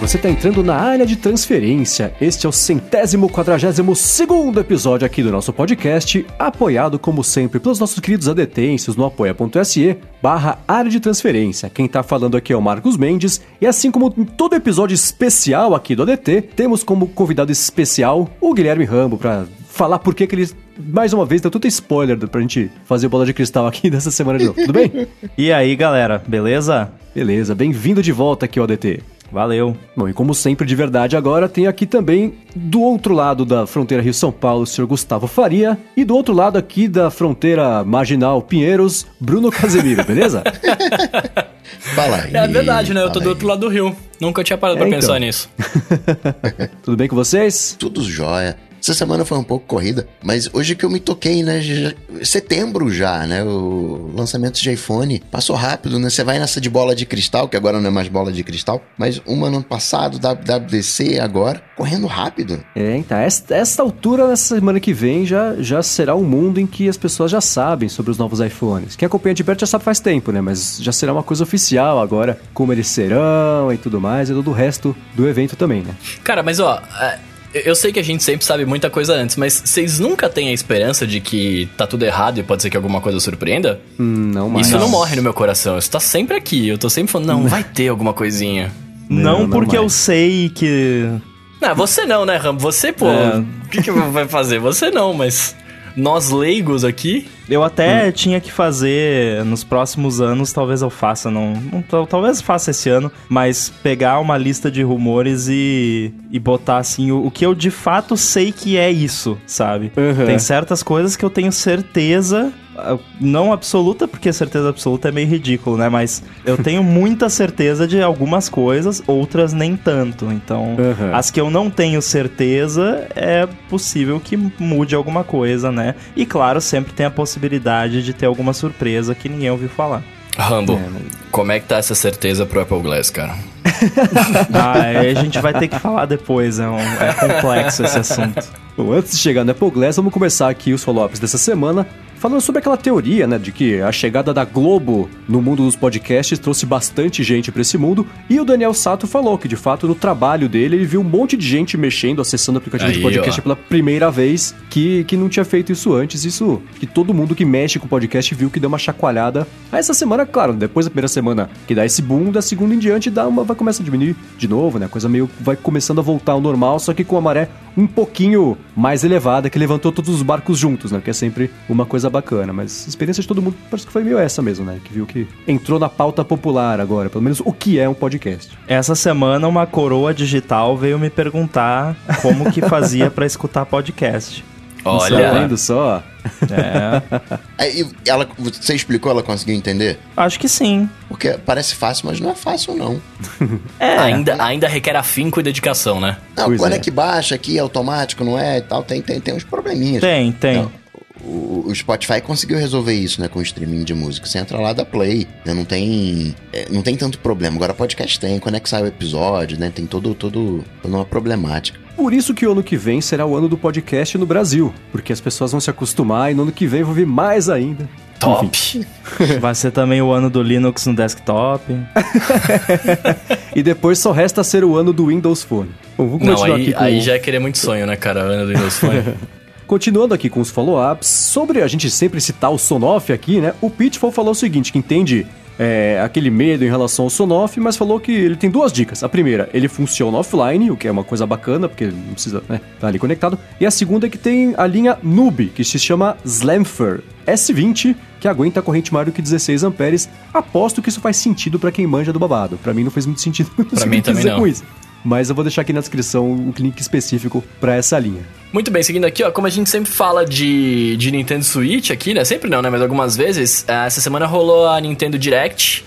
você está entrando na área de transferência. Este é o centésimo quadragésimo segundo episódio aqui do nosso podcast, apoiado como sempre pelos nossos queridos adetêncios no apoia.se barra área de transferência. Quem está falando aqui é o Marcos Mendes e assim como em todo episódio especial aqui do ADT, temos como convidado especial o Guilherme Rambo para falar por que ele mais uma vez, deu tanto spoiler pra gente fazer bola de cristal aqui dessa semana de novo. Tudo bem? e aí, galera, beleza? Beleza, bem-vindo de volta aqui ao ADT. Valeu. Bom, e como sempre de verdade agora, tem aqui também do outro lado da fronteira Rio-São Paulo, o senhor Gustavo Faria, e do outro lado aqui da fronteira marginal Pinheiros, Bruno Casemiro, beleza? Fala aí. É verdade, né? Eu tô do outro lado do rio. Nunca tinha parado é, pra então. pensar nisso. Tudo bem com vocês? Tudo jóia. Essa semana foi um pouco corrida, mas hoje que eu me toquei, né? Já, setembro já, né? O lançamento de iPhone passou rápido, né? Você vai nessa de bola de cristal, que agora não é mais bola de cristal, mas uma no ano passado, WWDC agora, correndo rápido. É, então, essa, essa altura, nessa semana que vem, já, já será um mundo em que as pessoas já sabem sobre os novos iPhones. Quem acompanha de perto já sabe faz tempo, né? Mas já será uma coisa oficial agora, como eles serão e tudo mais, e todo o resto do evento também, né? Cara, mas ó, é, eu sei que a gente sempre sabe muita coisa antes, mas vocês nunca têm a esperança de que tá tudo errado e pode ser que alguma coisa surpreenda? Hum, não mais. Isso não morre no meu coração. Isso tá sempre aqui. Eu tô sempre falando, não, vai ter alguma coisinha. Não, não porque não eu sei que. Não, você não, né, Ram? Você, pô, é. o que, que vai fazer? Você não, mas nós leigos aqui. Eu até hum. tinha que fazer nos próximos anos, talvez eu faça, não, não, talvez faça esse ano, mas pegar uma lista de rumores e, e botar assim o, o que eu de fato sei que é isso, sabe? Uhum. Tem certas coisas que eu tenho certeza não absoluta, porque certeza absoluta é meio ridículo, né? Mas eu tenho muita certeza de algumas coisas, outras nem tanto. Então, uhum. as que eu não tenho certeza, é possível que mude alguma coisa, né? E claro, sempre tem a possibilidade de ter alguma surpresa que ninguém ouviu falar. Rambo, é, como é que tá essa certeza pro Apple Glass, cara? ah, a gente vai ter que falar depois, é, um, é complexo esse assunto. Bom, antes de chegar no Apple Glass, vamos começar aqui os follow-ups dessa semana falando sobre aquela teoria, né, de que a chegada da Globo no mundo dos podcasts trouxe bastante gente para esse mundo, e o Daniel Sato falou que, de fato, no trabalho dele, ele viu um monte de gente mexendo, acessando o aplicativo Aí, de podcast ó. pela primeira vez, que, que não tinha feito isso antes, isso que todo mundo que mexe com podcast viu que deu uma chacoalhada. Aí essa semana, claro, depois da primeira semana que dá esse boom, da segunda em diante dá uma, vai começar a diminuir de novo, né, a coisa meio vai começando a voltar ao normal, só que com a maré um pouquinho mais elevada, que levantou todos os barcos juntos, né, que é sempre uma coisa bacana, mas a experiência de todo mundo parece que foi meio essa mesmo, né? Que viu que entrou na pauta popular agora, pelo menos o que é um podcast. Essa semana uma coroa digital veio me perguntar como que fazia para escutar podcast. Olha, tá vendo só? É. Aí, ela, você explicou, ela conseguiu entender? Acho que sim. Porque parece fácil, mas não é fácil, não. É. Ainda, ainda requer afinco e dedicação, né? Não, pois quando é. é. que baixa aqui, automático, não é e tal, tem, tem, tem uns probleminhas. Tem, tem. Então, o, Spotify conseguiu resolver isso, né, com o streaming de música. Você entra lá da Play, né, não tem é, não tem tanto problema. Agora podcast tem, quando é que sai o episódio, né, tem todo, todo, toda uma problemática. Por isso que o ano que vem será o ano do podcast no Brasil, porque as pessoas vão se acostumar e no ano que vem vão vir mais ainda. Top! Vai ser também o ano do Linux no desktop. e depois só resta ser o ano do Windows Phone. Bom, Não, aí, com... aí já é querer muito sonho, né, cara? O ano do Windows Phone. Continuando aqui com os follow-ups, sobre a gente sempre citar o Sonoff aqui, né? O Pitfall falou o seguinte, que entende é, aquele medo em relação ao Sonoff, mas falou que ele tem duas dicas. A primeira, ele funciona offline, o que é uma coisa bacana, porque não precisa né, estar tá ali conectado. E a segunda é que tem a linha Noob, que se chama Slamfer S20, que aguenta a corrente maior do que 16 amperes. Aposto que isso faz sentido para quem manja do babado. Para mim não fez muito sentido. Para mim também não. Com isso mas eu vou deixar aqui na descrição um link específico para essa linha. Muito bem, seguindo aqui, ó, como a gente sempre fala de, de Nintendo Switch aqui, né? Sempre não, né? Mas algumas vezes, eh, essa semana rolou a Nintendo Direct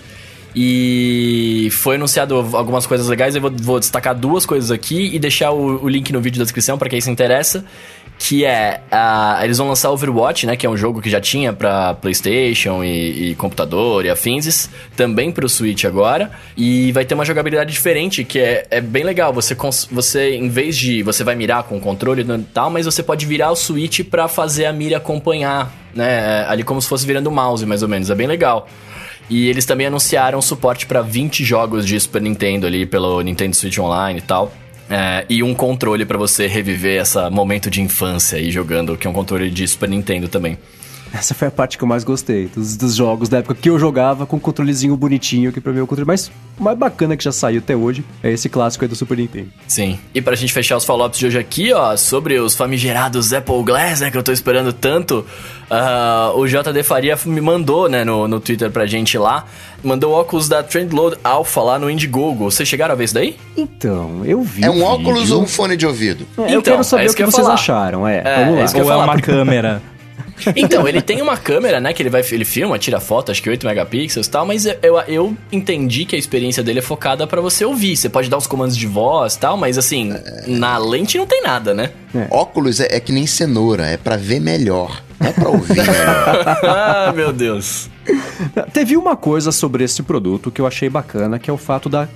e foi anunciado algumas coisas legais. Eu vou, vou destacar duas coisas aqui e deixar o, o link no vídeo da descrição para quem se interessa que é uh, eles vão lançar Overwatch, né, que é um jogo que já tinha para PlayStation e, e, computador e afins, também para o Switch agora, e vai ter uma jogabilidade diferente que é, é bem legal. Você você em vez de você vai mirar com o controle e tal, mas você pode virar o Switch para fazer a mira acompanhar, né, ali como se fosse virando o mouse mais ou menos. É bem legal. E eles também anunciaram suporte para 20 jogos de Super Nintendo ali pelo Nintendo Switch Online e tal. É, e um controle para você reviver esse momento de infância aí jogando, que é um controle de Super Nintendo também. Essa foi a parte que eu mais gostei dos, dos jogos da época que eu jogava com um controlezinho bonitinho, que pra mim é o controle mais, mais bacana que já saiu até hoje. É esse clássico aí do Super Nintendo. Sim. E pra gente fechar os follow-ups de hoje aqui, ó, sobre os famigerados Apple Glass, né, que eu tô esperando tanto, uh, o JD Faria me mandou, né, no, no Twitter pra gente lá, mandou óculos da Trendload Alpha lá no Indiegogo. Vocês chegaram a ver isso daí? Então, eu vi. É um óculos ou um fone de ouvido? É, eu Então, quero saber é o que, que eu vocês falar. acharam. É, É, vamos lá. é isso que eu Ou é uma câmera? Então, ele tem uma câmera, né, que ele vai ele filma, tira foto, acho que 8 megapixels e tal, mas eu, eu, entendi que a experiência dele é focada pra você ouvir. Você pode dar os comandos de voz e tal, mas assim, na lente não tem nada, né? Óculos é, é que nem cenoura, é pra ver melhor, não é pra ouvir melhor. ah, meu Deus. Teve uma coisa sobre esse produto que eu achei bacana, que é o fato da,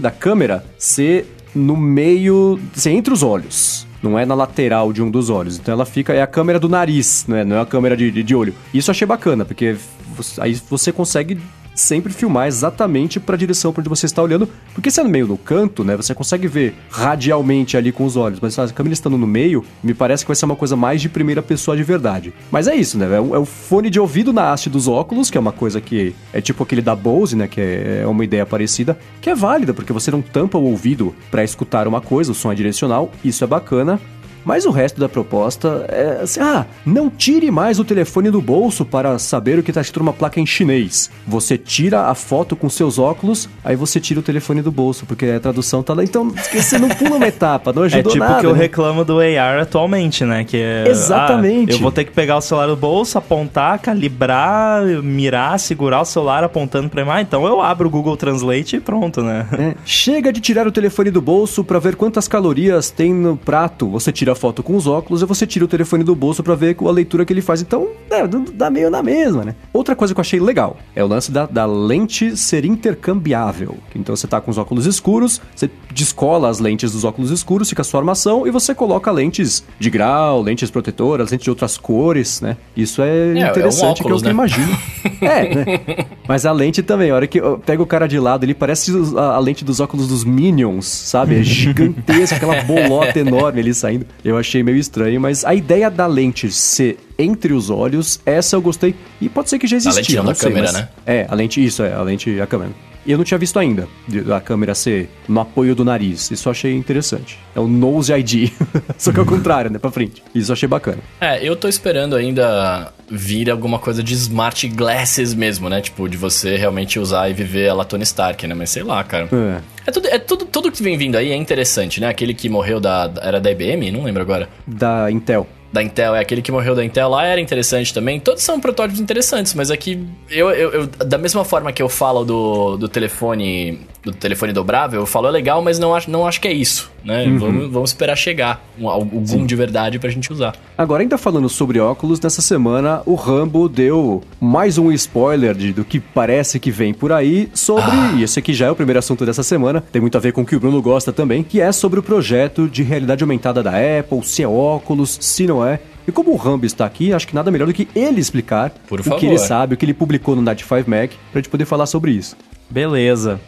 da câmera ser no meio, ser entre os olhos. Não é na lateral de um dos olhos. Então ela fica, é a câmera do nariz, né? não é a câmera de, de, de olho. Isso eu achei bacana, porque você- aí você consegue sempre filmar exatamente para a direção para onde você está olhando, porque se é no meio do canto, né, você consegue ver radialmente ali com os olhos, mas a câmera estando no meio, me parece que vai ser uma coisa mais de primeira pessoa de verdade. Mas é isso, né, é o, é fone de ouvido na haste dos óculos, que é uma coisa que é tipo aquele da Bose, né, que é, é uma ideia parecida, que é válida, porque você não tampa o ouvido para escutar uma coisa, o som é direcional, isso é bacana. Mas o resto da proposta é assim, ah, não tire mais o telefone do bolso para saber o que está escrito numa placa em chinês. Você tira a foto com seus óculos, aí você tira o telefone do bolso, porque a tradução tá lá. Então, você não pula uma etapa, não É ajudou tipo o nada. que eu né? reclamo do AR atualmente, né? Que é. Exatamente. ah, eu vou ter que pegar o celular do bolso, apontar, calibrar, mirar, segurar o celular apontando pra mim. Ah, então eu abro o Google Translate e pronto, né? É, Chega de tirar o telefone do bolso para ver quantas calorias tem no prato. Você tira a foto com os óculos e você tira o telefone do bolso para ver a leitura que ele faz. Então, é, dá meio na mesma, né? Outra coisa que eu achei legal é o lance da, da lente ser intercambiável. Então você tá com os óculos escuros, você descola as lentes dos óculos escuros, fica a sua armação e você coloca lentes de grau, lentes protetoras, lentes de outras cores, né? Isso é, é um interessante, óculos, que é o que eu né? imagino. é, né? Mas a lente também, a hora que eu pego o cara de lado, ele parece a, a lente dos óculos dos Minions, sabe? É gigantesca, aquela bolota enorme ali saindo. Eu achei meio estranho, mas a ideia da lente ser entre os olhos, essa eu gostei. E pode ser que já existia, lente não não da sei, câmera, mas- né? É, a lente, isso, é, a lente, a câmera. E eu não tinha visto ainda a câmera ser no apoio do nariz. Isso eu achei interessante. É o Nose ID. Só que ao contrário, né? Pra frente. Isso eu achei bacana. É, eu tô esperando ainda vir alguma coisa de smart glasses mesmo, né? Tipo, de você realmente usar e viver a la Tony Stark, né? Mas sei lá, cara. É. É tudo, é tudo, tudo que vem vindo aí é interessante, né? Aquele que morreu da- Era da IBM? Não lembro agora. Da Intel. Da Intel, é aquele que morreu da Intel lá, era interessante também. Todos são protótipos interessantes, mas aqui, eu, eu, eu- da mesma forma que eu falo do, do telefone do telefone dobrável, eu falo é legal, mas não acho, não acho que é isso, né? Vamos, vamos esperar chegar um, algum de verdade pra gente usar. Agora, ainda falando sobre óculos, nessa semana o Rambo deu mais um spoiler de- do que parece que vem por aí sobre. E esse aqui já é o primeiro assunto dessa semana, tem muito a ver com o que o Bruno gosta também, que é sobre o projeto de realidade aumentada da Apple, se é óculos, se não é. E como o Rambo está aqui, acho que nada melhor do que ele explicar Por o favor. que ele sabe, o que ele publicou no Night 5 Mac, pra gente poder falar sobre isso. Beleza.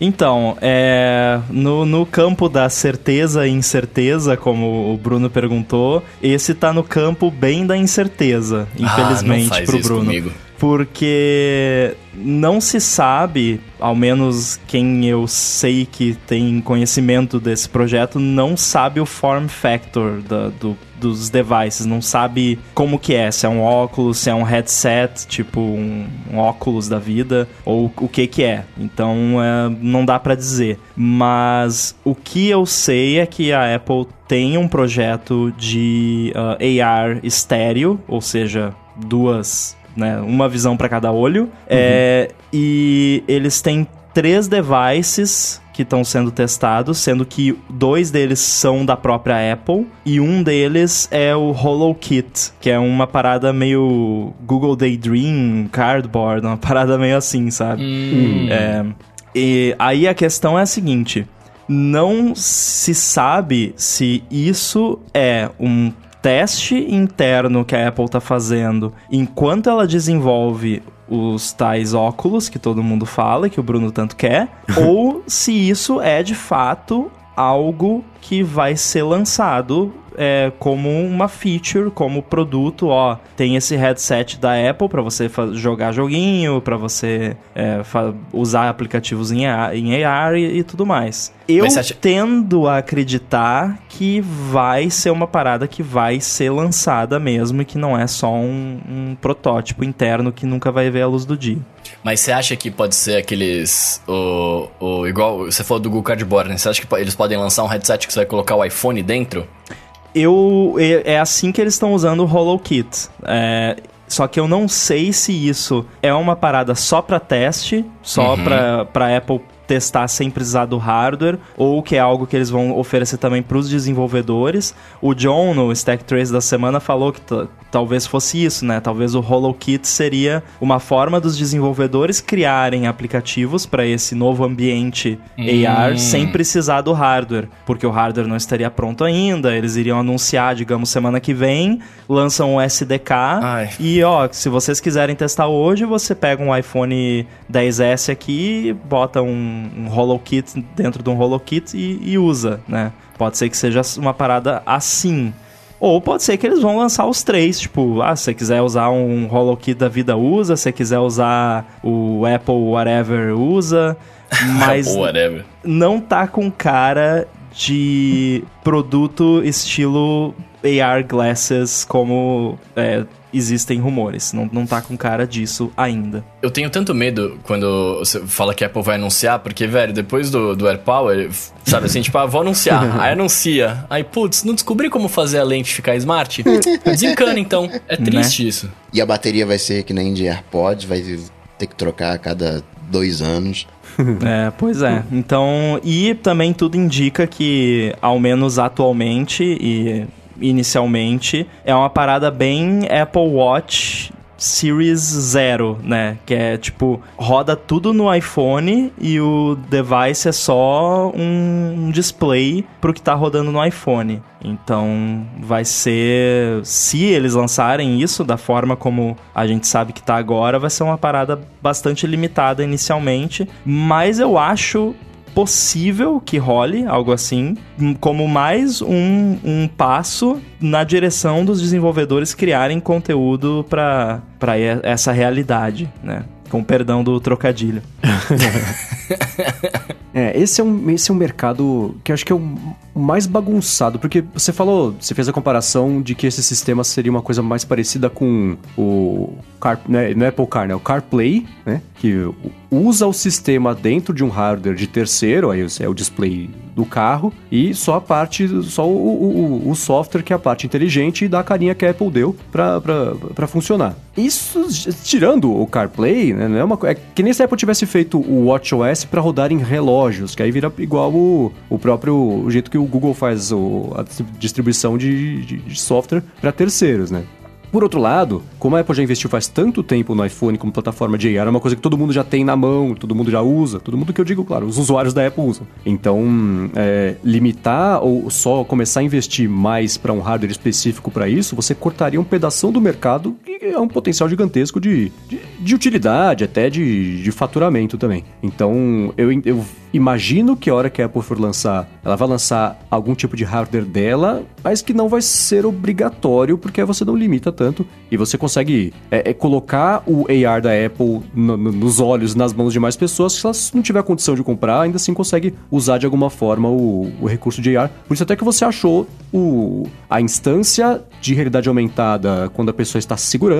Então, é, no, no campo da certeza e incerteza, como o Bruno perguntou, esse tá no campo bem da incerteza, infelizmente, ah, não faz pro isso Bruno. comigo. Porque não se sabe, ao menos quem eu sei que tem conhecimento desse projeto, não sabe o form factor da- do- dos devices, não sabe como que é, se é um óculos, se é um headset, tipo um, um óculos da vida, ou o que que é. Então é, não dá pra dizer. Mas o que eu sei é que a Apple tem um projeto de ah, AR estéreo, ou seja, duas né, uma visão para cada olho. É, e eles têm três devices que estão sendo testados, sendo que dois deles são da própria Apple e um deles é o HoloKit, que é uma parada meio Google Daydream, Cardboard, uma parada meio assim, sabe? É, e aí a questão é a seguinte: não se sabe se isso é um teste interno que a Apple está fazendo enquanto ela desenvolve os tais óculos que todo mundo fala, que o Bruno tanto quer, ou se isso é de fato algo que vai ser lançado é, como uma feature, como produto, ó, tem esse headset da Apple para você jogar joguinho, para você é, usar aplicativos em AR, em AR e, e, tudo mais. Eu acha... tendo a acreditar que vai ser uma parada que vai ser lançada mesmo e que não é só um, um protótipo interno que nunca vai ver a luz do dia. Mas você acha que pode ser aqueles. O, o, igual você falou do Google Cardboard, né? Você acha que eles podem lançar um headset que você vai colocar o iPhone dentro? Eu é, assim que eles estão usando o HoloKit. É, só que eu não sei se isso é uma parada só para teste, só uhum. para Apple testar sem precisar do hardware, ou que é algo que eles vão oferecer também para os desenvolvedores. O John, no Stack Trace da semana, falou que talvez fosse isso, né? Talvez o HoloKit seria uma forma dos desenvolvedores criarem aplicativos para esse novo ambiente hum. AR sem precisar do hardware, porque o hardware não estaria pronto ainda. Eles iriam anunciar, digamos, semana que vem, lançam o SDK Ai. e, ó, se vocês quiserem testar hoje, você pega um iPhone 10S aqui, bota um, um HoloKit dentro de um HoloKit e, e usa, né? Pode ser que seja uma parada assim. Ou pode ser que eles vão lançar os três, tipo, ah, se você quiser usar um HoloKit da vida, usa. Se você quiser usar o Apple Whatever, usa. Mas whatever. não tá com cara de produto estilo AR glasses como é, existem rumores. Não, não tá com cara disso ainda. Eu tenho tanto medo quando você fala que a Apple vai anunciar, porque, velho, depois do, do AirPower, sabe assim, tipo, ah, vou anunciar. aí anuncia. Aí, putz, não descobri como fazer a lente ficar smart? Desencana, então. É né? triste né? isso. E a bateria vai ser que nem de AirPods, vai ter que trocar a cada dois anos. é, pois é. Então, e também tudo indica que, ao menos atualmente, e inicialmente, é uma parada bem Apple Watch Series Zero, né? Que é tipo, roda tudo no iPhone e o device é só um display pro que tá rodando no iPhone. Então vai ser. Se eles lançarem isso da forma como a gente sabe que tá agora, vai ser uma parada bastante limitada inicialmente. Mas eu acho possível que role algo assim, como mais um, um passo na direção dos desenvolvedores criarem conteúdo para essa realidade, né? Com perdão do trocadilho. é, esse é, um, esse é um mercado que acho que é o mais bagunçado, porque você falou, você fez a comparação de que esse sistema seria uma coisa mais parecida com o Car, né, não é Apple Car, né? O CarPlay, né? Que usa o sistema dentro de um hardware de terceiro, aí é o display do carro, e só a parte, só o, o, o software que é a parte inteligente e dá a carinha que a Apple deu para funcionar. Isso, tirando o CarPlay, né, não é uma é que nem se a Apple tivesse feito o WatchOS para rodar em relógios, que aí vira igual o, o próprio o jeito que o Google faz o, a distribuição de, de, de software para terceiros, né? Por outro lado, como a Apple já investiu faz tanto tempo no iPhone como plataforma de AR, é uma coisa que todo mundo já tem na mão, todo mundo já usa, todo mundo que eu digo, claro, os usuários da Apple usam. Então, é, limitar ou só começar a investir mais para um hardware específico para isso, você cortaria um pedaço do mercado que é um potencial gigantesco de, de, de utilidade, até de, de faturamento também. Então, eu, eu imagino que a hora que a Apple for lançar, ela vai lançar algum tipo de hardware dela, mas que não vai ser obrigatório, porque você não limita tanto e você consegue é, é colocar o AR da Apple no, no, nos olhos, nas mãos de mais pessoas, se elas não tiver condição de comprar, ainda assim consegue usar de alguma forma o, o recurso de AR. Por isso até que você achou o, a instância de realidade aumentada quando a pessoa está segurando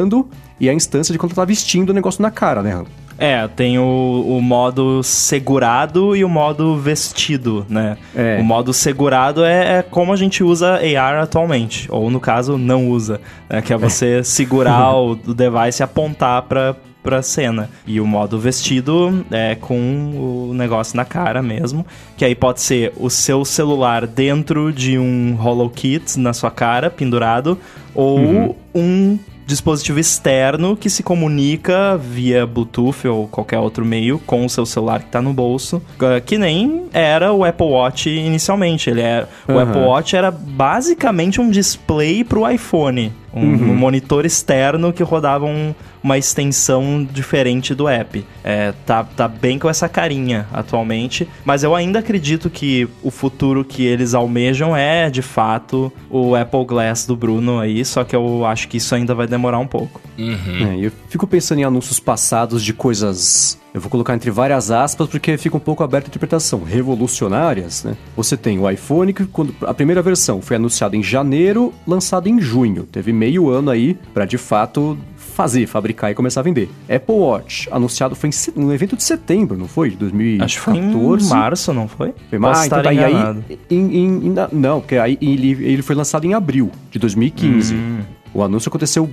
e a instância de quando está vestindo o negócio na cara, né? É, tem o, o modo segurado e o modo vestido, né? É. O modo segurado é, é, como a gente usa AR atualmente, ou no caso, não usa, né? que é você segurar o, o device e apontar para pra cena. E o modo vestido é com o negócio na cara mesmo, que aí pode ser o seu celular dentro de um HoloKit na sua cara, pendurado, ou uhum. um dispositivo externo que se comunica via Bluetooth ou qualquer outro meio com o seu celular que está no bolso, que nem era o Apple Watch inicialmente. Ele era, uhum. O Apple Watch era basicamente um display para o iPhone. Um, um monitor externo que rodava um- uma extensão diferente do app. É, tá, tá bem com essa carinha atualmente, mas eu ainda acredito que o futuro que eles almejam é, de fato, o Apple Glass do Bruno aí, só que eu acho que isso ainda vai demorar um pouco. Uhum. É, e eu fico pensando em anúncios passados de coisas. Eu vou colocar entre várias aspas porque fica um pouco aberta a interpretação. Revolucionárias, né? Você tem o iPhone, que quando a primeira versão foi anunciada em janeiro, lançado em junho. Teve meio ano aí pra de fato fazer, fabricar e começar a vender. Apple Watch, anunciado foi em no evento de setembro, não foi? De 2014. Acho que foi em março, não foi? Foi Posso mais, então tá, e aí, enganado. em- em- em- não, porque aí ele, ele foi lançado em abril de 2015. Hum. O anúncio aconteceu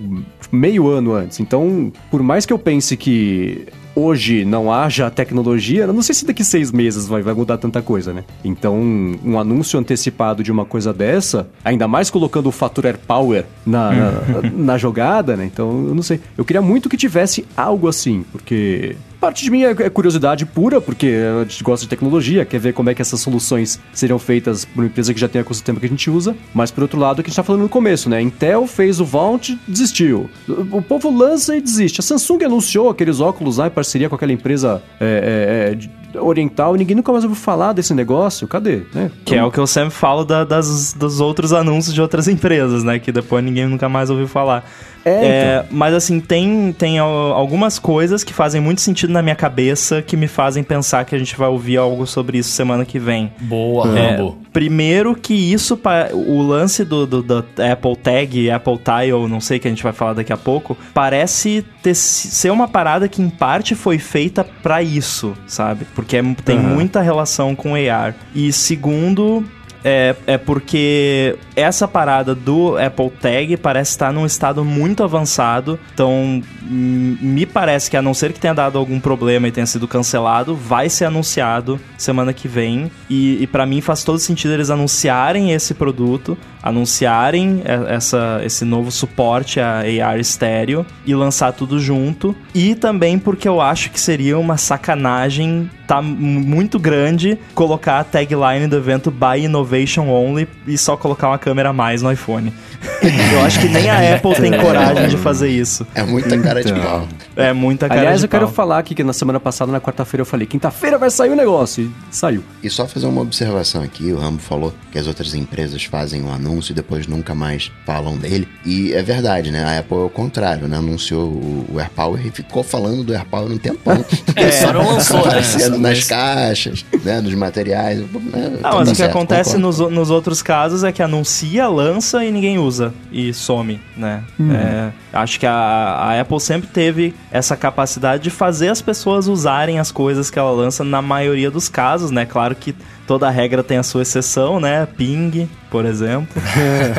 meio ano antes. Então, por mais que eu pense que hoje não haja tecnologia, eu não sei se daqui seis meses vai, vai mudar tanta coisa, né? Então, um anúncio antecipado de uma coisa dessa, ainda mais colocando o fator Air Power na, na, na jogada, né? Então, eu não sei. Eu queria muito que tivesse algo assim, porque Parte de mim é é curiosidade pura, porque a gente gosta de tecnologia, quer ver como é que essas soluções seriam feitas por uma empresa que já tem o ecossistema que a gente usa. Mas, por outro lado, o que a gente tá falando no começo, né? Intel fez o Vault, desistiu. O povo lança e desiste. A Samsung anunciou aqueles óculos lá em parceria com aquela empresa é, é, é, oriental e ninguém nunca mais ouviu falar desse negócio. Cadê? Né? Que é o que eu sempre falo da- das, dos outros anúncios de outras empresas, né? Que depois ninguém nunca mais ouviu falar. É, mas assim, tem, tem al- algumas coisas que fazem muito sentido na minha cabeça que me fazem pensar que a gente vai ouvir algo sobre isso semana que vem. Boa, É, Rambo. primeiro que isso, o lance do, do, do Apple Tag, Apple Tile, não sei que a gente vai falar daqui a pouco, parece ter, ser uma parada que em parte foi feita pra isso, sabe? Porque é- tem Aham. muita relação com AR. E segundo, é, é porque essa parada do Apple Tag parece estar num estado muito avançado. Então, me parece que a não ser que tenha dado algum problema e tenha sido cancelado, vai ser anunciado semana que vem. E, e para mim faz todo sentido eles anunciarem esse produto, anunciarem essa, esse novo suporte a AR estéreo e lançar tudo junto. E também porque eu acho que seria uma sacanagem tá muito grande colocar a tagline do evento Buy Innovation Only e só colocar uma câmera a mais no iPhone. eu acho que nem a Apple tem coragem de fazer isso. É muita cara de Então. pau. É muita cara Aliás, de eu quero pau. falar aqui que na semana passada, na quarta-feira, eu falei: quinta-feira vai sair o negócio. E saiu. E só fazer uma observação aqui, o Rambo falou que as outras empresas fazem um anúncio e depois nunca mais falam dele. E é verdade, né? A Apple é o contrário, né? Anunciou o, AirPower e ficou falando do AirPower um tempão. É, só não lançou, né? Aparecendo nas caixas, né? Nos materiais. Né? Ah, Tá mas o que certo, acontece. Nos, nos outros casos é que anuncia, lança e ninguém usa. E some, né? É, acho que a, a Apple sempre teve essa capacidade de fazer as pessoas usarem as coisas que ela lança na maioria dos casos, né? Claro que toda regra tem a sua exceção, né? Ping, por exemplo.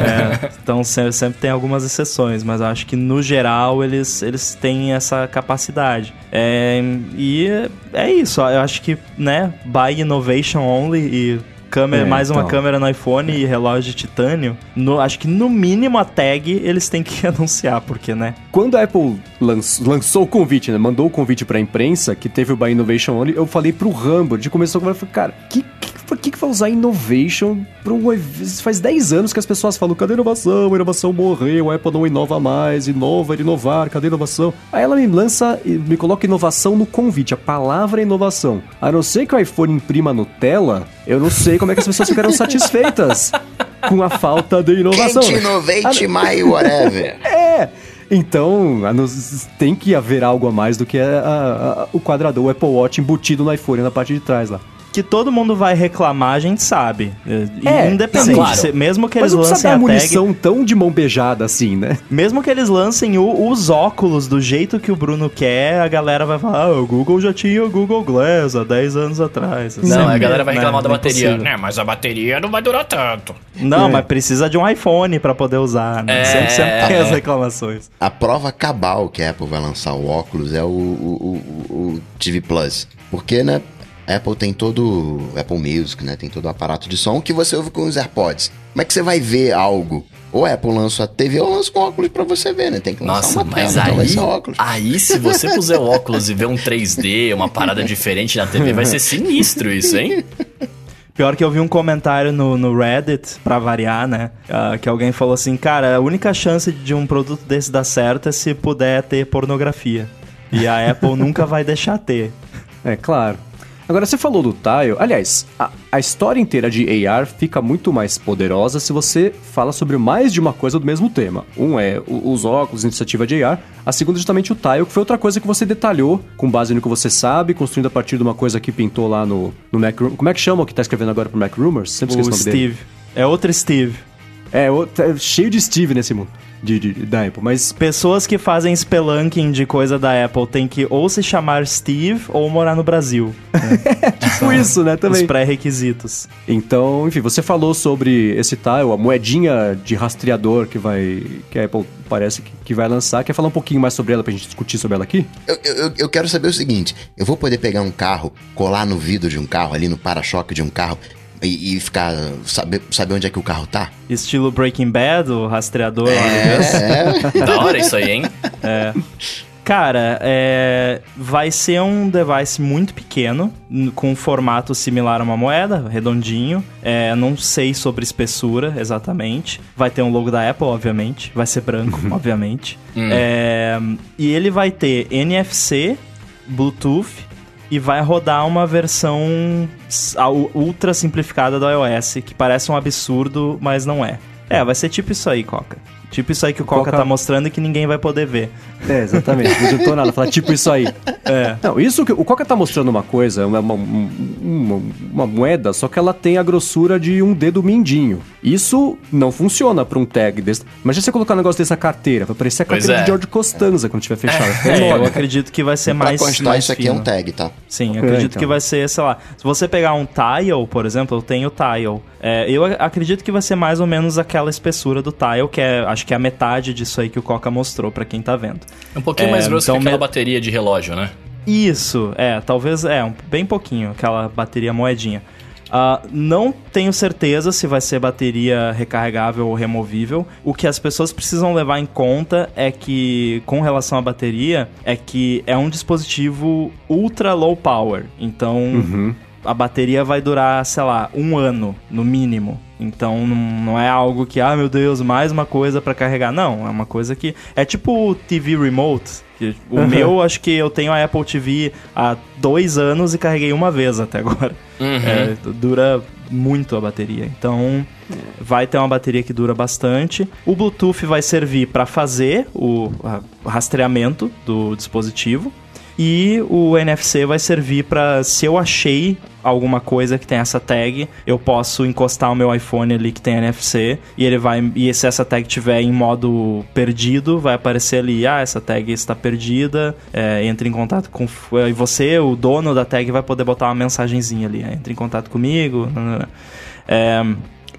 É, então sempre, sempre tem algumas exceções, mas acho que no geral eles, eles têm essa capacidade. É, e é isso, eu acho que, né, buy innovation only e câmera, É, mais uma então. câmera no iPhone e relógio de titânio, no- acho que no mínimo a tag eles têm que anunciar, porque, né? Quando a Apple lanç- lançou o convite, né? Mandou o convite pra imprensa, que teve o Buy Innovation Only, eu falei pro Rambo, de começou a falei, cara, que, que, por que, que vai usar innovation pra um Faz 10 anos que as pessoas falam, cadê a inovação? A inovação morreu, a Apple não inova mais, inova, inovar, cadê a inovação? Aí ela me lança, e me coloca inovação no convite, a palavra é inovação. A não ser que o iPhone imprima Nutella, eu não sei como é que as pessoas ficarão satisfeitas com a falta de inovação. Can't innovate my whatever. É! Então, a tem que haver algo a mais do que a- a- a- o quadrador, o Apple Watch embutido no iPhone na parte de trás lá. Que todo mundo vai reclamar, a gente sabe. É, Independente, claro. se- mesmo que Mas eles não precisa lancem a tag, munição tão de mão beijada assim, né? Mesmo que eles lancem o- os óculos do jeito que o Bruno quer, a galera vai falar: ah, o Google já tinha o Google Glass há 10 anos atrás. Não, Assim, a galera vai né, reclamar da não é bateria. Né, mas a bateria não vai durar tanto. Não, É. mas precisa de um iPhone pra poder usar. Né? É. Sempre, sempre tem as reclamações. A prova cabal que a Apple vai lançar o óculos é o, o, o- o TV Plus. Porque, né? A Apple tem todo o Apple Music, né? Tem todo o aparato de som que você ouve com os AirPods. Como é que você vai ver algo? Ou a Apple lança a TV ou lança um óculos pra você ver, né? Tem que lançar Nossa, uma mas tela, então aí, ser óculos. aí se você puser o óculos e ver um 3D, uma parada diferente na TV, vai ser sinistro isso, hein? Pior que eu vi um comentário no, no Reddit, pra variar, né? Uh, que alguém falou assim, cara, a única chance de um produto desse dar certo é se puder ter pornografia. E a Apple nunca vai deixar ter. É, claro. Agora, você falou do Tile. Aliás, a, a, história inteira de AR fica muito mais poderosa se você fala sobre mais de uma coisa do mesmo tema. Um é o, os óculos, iniciativa de AR. A segunda é justamente o Tile, que foi outra coisa que você detalhou com base no que você sabe, construindo a partir de uma coisa que pintou lá no, no Mac Rumors. Como é que chama o que tá escrevendo agora pro Mac Rumors? Sempre esqueço o, o nome Steve. Dele. É outro Steve. É, é cheio de Steve nesse mundo de, de, da Apple, mas... Pessoas que fazem spelunking de coisa da Apple tem que ou se chamar Steve ou morar no Brasil. Né? tipo isso, né, também. Os pré-requisitos. Então, enfim, você falou sobre esse tile, a moedinha de rastreador que vai... que a Apple parece que, que vai lançar. Quer falar um pouquinho mais sobre ela pra gente discutir sobre ela aqui? Eu, eu, eu quero saber o seguinte, eu vou poder pegar um carro, colar no vidro de um carro, ali no para-choque de um carro, e, e, ficar. Saber, saber onde é que o carro tá. Estilo Breaking Bad, o rastreador. É, é. da hora isso aí, hein? É. Cara, é, vai ser um device muito pequeno, com um formato similar a uma moeda, redondinho. É, não sei sobre espessura exatamente. Vai ter um logo da Apple, obviamente. Vai ser branco, obviamente. Hum. É, e ele vai ter NFC, Bluetooth e vai rodar uma versão ultra simplificada do iOS, que parece um absurdo, mas não é. É, vai ser tipo isso aí, Coca. Tipo isso aí que o Coca, Coca tá mostrando e que ninguém vai poder ver. É, exatamente. Não adiantou nada falar tipo isso aí. É. Não, isso que o Coca tá mostrando uma coisa, uma, uma, uma, uma, moeda, só que ela tem a grossura de um dedo mindinho. Isso não funciona pra um tag desse. Imagina você colocar um negócio dessa carteira, vai parecer a carteira é. de George Costanza quando tiver fechada. É, é eu acredito que vai ser mais. Pra constar, mais isso aqui é um tag, tá? Sim, eu acredito então. que vai ser, sei lá. Se você pegar um tile, por exemplo, eu tenho tile. É, eu acredito que vai ser mais ou menos aquela espessura do tile, que é, acho que é a metade disso aí que o Coca mostrou para quem tá vendo. Um pouquinho é, mais grosso então, que aquela me... bateria de relógio, né? Isso, é, talvez, é, um, bem pouquinho, aquela bateria moedinha. Uh, não tenho certeza se vai ser bateria recarregável ou removível. O que as pessoas precisam levar em conta é que, com relação à bateria, é que é um dispositivo ultra low power. Então, uhum. A bateria vai durar, sei lá, um ano, no mínimo. Então não, é algo que, ah, meu Deus, mais uma coisa para carregar. Não, é uma coisa que. É tipo o TV Remote. Que o uhum. meu, acho que eu tenho a Apple TV há dois anos e carreguei uma vez até agora. Uhum. É, dura muito a bateria. Então vai ter uma bateria que dura bastante. O Bluetooth vai servir para fazer o rastreamento do dispositivo. E o NFC vai servir para se eu achei alguma coisa que tem essa tag, eu posso encostar o meu iPhone ali que tem NFC e ele vai e se essa tag tiver em modo perdido, vai aparecer ali, ah, essa tag está perdida, é, entre em contato com e você, o dono da tag vai poder botar uma mensagenzinha ali, é, entre em contato comigo. É,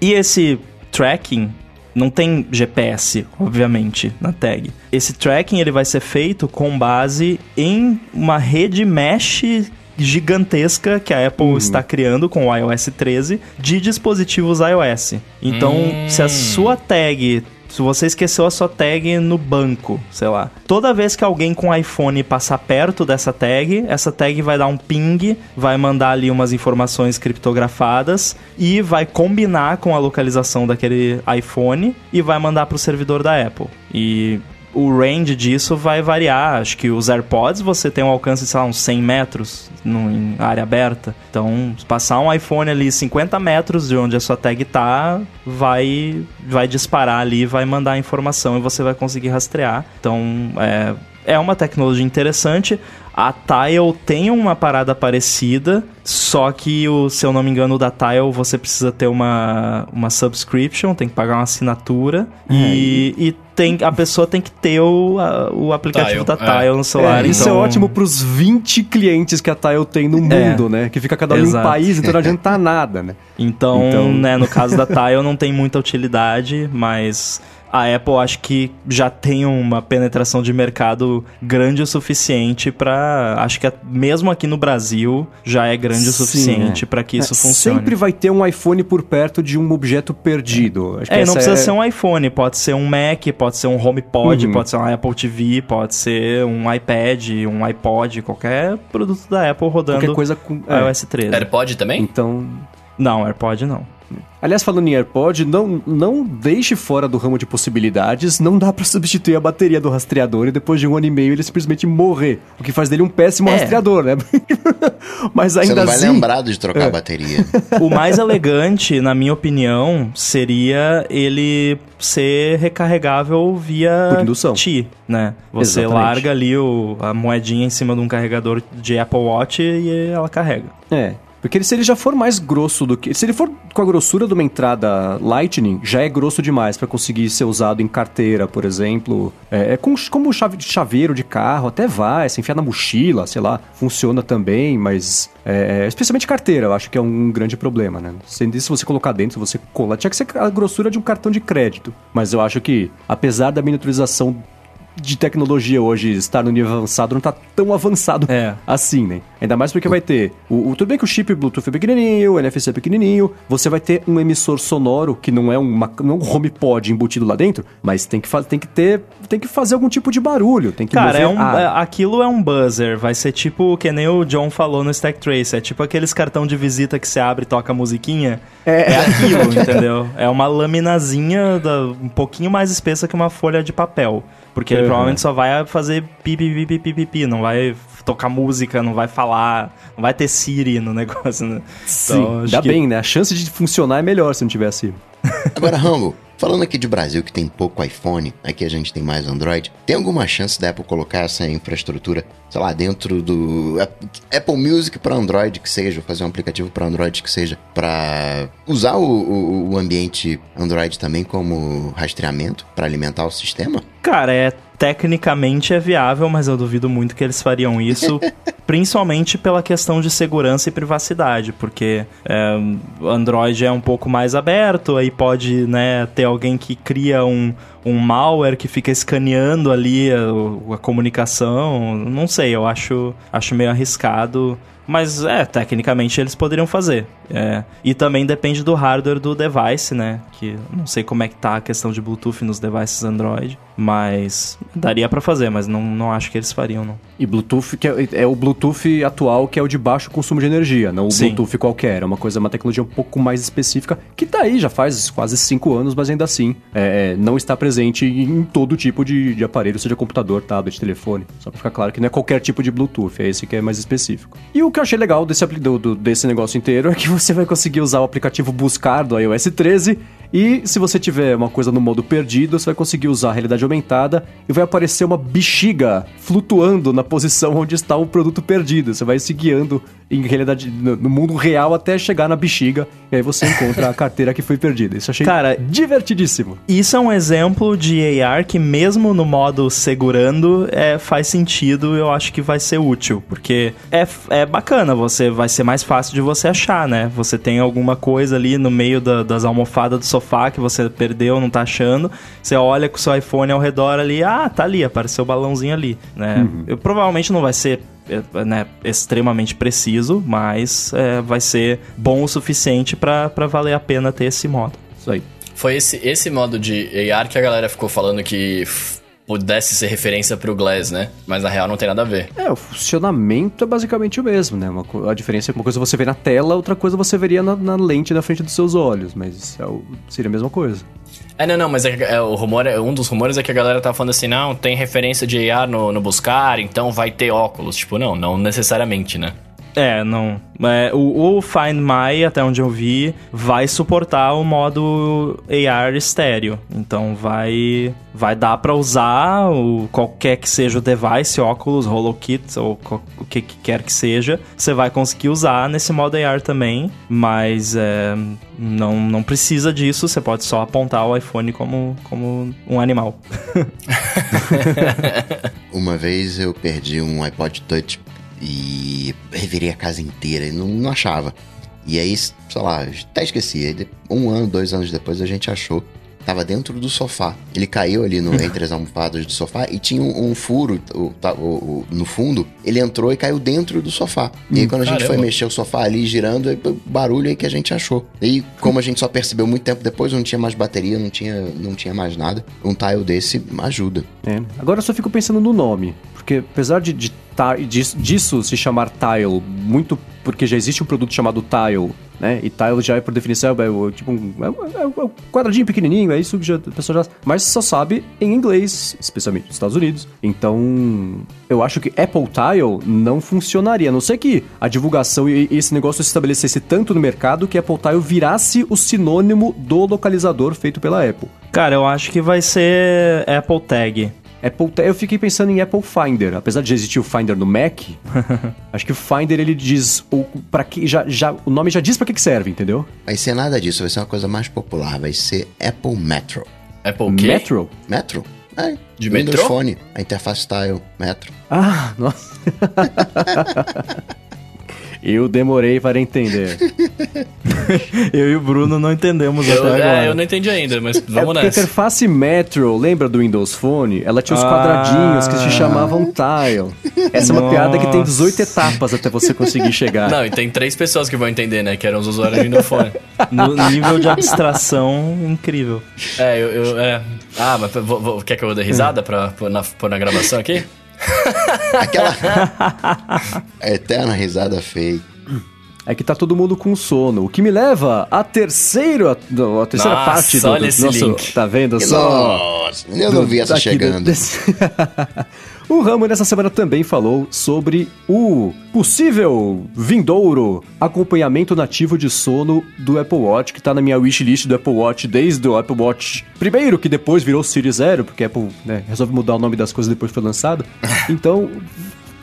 e esse tracking não tem GPS, obviamente, na tag. Esse tracking ele vai ser feito com base em uma rede mesh gigantesca que a Apple uhum. está criando com o iOS 13 de dispositivos iOS. Então, hum. se a sua tag se você esqueceu a sua tag no banco, sei lá. Toda vez que alguém com iPhone passar perto dessa tag, essa tag vai dar um ping, vai mandar ali umas informações criptografadas e vai combinar com a localização daquele iPhone e vai mandar para o servidor da Apple. E o range disso vai variar. Acho que os AirPods você tem um alcance de, sei lá, uns 100 metros no, em área aberta. Então, passar um iPhone ali 50 metros de onde a sua tag tá, vai, vai disparar ali, vai mandar a informação e você vai conseguir rastrear. Então, é, é uma tecnologia interessante. A Tile tem uma parada parecida, só que, o, se eu não me engano, da Tile você precisa ter uma, uma subscription, tem que pagar uma assinatura. É. E, e tem, a pessoa tem que ter o, a, o aplicativo Tile, da Tile é. no celular. É, então... Isso é ótimo pros 20 clientes que a Tile tem no é. mundo, né? Que fica cada um em um país, então não adianta nada, né? Então, então, né, no caso da Tile não tem muita utilidade, mas a Apple acho que já tem uma penetração de mercado grande o suficiente para acho que mesmo aqui no Brasil já é grande Sim, o suficiente é. para que isso é, funcione. Sempre vai ter um iPhone por perto de um objeto perdido. Acho é, não precisa é... ser um iPhone, pode ser um Mac, pode ser um HomePod, uhum. pode ser um Apple TV, pode ser um iPad, um iPod, qualquer produto da Apple rodando qualquer coisa com iOS 13. AirPod também? Então Não, AirPod não. Aliás, falando em AirPod, não, não deixe fora do ramo de possibilidades. Não dá pra substituir a bateria do rastreador e depois de um ano e meio ele simplesmente morrer. O que faz dele um péssimo É. rastreador, né? Mas Você ainda não vai assim. lembrar de trocar É. a bateria. O mais elegante, na minha opinião, seria ele ser recarregável via Por indução. Qi, né? Você Exatamente. larga ali o, a moedinha em cima de um carregador de Apple Watch e ela carrega. É. Porque se ele já for mais grosso do que. Se ele for com a grossura de uma entrada Lightning, já é grosso demais pra conseguir ser usado em carteira, por exemplo. É, é com, como chave, chaveiro de carro, até vai, se enfiar na mochila, sei lá, funciona também, mas. é, especialmente carteira, eu acho que é um grande problema, né? Se, se você colocar dentro, se você colar. Tinha que ser a grossura de um cartão de crédito. Mas eu acho que, apesar da miniaturização de tecnologia hoje estar no nível avançado, não tá tão avançado É. assim, né? Ainda mais porque vai ter. O, o- tudo bem que o chip Bluetooth é pequenininho, o NFC é pequenininho, você vai ter um emissor sonoro que não é, uma, não é um HomePod embutido lá dentro, mas tem que, tem que ter. Tem que fazer algum tipo de barulho. Tem que Cara, é um, ar. é- aquilo é um buzzer. Vai ser tipo, que nem o John falou no Stack Trace. É tipo aqueles cartão de visita que você abre e toca a musiquinha. É, aquilo, entendeu? É uma laminazinha da- um pouquinho mais espessa que uma folha de papel. Porque ele Uhum. provavelmente só vai fazer pi, pi, pi, pi, pi, pi, pi, não vai tocar música, não vai falar, não vai ter Siri no negócio, né? Sim, Então, acho dá que- bem, né? A chance de funcionar é melhor se não tivesse. Agora, Rambo, falando aqui de Brasil que tem pouco iPhone, aqui a gente tem mais Android, tem alguma chance da Apple colocar essa infraestrutura, sei lá, dentro do Ap- Apple Music para Android que seja, fazer um aplicativo para Android que seja, para usar o, o- o ambiente Android também como rastreamento para alimentar o sistema? Cara, é tecnicamente é viável, mas eu duvido muito que eles fariam isso, principalmente pela questão de segurança e privacidade, porque é, o Android é um pouco mais aberto, aí pode né, ter alguém que cria um, um malware que fica escaneando ali a, a comunicação. Não sei, eu acho, acho meio arriscado. Mas é, tecnicamente eles poderiam fazer. É, e também depende do hardware do device, né? Que não sei como é que tá a questão de Bluetooth nos devices Android. Mas daria pra fazer, mas não, não acho que eles fariam, não. E Bluetooth, que é, é o Bluetooth atual, que é o de baixo consumo de energia, não o Sim. Bluetooth qualquer. É uma coisa, uma tecnologia um pouco mais específica, que tá aí já faz quase cinco anos, mas ainda assim é, não está presente em todo tipo de, de aparelho, seja computador, tablet, telefone. Só pra ficar claro que não é qualquer tipo de Bluetooth, é esse que é mais específico. E o que eu achei legal desse, do- do- desse negócio inteiro é que você vai conseguir usar o aplicativo Buscar do iOS 13 e se você tiver uma coisa no modo perdido, você vai conseguir usar a realidade aumentada e vai aparecer uma bexiga flutuando na posição onde está o produto perdido. Você vai se guiando em realidade no, mundo real até chegar na bexiga e aí você encontra a carteira que foi perdida. Isso achei Cara, divertidíssimo. Isso é um exemplo de AR que, mesmo no modo segurando, é, faz sentido. Eu acho que vai ser útil, porque é, é bacana. Você vai ser mais fácil de você achar, né? Você tem alguma coisa ali no meio da- das almofadas do sofá que você perdeu, não tá achando. Você olha com o seu iPhone ao redor ali, ah, tá ali, apareceu o balãozinho ali, né? Eu, provavelmente não vai ser é, né, extremamente preciso, mas é, vai ser bom o suficiente pra valer a pena ter esse modo. Isso aí. Foi esse, esse modo de AR que a galera ficou falando que pudesse ser referência pro Glass, né? Mas na real não tem nada a ver. É, o funcionamento é basicamente o mesmo, né? Uma a diferença é que uma coisa você vê na tela, outra coisa você veria na, na lente na frente dos seus olhos, mas é o- seria a mesma coisa. É, não, não, mas é, é, o rumor, é- um dos rumores é que a galera tá falando assim, não, tem referência de AR no, no buscar, então vai ter óculos. Tipo, não, não necessariamente, né? É, não. É, o, o Find My, até onde eu vi, vai suportar o modo AR estéreo. Então vai vai dar pra usar o, qualquer que seja o device, óculos, HoloKit ou co- o que, que quer que seja. Você vai conseguir usar nesse modo AR também, mas é, não, não precisa disso. Você pode só apontar o iPhone como, como um animal. Uma vez eu perdi um iPod Touch e revirei a casa inteira e não, não achava. E aí, sei lá, até esqueci. Um ano, dois anos depois a gente achou. Tava dentro do sofá. Ele caiu ali no, entre as almofadas do sofá e tinha um, um furo o- o- o- no fundo. Ele entrou e caiu dentro do sofá. E aí, quando a gente caramba. foi mexer o sofá ali girando, aí, barulho aí que a gente achou. E como a gente só percebeu muito tempo depois, não tinha mais bateria, não tinha, não tinha mais nada. Um tile desse ajuda. É. Agora eu só fico pensando no nome, porque apesar de, de disso se chamar tile muito porque já existe um produto chamado Tile, né? E Tile já é, por definição, é, é, tipo um, é, é, um quadradinho pequenininho, é isso que já, a pessoa já... Mas só sabe em inglês, especialmente nos Estados Unidos. Então, eu acho que Apple Tile não funcionaria, a não ser que a divulgação e esse negócio se estabelecesse tanto no mercado que Apple Tile virasse o sinônimo do localizador feito pela Apple. Cara, eu acho que vai ser Apple Tag. Apple, eu fiquei pensando em Apple Finder, apesar de existir o Finder no Mac. acho que o Finder ele diz o para que já, já o nome já diz para que, que serve, entendeu? Vai ser nada disso, vai ser uma coisa mais popular, vai ser Apple Metro. Apple quê? Metro? Metro? É. De Windows metrô? Phone, a interface Tile, Metro. Ah, nossa. Eu demorei para entender. eu e o Bruno não entendemos Eu, até agora. é, eu não entendi ainda, mas É vamos porque a nessa. interface Metro, lembra do Windows Phone? Ela tinha os Ah. quadradinhos que se chamavam tile. Essa é uma piada que tem Nossa. 18 etapas até você conseguir chegar. Não, e tem três pessoas que vão entender, né? Que eram os usuários de Windows No nível de abstração incrível. É, eu, eu- é. Ah, mas vou- vou- quer que eu dê risada pra pôr na, pôr na gravação aqui? Aquela a eterna risada feia. É que tá todo mundo com sono. O que me leva à terceira, a terceira Nossa, parte do, olha do esse nosso. link. Tá vendo só? Nossa, eu não vi essa do- chegando. desse- o Ramo nessa semana também falou sobre o possível vindouro acompanhamento nativo de sono do Apple Watch, que tá na minha wishlist do Apple Watch desde o Apple Watch primeiro, que depois virou Series Zero, porque a Apple né, resolve mudar o nome das coisas depois que foi lançado. Então,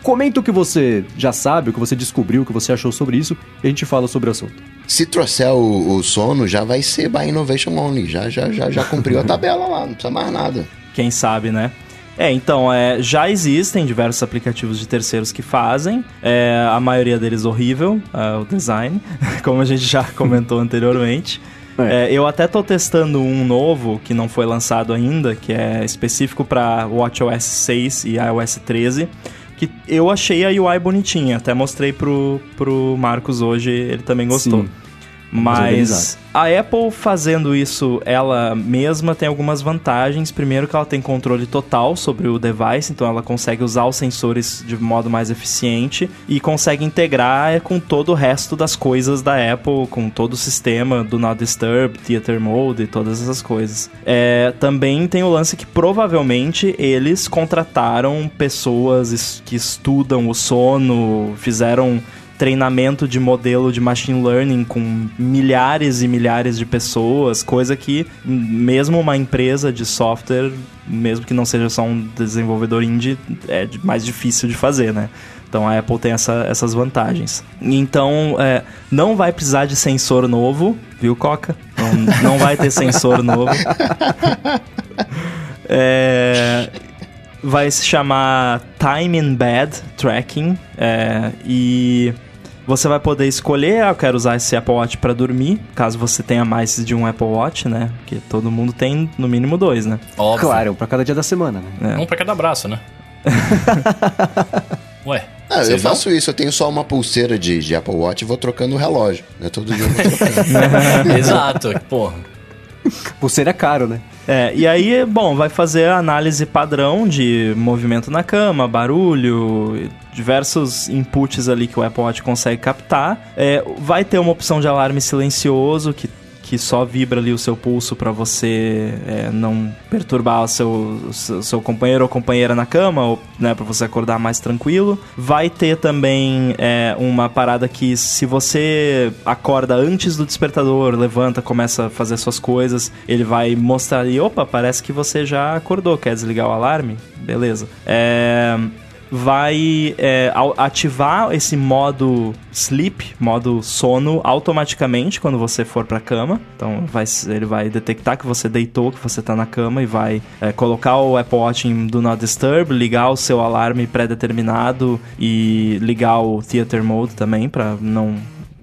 comenta o que você já sabe, o que você descobriu, o que você achou sobre isso, e a gente fala sobre o assunto. Se trouxer o, o sono, já vai ser by Innovation Only. Já, já, já, já cumpriu a tabela lá, não precisa mais nada. Quem sabe, né? É, então, é, já existem diversos aplicativos de terceiros que fazem, é, a maioria deles horrível, é, o design, como a gente já comentou anteriormente. É. É, eu até tô testando um novo que não foi lançado ainda, que é específico para WatchOS 6 e iOS 13, que eu achei a UI bonitinha, até mostrei pro, pro Marcos hoje, ele também gostou. Sim. Mas a Apple fazendo isso ela mesma tem algumas vantagens. Primeiro que ela tem controle total sobre o device, então ela consegue usar os sensores de modo mais eficiente e consegue integrar é, com todo o resto das coisas da Apple, com todo o sistema do Not Disturb, Theater Mode e todas essas coisas. É, também tem o lance que provavelmente eles contrataram pessoas es- que estudam o sono, fizeram treinamento de modelo de machine learning com milhares e milhares de pessoas, coisa que mesmo uma empresa de software, mesmo que não seja só um desenvolvedor indie, é mais difícil de fazer, né? Então a Apple tem essa- essas vantagens. Então, é, não vai precisar de sensor novo, viu, Coca? Não, não vai ter sensor novo. É, vai se chamar Time in Bed Tracking é, e você vai poder escolher, ah, eu quero usar esse Apple Watch para dormir, caso você tenha mais de um Apple Watch, né? Porque todo mundo tem no mínimo dois, né? Óbvio. Claro, pra cada dia da semana, né? Um pra cada braço, né? Ué. Ah, eu faço isso, eu tenho só uma pulseira de, de Apple Watch e vou trocando o relógio. Né? Todo dia eu vou trocando. não? Exato, porra. Pulseira é caro, né? É, e aí, bom, vai fazer a análise padrão de movimento na cama, barulho, diversos inputs ali que o Apple Watch consegue captar. É, vai ter uma opção de alarme silencioso que, que só vibra ali o seu pulso para você é, não perturbar o seu, seu, seu companheiro ou companheira na cama, ou né, para você acordar mais tranquilo. Vai ter também é, uma parada que se você acorda antes do despertador, levanta, começa a fazer suas coisas, ele vai mostrar ali, opa, parece que você já acordou, quer desligar o alarme? Beleza. É, vai é, ativar esse modo sleep, modo sono, automaticamente quando você for pra cama. Então vai, ele vai detectar que você deitou, que você tá na cama e vai é, colocar o Apple Watch em Do Not Disturb, ligar o seu alarme pré-determinado e ligar o Theater Mode também pra não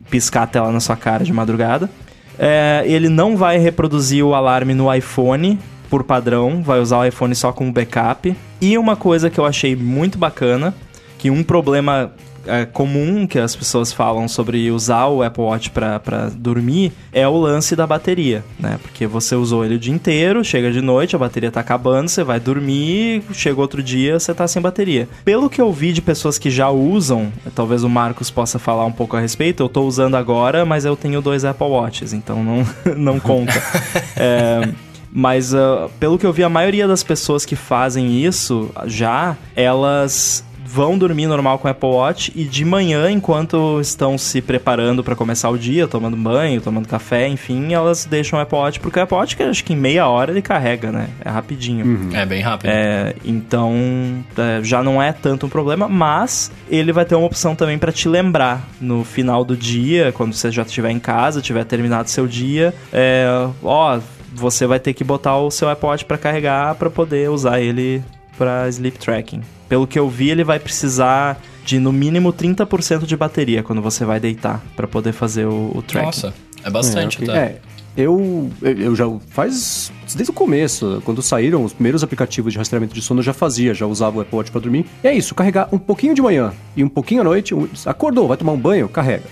piscar a tela na sua cara de madrugada. É, ele não vai reproduzir o alarme no iPhone por padrão, vai usar o iPhone só como backup. E uma coisa que eu achei muito bacana, que um problema é, comum que as pessoas falam sobre usar o Apple Watch para dormir é o lance da bateria, né? Porque você usou ele o dia inteiro, chega de noite, a bateria tá acabando, você vai dormir, chega outro dia, você tá sem bateria. Pelo que eu vi de pessoas que já usam, talvez o Marcos possa falar um pouco a respeito, eu tô usando agora, mas eu tenho dois Apple Watches, então não, não conta. é, mas uh, pelo que eu vi, a maioria das pessoas que fazem isso já, elas vão dormir normal com o Apple Watch e de manhã, enquanto estão se preparando para começar o dia, tomando banho, tomando café, enfim, elas deixam o Apple Watch, porque o Apple Watch, que acho que em meia hora ele carrega, né? É rapidinho. Uhum. É bem rápido. É, então, é, já não é tanto um problema, mas ele vai ter uma opção também para te lembrar no final do dia, quando você já estiver em casa, tiver terminado seu dia, é, ó, você vai ter que botar o seu Apple Watch para carregar para poder usar ele para sleep tracking. Pelo que eu vi, ele vai precisar de no mínimo 30% de bateria quando você vai deitar para poder fazer o, o tracking. Nossa, é bastante, é, tá? É, eu, eu já faz desde o começo, quando saíram os primeiros aplicativos de rastreamento de sono, eu já fazia, já usava o Apple Watch para dormir. E é isso, carregar um pouquinho de manhã e um pouquinho à noite, acordou, vai tomar um banho, carrega.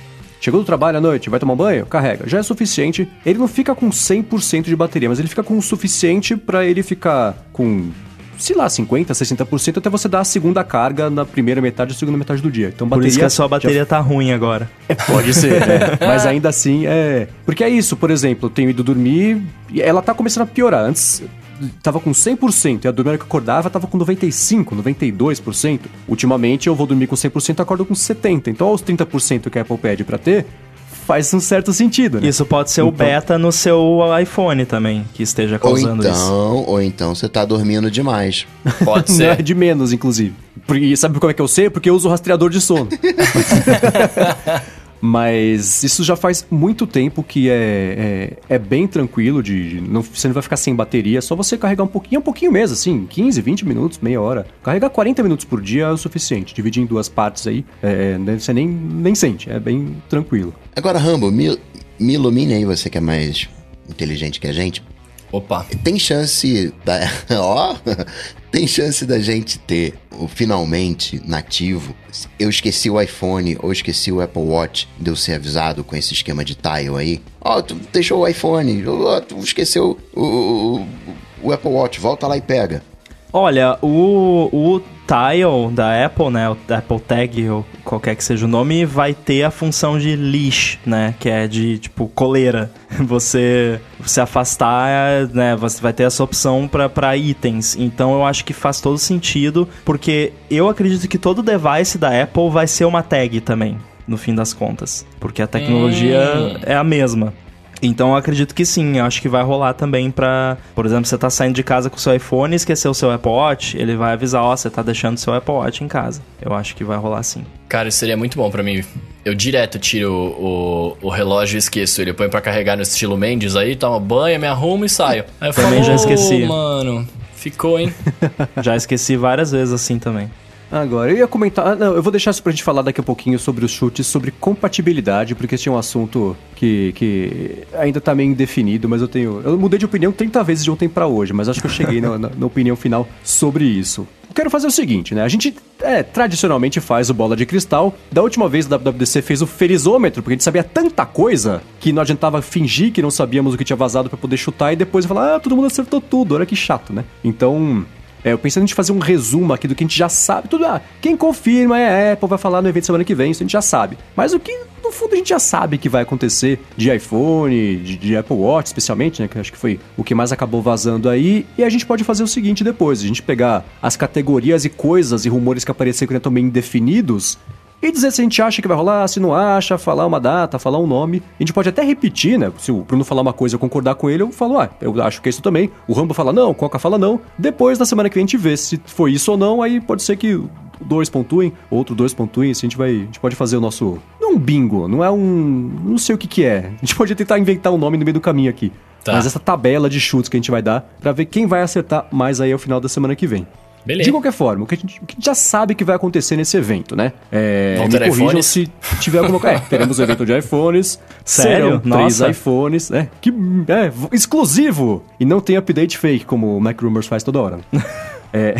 Chegou do trabalho à noite, vai tomar um banho? Carrega. Já é suficiente. Ele não fica com 100% de bateria, mas ele fica com o suficiente para ele ficar com sei lá, 50%, 60% até você dar a segunda carga na primeira metade ou segunda metade do dia. Então, bateria. Por isso que a sua bateria já... tá ruim agora. É, pode ser, é. Mas ainda assim, é. Porque é isso, por exemplo, eu tenho ido dormir e ela tá começando a piorar. Antes tava com 100% e a dormir que eu acordava tava com 95%, 92%. Ultimamente eu vou dormir com 100% e acordo com 70%. Então, aos 30% que a Apple pede para ter, faz um certo sentido, né? Isso pode ser então... o beta no seu iPhone também, que esteja causando ou então, isso. Ou então você tá dormindo demais. Pode ser. Não, é de menos, inclusive. E sabe como é que eu sei? Porque eu uso o rastreador de sono. Mas isso já faz muito tempo que é, é, é bem tranquilo, de não, você não vai ficar sem bateria, é só você carregar um pouquinho, um pouquinho mesmo, assim, 15, 20 minutos, meia hora. Carregar 40 minutos por dia é o suficiente, dividir em duas partes aí, é, né, você nem, nem sente, é bem tranquilo. Agora, Rambo, me, me ilumine aí, você que é mais inteligente que a gente. Opa. Tem chance da. Ó! tem chance da gente ter o finalmente nativo. Eu esqueci o iPhone ou esqueci o Apple Watch de eu ser avisado com esse esquema de tile aí. Ó, oh, tu deixou o iPhone, oh, tu esqueceu o, o, o Apple Watch, volta lá e pega. Olha, o, o Tile da Apple, né, o Apple Tag ou qualquer que seja o nome, vai ter a função de leash, né, que é de tipo coleira. Você se afastar, né, você vai ter essa opção para itens. Então eu acho que faz todo sentido, porque eu acredito que todo device da Apple vai ser uma tag também, no fim das contas, porque a tecnologia hum. é a mesma. Então eu acredito que sim, eu acho que vai rolar também pra. Por exemplo, você tá saindo de casa com o seu iPhone e esqueceu o seu Apple Watch, ele vai avisar, ó, oh, você tá deixando o seu Apple Watch em casa. Eu acho que vai rolar sim. Cara, isso seria muito bom para mim. Eu direto tiro o, o, o, relógio e esqueço ele. Eu ponho pra carregar no estilo Mendes aí, tomo banho, me arrumo e saio. Aí eu também falo, já esqueci. Oh, mano, ficou, hein? já esqueci várias vezes assim também. Agora, eu ia comentar. Ah, não, eu vou deixar isso pra gente falar daqui a pouquinho sobre os chutes, sobre compatibilidade, porque esse é um assunto que, que ainda tá meio indefinido, mas eu tenho. Eu mudei de opinião 30 vezes de ontem para hoje, mas acho que eu cheguei na, na, na, opinião final sobre isso. Quero fazer o seguinte, né? A gente é, tradicionalmente faz o bola de cristal. Da última vez a WWDC fez o ferizômetro, porque a gente sabia tanta coisa que não adiantava fingir que não sabíamos o que tinha vazado para poder chutar e depois falar, ah, todo mundo acertou tudo, olha que chato, né? Então, é, eu pensei em fazer um resumo aqui do que a gente já sabe. Tudo, ah, quem confirma é a Apple, vai falar no evento semana que vem, isso a gente já sabe. Mas o que, no fundo, a gente já sabe que vai acontecer de iPhone, de, de Apple Watch, especialmente, né? Que acho que foi o que mais acabou vazando aí. E a gente pode fazer o seguinte depois: a gente pegar as categorias e coisas e rumores que apareceram que estão bem indefinidos e dizer se a gente acha que vai rolar, se não acha, falar uma data, falar um nome. A gente pode até repetir, né? Se o Bruno falar uma coisa eu concordar com ele, eu falo, ah, eu acho que é isso também. O Rambo fala não, o Coca fala não. Depois, da semana que vem, a gente vê se foi isso ou não, aí pode ser que dois pontuem, outro dois pontuem, assim a gente vai. A gente pode fazer o nosso. Não um bingo, não é um. Não sei o que que é. A gente pode tentar inventar um nome no meio do caminho aqui. Tá. Mas essa tabela de chutes que a gente vai dar para ver quem vai acertar mais aí ao final da semana que vem. Beleza. De qualquer forma, o que, a gente, o que a gente já sabe que vai acontecer nesse evento, né? É, Vão me corrijam iPhones? se tiver alguma coisa. É, teremos o evento de iPhones. Sério? três iPhones, né? Que, é, exclusivo! E não tem update fake, como o Mac Rumors faz toda hora. é...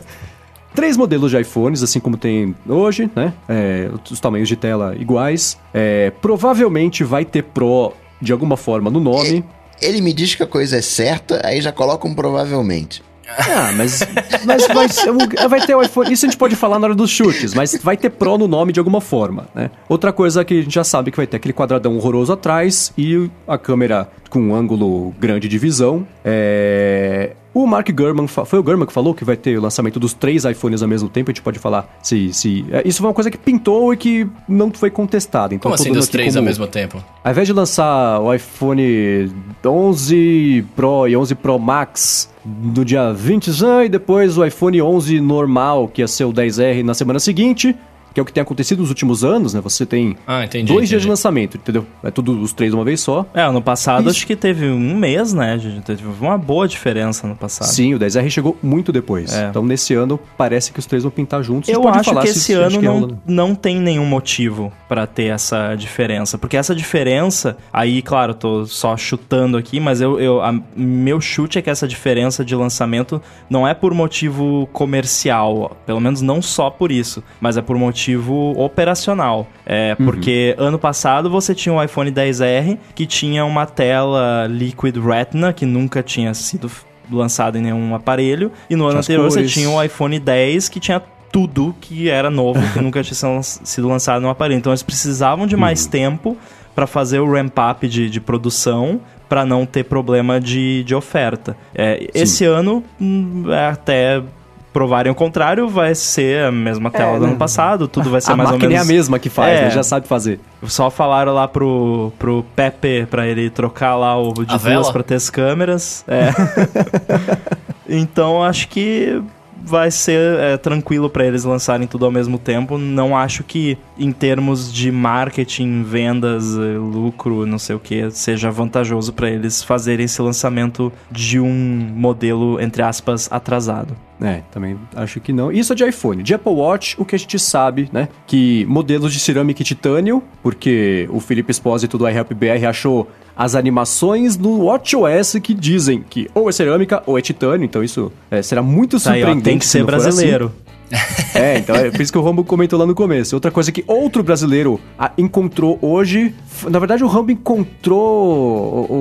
três modelos de iPhones, assim como tem hoje, né? É, os tamanhos de tela iguais. É, provavelmente vai ter Pro de alguma forma no nome. Ele me diz que a coisa é certa, aí já coloca um provavelmente. Ah, mas, mas vai, ser, vai ter o iPhone. Isso a gente pode falar na hora dos chutes, mas vai ter Pro no nome de alguma forma, né? Outra coisa que a gente já sabe que vai ter aquele quadradão horroroso atrás e a câmera com um ângulo grande de visão. É... O Mark Gurman, foi o Gurman que falou que vai ter o lançamento dos três iPhones ao mesmo tempo, a gente pode falar se... se é, isso foi uma coisa que pintou e que não foi contestada. Então, como assim dos três como, ao mesmo tempo? Ao invés de lançar o iPhone 11 Pro e 11 Pro Max no dia 20 e depois o iPhone 11 normal, que ia ser o 10R na semana seguinte, que é o que tem acontecido nos últimos anos, né? Você tem ah, entendi, dois entendi. dias de lançamento, entendeu? É tudo os três de uma vez só. É, ano passado Isso. acho que teve um mês, né? Teve uma boa diferença no passado. Sim, o 10R chegou muito depois. É. Então nesse ano parece que os três vão pintar juntos. Eu acho que esse ano não, né? não tem nenhum motivo para ter essa diferença. Porque essa diferença, aí, claro, tô só chutando aqui, mas eu, eu a, meu chute é que essa diferença de lançamento não é por motivo comercial, pelo menos não só por isso, mas é por motivo motivo operacional. É, uhum. porque ano passado você tinha um iPhone 10R que tinha uma tela Liquid Retina, que nunca tinha sido lançado em nenhum aparelho, e no ano As anterior cores. você tinha um iPhone 10 que tinha tudo que era novo, que nunca tinha sido lançado no aparelho. Então eles precisavam de mais uhum. tempo para fazer o ramp-up de, de produção para não ter problema de, de oferta. É, esse ano, hum, é até provarem o contrário, vai ser a mesma tela é, do ano passado, tudo vai ser a mais ou menos... A é a mesma que faz, é, né? já sabe fazer. Só falaram lá pro, pro Pepe pra ele trocar lá o de a duas vela? pra ter as câmeras. É. então acho que vai ser é, tranquilo para eles lançarem tudo ao mesmo tempo. Não acho que, em termos de marketing, vendas, eh, lucro, não sei o que, seja vantajoso para eles fazerem esse lançamento de um modelo, entre aspas, atrasado. É, também acho que não. Isso é de iPhone. De Apple Watch, o que a gente sabe, né? Que modelos de cerâmica e titânio, porque o Felipe Espósito do iHelpBR achou as animações no WatchOS que dizem que ou é cerâmica ou é titânio, então isso é, será muito surpreendente. Aí, ó, tem que ser brasileiro. Assim. É, então é por isso que o Rambo comentou lá no começo. Outra coisa que outro brasileiro encontrou hoje. Na verdade, o Rambo encontrou. O,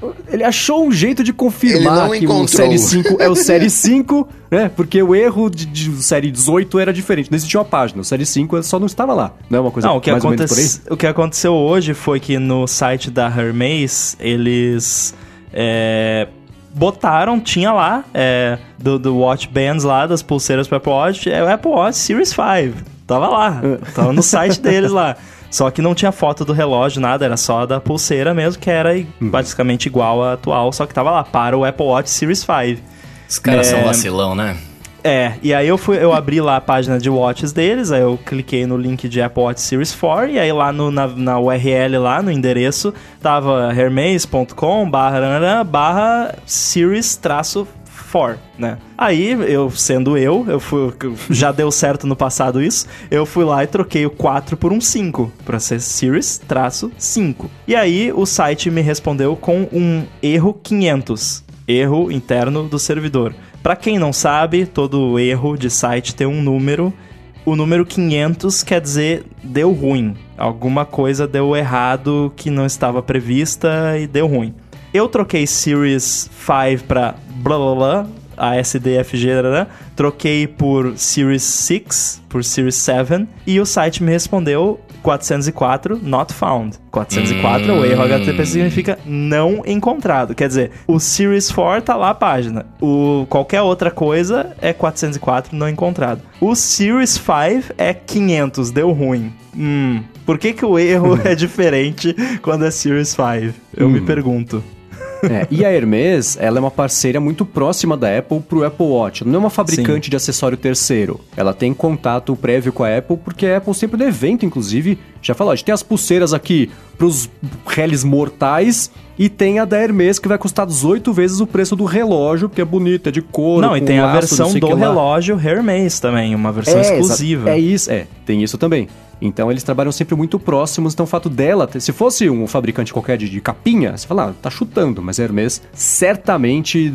o, o, ele achou um jeito de confirmar que encontrou. o Série 5 é o Série 5, né? Porque o erro de, de Série 18 era diferente. Não existia uma página. O Série 5 só não estava lá. Não é uma coisa não, o que mais aconte... ou menos por aí? O que aconteceu hoje foi que no site da Hermes, eles. É, botaram, tinha lá, é, do, do Watch Bands lá, das pulseiras pro Apple Watch, é o Apple Watch Series 5. Tava lá, tava no site deles lá. Só que não tinha foto do relógio, nada, era só da pulseira mesmo, que era uhum. basicamente igual à atual, só que tava lá, para o Apple Watch Series 5. Os caras é... são vacilão, né? É, e aí eu fui, eu abri lá a página de watches deles, aí eu cliquei no link de Apple Watch Series 4, e aí lá no, na, na URL lá, no endereço, tava hermes.com barra, barra series traço 4, né? Aí, eu sendo eu, eu fui, já deu certo no passado isso, eu fui lá e troquei o 4 por um 5, para ser Series traço 5. E aí o site me respondeu com um erro 500, erro interno do servidor. Para quem não sabe, todo erro de site tem um número. O número 500 quer dizer deu ruim. Alguma coisa deu errado que não estava prevista e deu ruim. Eu troquei Series 5 para blá blá blá, ASDFG, né? troquei por Series 6, por Series 7, e o site me respondeu 404 not found. 404 hum. o erro HTTP significa não encontrado. Quer dizer, o Series 4 tá lá a página. O qualquer outra coisa é 404 não encontrado. O Series 5 é 500, deu ruim. Hum, por que que o erro é diferente quando é Series 5? Eu hum. me pergunto. É, e a Hermes, ela é uma parceira muito próxima da Apple pro Apple Watch. Não é uma fabricante Sim. de acessório terceiro. Ela tem contato prévio com a Apple, porque a Apple sempre no evento, inclusive, já falou, a gente tem as pulseiras aqui pros réis mortais e tem a da Hermes que vai custar 18 vezes o preço do relógio, porque é bonita, é de couro. Não, e tem a versão do relógio Hermes também, uma versão é, exclusiva. É isso, é, tem isso também. Então eles trabalham sempre muito próximos, então o fato dela, se fosse um fabricante qualquer de, de capinha, você fala, ah, tá chutando, mas a Hermes certamente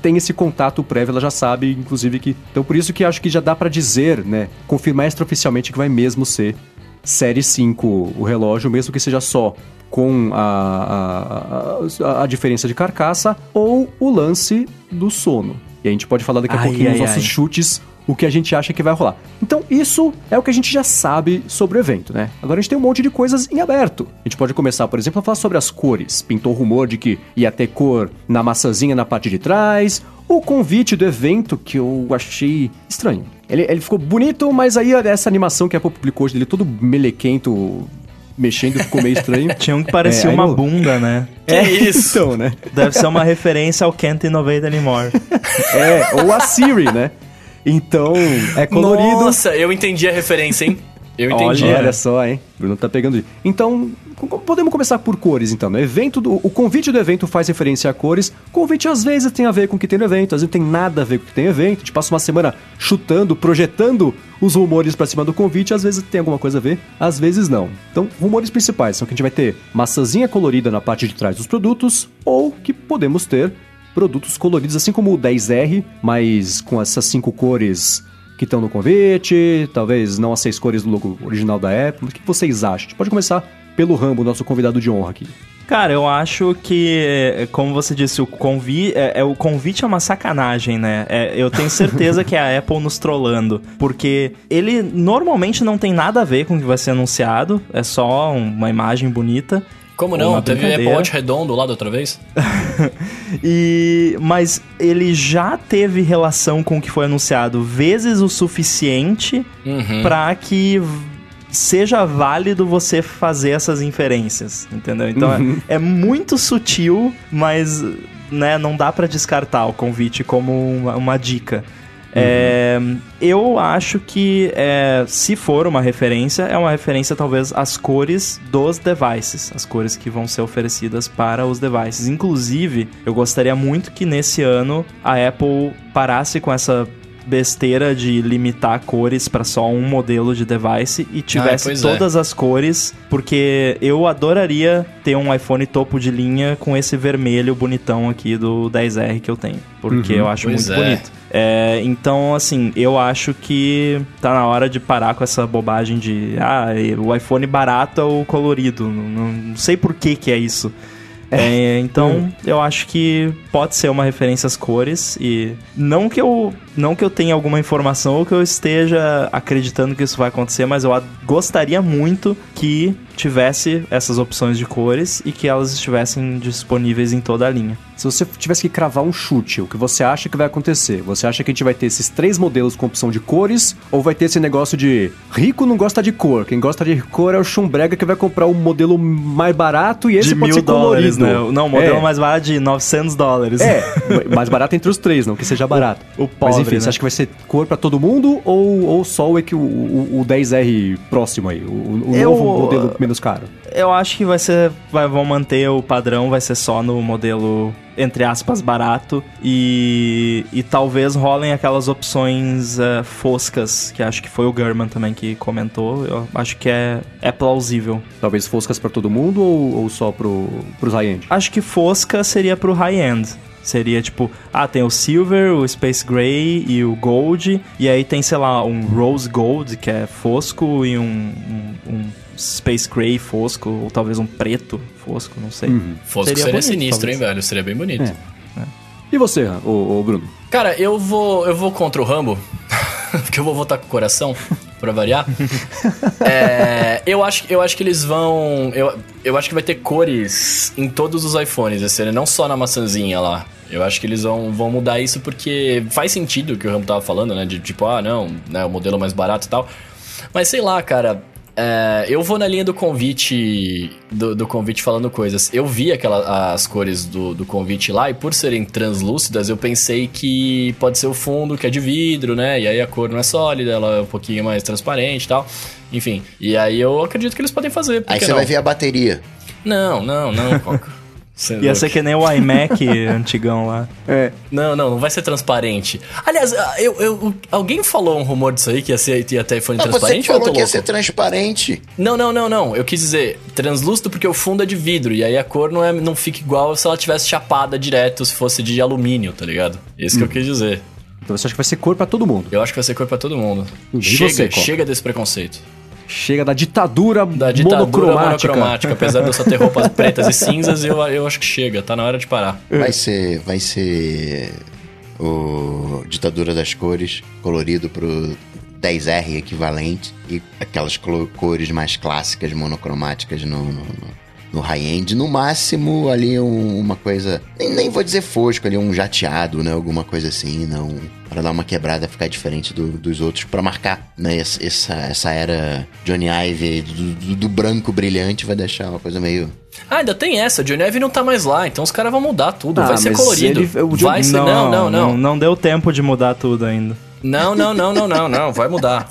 tem esse contato prévio, ela já sabe, inclusive que. Então por isso que acho que já dá pra dizer, né, confirmar extraoficialmente que vai mesmo ser Série 5 o relógio, mesmo que seja só com a, a, a, a diferença de carcaça ou o lance do sono. E a gente pode falar daqui a Ai, pouquinho ai, nossos ai. chutes o que a gente acha que vai rolar. Então, isso é o que a gente já sabe sobre o evento, né? Agora a gente tem um monte de coisas em aberto. A gente pode começar, por exemplo, a falar sobre as cores. Pintou rumor de que ia ter cor na maçãzinha na parte de trás. O convite do evento, que eu achei estranho. Ele, ele ficou bonito, mas aí essa animação que a Apple publicou hoje dele, todo melequento, mexendo, ficou meio estranho. Tinha um que parecia É, uma no- bunda, né? Que isso? Então, né? Deve ser uma referência ao Can't Innovate Anymore. É, ou a Siri, né? Então, é colorido. Nossa, eu entendi a referência, hein? Eu entendi. Olha, só, hein? Bruno tá pegando. Então, podemos começar por cores, então. No evento do, o convite do evento faz referência a cores. Convite às vezes tem a ver com o que tem no evento, às vezes não tem nada a ver com o que tem no evento. A gente passa uma semana chutando, projetando os rumores pra cima do convite, às vezes tem alguma coisa a ver, às vezes não. Então, rumores principais são que a gente vai ter maçãzinha colorida na parte de trás dos produtos, ou que podemos ter produtos coloridos, assim como o 10R, mas com essas cinco cores que estão no convite, talvez não as seis cores do logo original da Apple. O que vocês acham? A gente pode começar pelo Rambo, nosso convidado de honra aqui. Cara, eu acho que, como você disse, o, convi é, é- o convite é uma sacanagem, né? É, eu tenho certeza que é a Apple nos trollando. Porque ele normalmente não tem nada a ver com o que vai ser anunciado, é só um- uma imagem bonita. Como não? Teve Apple brincadeira. Watch redondo lá da outra vez? E mas ele já teve relação com o que foi anunciado vezes o suficiente Uhum. pra que seja válido você fazer essas inferências, entendeu? Então é, é muito sutil, mas né, não dá pra descartar o convite como uma, uma dica. É, eu acho que é, se for uma referência, é uma referência talvez às cores dos devices, as cores que vão ser oferecidas para os devices. Inclusive, eu gostaria muito que nesse ano a Apple parasse com essa besteira de limitar cores para só um modelo de device e tivesse pois é. todas as cores, porque eu adoraria ter um iPhone topo de linha com esse vermelho bonitão aqui do 10R que eu tenho, porque Uhum. eu acho muito é. bonito. É, então, assim, eu acho que tá na hora de parar com essa bobagem de ah, o iPhone barato é o colorido. Não, não sei por que que é isso. É, então, eu acho que pode ser uma referência às cores e não que eu não que eu tenha alguma informação ou que eu esteja acreditando que isso vai acontecer, mas eu gostaria muito que tivesse essas opções de cores e que elas estivessem disponíveis em toda a linha. Se você tivesse que cravar um chute, o que você acha que vai acontecer? Você acha que a gente vai ter esses três modelos com opção de cores? Ou vai ter esse negócio de rico não gosta de cor? Quem gosta de cor é o chumbrega que vai comprar o modelo mais barato e esse de pode mil ser dólares, colorido. né? Não, o modelo é. mais barato de 900 dólares. É, mais barato entre os três, não que seja barato. o Mas pobre, enfim, né? você acha que vai ser cor pra todo mundo ou, ou só o, o, o, o 10R próximo aí? O, o Eu- novo modelo menos caro? Eu acho que vai ser. Vai, vão manter o padrão, vai ser só no modelo, entre aspas, barato. E, e talvez rolem aquelas opções eh, foscas, que acho que foi o German também que comentou. Eu acho que é, é plausível. Talvez foscas pra todo mundo ou, ou só pro, pros high-end? Acho que fosca seria pro high-end. Seria tipo, ah, tem o Silver, o Space Gray e o Gold. E aí tem, sei lá, um Rose Gold, que é fosco, e um, um, um Space Gray fosco, ou talvez um preto fosco, não sei. Fosco Seria seria, bonito, sinistro, talvez. hein, velho? Seria bem bonito. É. E você, ô, ô Bruno? Cara, eu vou, eu vou contra o Rambo, porque eu vou votar com o coração, pra variar. É, eu, acho, eu acho que eles vão. Eu, eu acho que vai ter cores em todos os iPhones esse ano, não só na maçãzinha lá. Eu acho que eles vão, vão mudar isso porque faz sentido o que o Rambo tava falando, né? De tipo, ah, não, né, o modelo mais barato e tal. Mas sei lá, cara. É, eu vou na linha do convite do, do convite falando coisas. Eu vi aquela, as cores do, do convite lá e por serem translúcidas, eu pensei que pode ser o fundo que é de vidro, né? E aí a cor não é sólida, ela é um pouquinho mais transparente e tal. Enfim, e aí eu acredito que eles podem fazer. Aí você não? vai ver a bateria. Não, não, não, Coca. É Ia louco. ser que nem o iMac antigão lá. É. Não, não, não vai ser transparente. Aliás, ah, eu, eu- alguém falou um rumor disso aí que ia, ser, ia ter iPhone Ah, você transparente que ou eu falou que ia louco? ser transparente. Não, não, não, não. Eu quis dizer translúcido porque o fundo é de vidro e aí a cor não, é, não fica igual se ela tivesse chapada direto, se fosse de alumínio, tá ligado? Isso que eu quis dizer. Então você acha que vai ser cor pra todo mundo. Eu acho que vai ser cor pra todo mundo. E Chega, você, chega desse preconceito. Chega da ditadura, Da ditadura monocromática. monocromática. Apesar de eu só ter roupas pretas e cinzas, eu, eu acho que chega. Tá na hora de parar. Vai ser. Vai ser. O Ditadura das Cores, colorido pro 10R equivalente. E aquelas cores mais clássicas, monocromáticas no. no, no- no high-end, no máximo ali um- uma coisa. Nem, nem vou dizer fosco, ali um jateado, né? Alguma coisa assim, não. Pra dar uma quebrada, ficar diferente do- dos outros, pra marcar, né? Essa, essa, essa era Johnny Ive do, do- do branco brilhante vai deixar uma coisa meio. Ah, ainda tem essa. Johnny Ive não tá mais lá, então os caras vão mudar tudo. Ah, vai ser colorido. ele- o vai Johnny- ser. Não, não, não. Não deu tempo de mudar tudo ainda. Não, não, não, não, não, não. Vai mudar.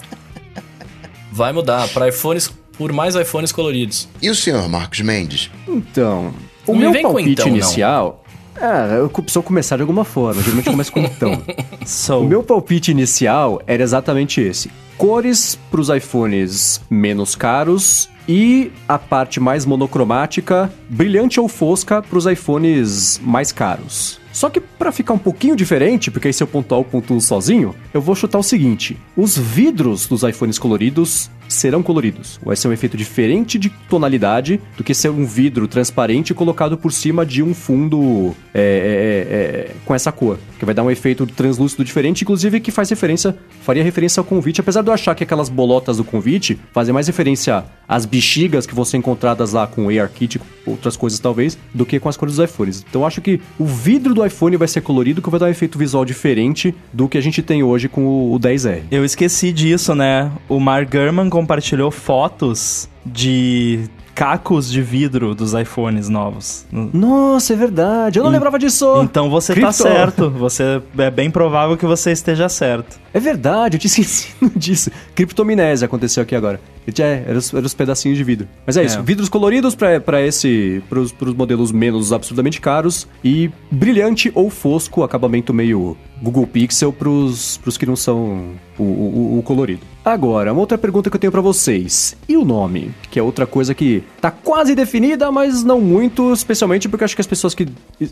Vai mudar. Pra iPhones, por mais iPhones coloridos. E o senhor Marcos Mendes? Então, o Não me meu com palpite então, não. inicial... Ah, eu preciso começar de alguma forma. Geralmente eu começo com então. So, O meu palpite inicial era exatamente esse. Cores para os iPhones menos caros e a parte mais monocromática, brilhante ou fosca para os iPhones mais caros. Só que para ficar um pouquinho diferente, porque aí se eu pontuar o ponto sozinho, eu vou chutar o seguinte: os vidros dos iPhones coloridos serão coloridos. Vai ser um efeito diferente de tonalidade do que ser um vidro transparente colocado por cima de um fundo é, é, é, é, com essa cor, que vai dar um efeito translúcido diferente, inclusive que faz referência, faria referência ao convite, apesar de eu achar que aquelas bolotas do convite fazem mais referência às bexigas que vão ser encontradas lá com o ARKit, outras coisas talvez, do que com as cores dos iPhones. Então acho que o vidro do iPhone vai ser colorido, que vai dar um efeito visual diferente do que a gente tem hoje com o- o 10R. eu esqueci disso, né? O Mark Gurman compartilhou fotos de cacos de vidro dos iPhones novos. Nossa, é verdade. Eu não En- lembrava disso. Então você Cripto. tá certo. Você é bem provável que você esteja certo. É verdade, eu tinha esquecido disso. Criptominésia aconteceu aqui agora. É, eram os, eram os pedacinhos de vidro. Mas é isso, É. vidros coloridos pra esse, pros, pros modelos menos absurdamente caros e brilhante ou fosco, acabamento meio Google Pixel pros, pros que não são o, o- o colorido. Agora, uma outra pergunta que eu tenho pra vocês. E o nome? Que é outra coisa que tá quase definida, mas não muito, especialmente porque eu acho que as pessoas que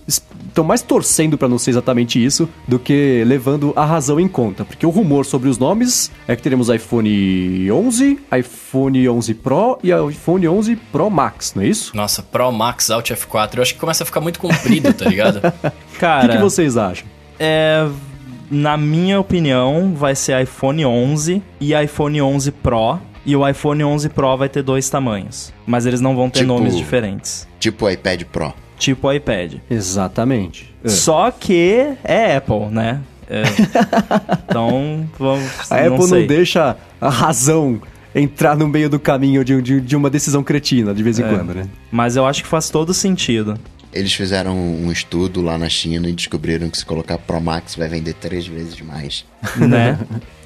estão mais torcendo pra não ser exatamente isso do que levando a razão em conta. Porque o rumor sobre os nomes é que teremos iPhone 11, iPhone 11 Pro e iPhone 11 Pro Max, não é isso? Nossa, Pro Max Alt F4. Eu acho que começa a ficar muito comprido, tá ligado? O que, Cara, que vocês acham? é, na minha opinião, vai ser iPhone 11 e iPhone 11 Pro. E o iPhone 11 Pro vai ter dois tamanhos. Mas eles não vão ter Tipo- nomes diferentes. Tipo o iPad Pro. Tipo o iPad. Exatamente. É. Só que é Apple, né? É. então, vamos. A Apple não, sei. deixa a razão entrar no meio do caminho de, de, de uma decisão cretina de vez em É. quando, né? Mas eu acho que faz todo sentido. Eles fizeram um estudo lá na China e descobriram que se colocar Pro Max vai vender três vezes mais. Né?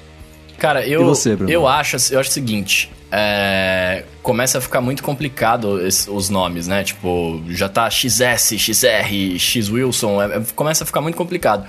Cara, eu, você, eu acho, eu acho o seguinte, é, começa a ficar muito complicado esse- os nomes, né? Tipo, já tá XS, XR, X Wilson, é- é- começa a ficar muito complicado.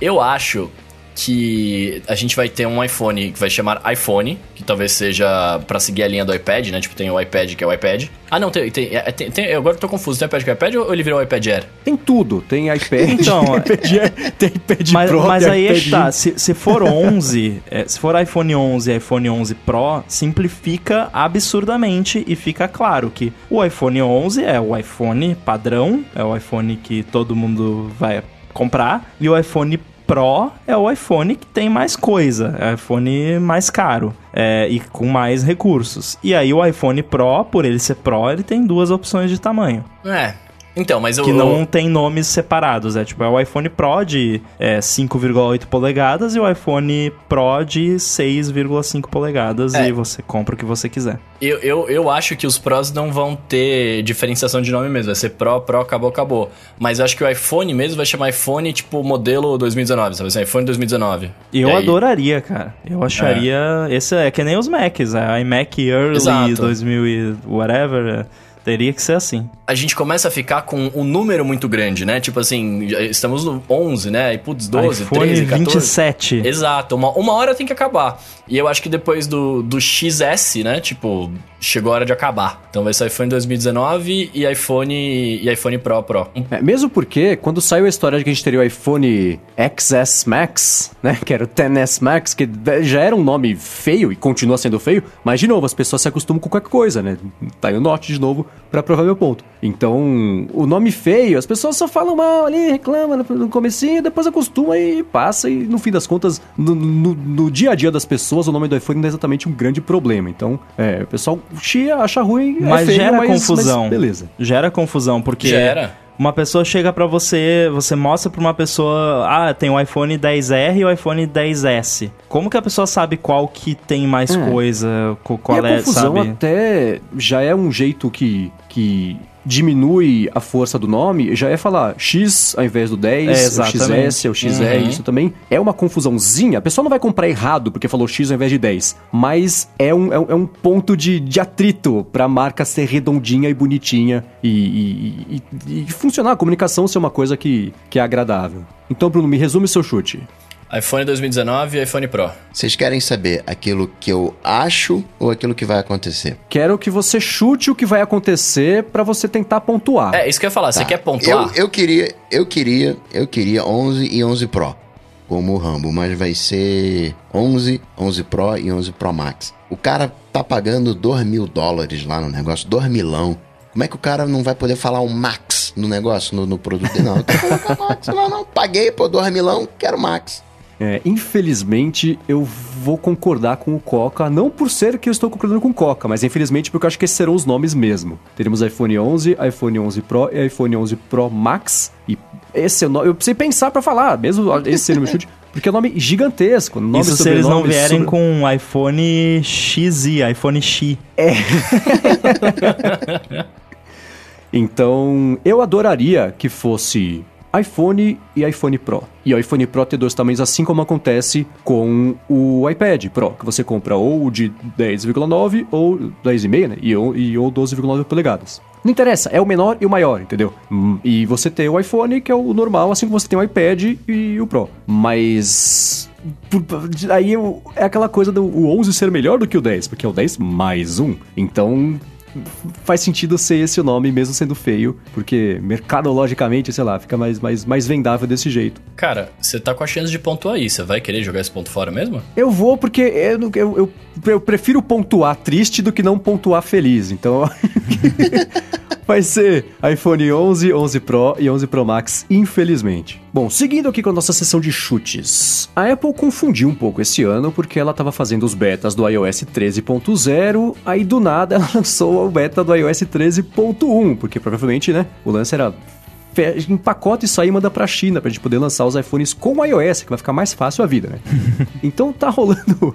Eu acho que a gente vai ter um iPhone que vai chamar iPhone, que talvez seja pra seguir a linha do iPad, né? Tipo, tem o iPad que é o iPad. Ah, não, tem, tem, é, tem, tem- agora eu tô confuso. Tem o iPad que é o iPad ou ele virou o iPad Air? Tem tudo. Tem iPad, Então, tem iPad, Air, tem iPad mas, Pro, mas tem aí é iPad tá. mini. Se, se for 11, é, se for iPhone 11 e iPhone 11 Pro, simplifica absurdamente e fica claro que o iPhone 11 é o iPhone padrão, é o iPhone que todo mundo vai comprar, e o iPhone Pro é o iPhone que tem mais coisa, é o iPhone mais caro é, e com mais recursos. E aí o iPhone Pro, por ele ser Pro, ele tem duas opções de tamanho. É. Então, mas eu... Que não tem nomes separados. É tipo, é o iPhone Pro de é, 5,8 polegadas e o iPhone Pro de 6,5 polegadas. É. E você compra o que você quiser. Eu, eu, eu acho que os Pros não vão ter diferenciação de nome mesmo. Vai ser Pro, Pro, acabou, acabou. Mas eu acho que o iPhone mesmo vai chamar iPhone, tipo, modelo 2019, sabe assim? iPhone 2019. E eu aí- adoraria, cara. Eu acharia. Esse é que nem os Macs. É iMac Early Exato. 2000 e whatever. Teria que ser assim. A gente começa a ficar com um número muito grande, né? Tipo assim, estamos no 11, né? E putz, 12, iPhone 13, 14. 27. Exato, uma, uma hora tem que acabar. E eu acho que depois do, do XS, né? Tipo, chegou a hora de acabar. Então vai ser iPhone 2019 e iPhone e iPhone Pro Pro. É, mesmo porque, quando saiu a história de que a gente teria o iPhone XS Max, né? Que era o XS Max, que já era um nome feio e continua sendo feio, mas de novo, as pessoas se acostumam com qualquer coisa, né? Tá aí o Note de novo pra provar meu ponto. Então, o nome feio, as pessoas só falam mal ali, reclamam no, no comecinho, depois acostuma e passa, e no fim das contas, no, no- no dia a dia das pessoas, o nome do iPhone não é exatamente um grande problema. Então, é, o pessoal chia, acha ruim, Mas é feio, gera mas, confusão. mas beleza. Gera confusão, porque. Gera. Uma pessoa chega pra você, você mostra pra uma pessoa, ah, tem o iPhone 10R e o iPhone 10S. Como que a pessoa sabe qual que tem mais É. coisa, co- qual e a é, confusão sabe? até já é um jeito que, que diminui a força do nome, já é falar X ao invés do 10, É, o. XS, o XR, Uhum. isso também é uma confusãozinha. A pessoa não vai comprar errado porque falou X ao invés de 10, mas é um, é um, é um ponto de, de atrito pra marca ser redondinha e bonitinha e, e, e- e funcionar, a comunicação ser uma coisa que, que é agradável. Então, Bruno, me resume o seu chute. iPhone 2019 e iPhone Pro. Vocês querem saber aquilo que eu acho ou aquilo que vai acontecer? Quero que você chute o que vai acontecer pra você tentar pontuar. É, isso que eu ia falar. Você Tá. quer pontuar? Eu, eu queria, eu queria, eu queria 11 e 11 Pro, como o Rambo, mas vai ser 11, 11 Pro e 11 Pro Max. O cara tá pagando 2 mil dólares lá no negócio, 2 milão. Como é que o cara não vai poder falar o Max no negócio, no, no produto? Não, eu quero colocar Max. Não, não, paguei, pô, 2 milão, quero Max. É, infelizmente, eu vou concordar com o Coca, não por ser que eu estou concordando com o Coca, mas infelizmente porque eu acho que esses serão os nomes mesmo. Teremos iPhone 11, iPhone 11 Pro e iPhone 11 Pro Max. E esse é o nome. Eu precisei pensar pra falar, mesmo esse sendo meu chute, porque é um nome gigantesco. Nome, Isso se eles não vierem sobre- com um iPhone XI, iPhone X. Então, eu adoraria que fosse iPhone e iPhone Pro. E o iPhone Pro ter dois tamanhos, assim como acontece com o iPad Pro, que você compra ou de 10,9 ou 10,5, né? E, ou- e ou 12,9 polegadas. Não interessa, é o menor e o maior, entendeu? E você tem o iPhone, que é o normal, assim como você tem o iPad e o Pro. Mas. Aí é aquela coisa do o 11 ser melhor do que o 10, porque é o 10 mais um. Então, faz sentido ser esse o nome, mesmo sendo feio, porque mercadologicamente, sei lá, fica mais, mais, mais vendável desse jeito. Cara, você tá com a chance de pontuar aí. Você vai querer jogar esse ponto fora mesmo? Eu vou porque eu, eu, eu, eu prefiro pontuar triste do que não pontuar feliz, então vai ser iPhone 11, 11 Pro e 11 Pro Max, infelizmente. Bom, seguindo aqui com a nossa sessão de chutes. A Apple confundiu um pouco esse ano porque ela estava fazendo os betas do iOS 13.0, aí do nada ela lançou o beta do iOS 13.1, porque provavelmente, né, o lance era empacota isso aí e manda pra China pra gente poder lançar os iPhones com iOS, que vai ficar mais fácil a vida, né? então tá rolando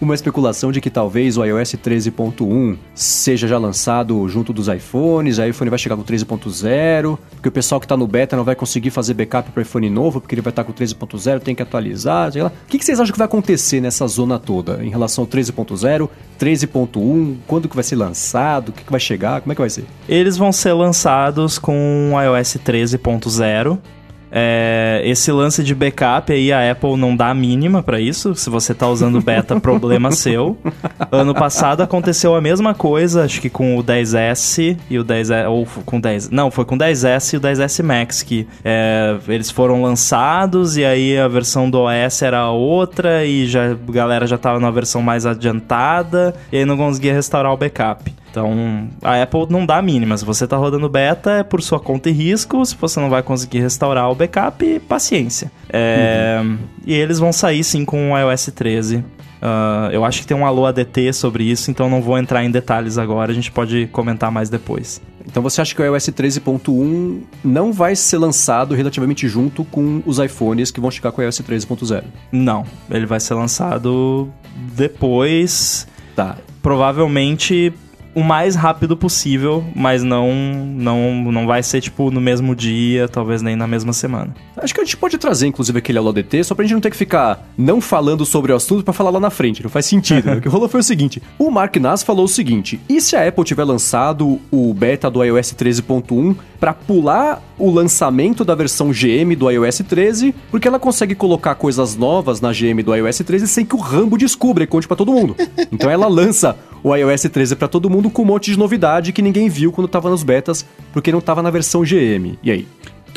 uma especulação de que talvez o iOS 13.1 seja já lançado junto dos iPhones, aí o iPhone vai chegar com 13.0, porque o pessoal que tá no beta não vai conseguir fazer backup pro iPhone novo, porque ele vai estar com 13.0, tem que atualizar, sei lá. O que, que vocês acham que vai acontecer nessa zona toda em relação ao 13.0, 13.1, quando que vai ser lançado, o que, que vai chegar, como é que vai ser? Eles vão ser lançados com o iOS 13.0. É, esse lance de backup aí, a Apple não dá a mínima pra isso. Se você tá usando beta, problema seu. Ano passado aconteceu a mesma coisa, acho que com o 10S e o 10 ou com o 10, não, foi com o 10S e o 10S Max que é, eles foram lançados e aí a versão do OS era outra e já a galera já tava na versão mais adiantada e aí não conseguia restaurar o backup. Então, a Apple não dá mínima. Se você tá rodando beta, é por sua conta e risco. Se você não vai conseguir restaurar o backup, paciência. É, E eles vão sair sim com o iOS 13. Ah, eu acho que tem um alô ADT sobre isso, então não vou entrar em detalhes agora. A gente pode comentar mais depois. Então você acha que o iOS 13.1 não vai ser lançado relativamente junto com os iPhones que vão chegar com o iOS 13.0? Não, ele vai ser lançado depois. Tá. Provavelmente o mais rápido possível, mas não, não, não vai ser, tipo, no mesmo dia, talvez nem na mesma semana. Acho que a gente pode trazer, inclusive, aquele Alô DT, só pra gente não ter que ficar não falando sobre o assunto pra falar lá na frente. Não faz sentido. né? O que rolou foi o seguinte: o Mark Nas falou o seguinte: e se a Apple tiver lançado o beta do iOS 13.1 para pular o lançamento da versão GM do iOS 13, porque ela consegue colocar coisas novas na GM do iOS 13 sem que o Rambo descubra e conte para todo mundo. Então ela lança o iOS 13 para todo mundo com um monte de novidade que ninguém viu quando tava nos betas, porque não tava na versão GM. E aí?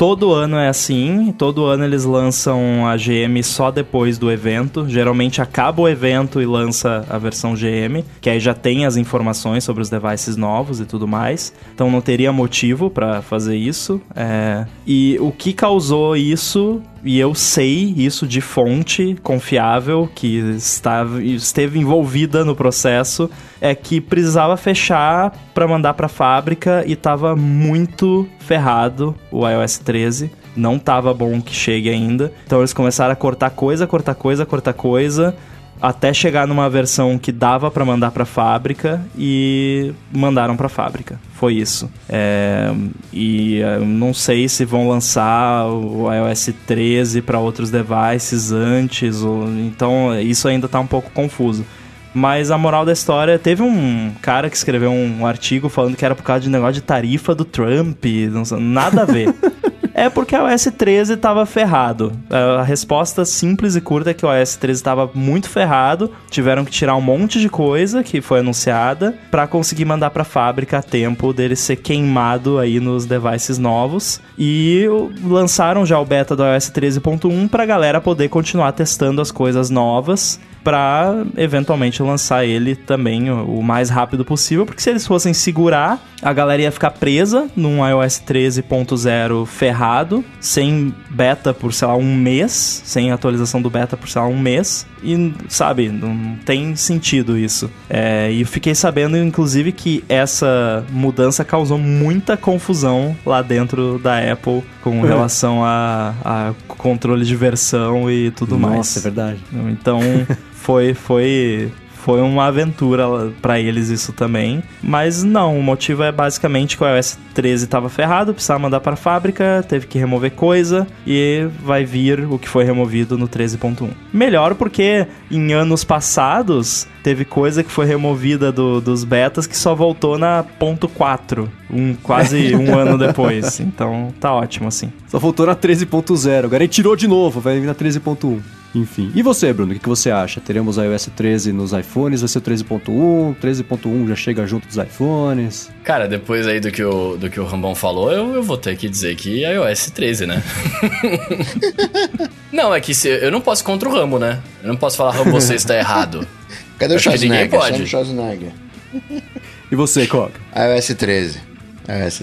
Todo ano é assim, todo ano eles lançam a GM só depois do evento. Geralmente acaba o evento e lança a versão GM, que aí já tem as informações sobre os devices novos e tudo mais. Então não teria motivo para fazer isso. É... E o que causou isso e eu sei isso de fonte confiável que estava, esteve envolvida no processo, é que precisava fechar para mandar para fábrica e estava muito ferrado o iOS 13. Não estava bom que chegue ainda. Então eles começaram a cortar coisa, cortar coisa, cortar coisa até chegar numa versão que dava para mandar para fábrica e mandaram para fábrica. Foi isso. É, e eu não sei se vão lançar o iOS 13 para outros devices antes, ou, então isso ainda tá um pouco confuso. Mas a moral da história, teve um cara que escreveu um artigo falando que era por causa de negócio de tarifa do Trump, não, nada a ver. É porque o OS 13 estava ferrado. A resposta simples e curta é que o OS 13 estava muito ferrado. Tiveram que tirar um monte de coisa que foi anunciada para conseguir mandar para a fábrica a tempo dele ser queimado aí nos devices novos. E lançaram já o beta do iOS 13.1 para a galera poder continuar testando as coisas novas para eventualmente lançar ele também o, mais rápido possível, porque se eles fossem segurar, a galera ia ficar presa num iOS 13.0 ferrado, sem beta por, sei lá, um mês, sem atualização do beta por, sei lá, um mês, e, sabe, não tem sentido isso. É, e fiquei sabendo, inclusive, que essa mudança causou muita confusão lá dentro da Apple com relação a, a controle de versão e tudo Nossa, mais. Nossa, é verdade. Então, foi, foi foi uma aventura para eles isso também. Mas não, o motivo é basicamente que o iOS 13 estava ferrado, precisava mandar para a fábrica, teve que remover coisa e vai vir o que foi removido no 13.1. Melhor porque em anos passados teve coisa que foi removida do, dos betas que só voltou na ponto .4, um, quase um ano depois. Então tá ótimo assim. Só voltou na 13.0, agora ele tirou de novo, vai vir na 13.1. Enfim. E você, Bruno, o que, que você acha? Teremos iOS 13 nos iPhones? Vai ser o 13.1? 13.1 já chega junto dos iPhones? Cara, depois aí do que o, do que o Rambão falou, eu, eu vou ter que dizer que iOS 13, né? não, é que se, eu não posso contra o Rambo, né? Eu não posso falar, Rambo, você está errado. Cadê o Schwarzenegger? Pode. Schwarzenegger. E você, Coca? iOS 13.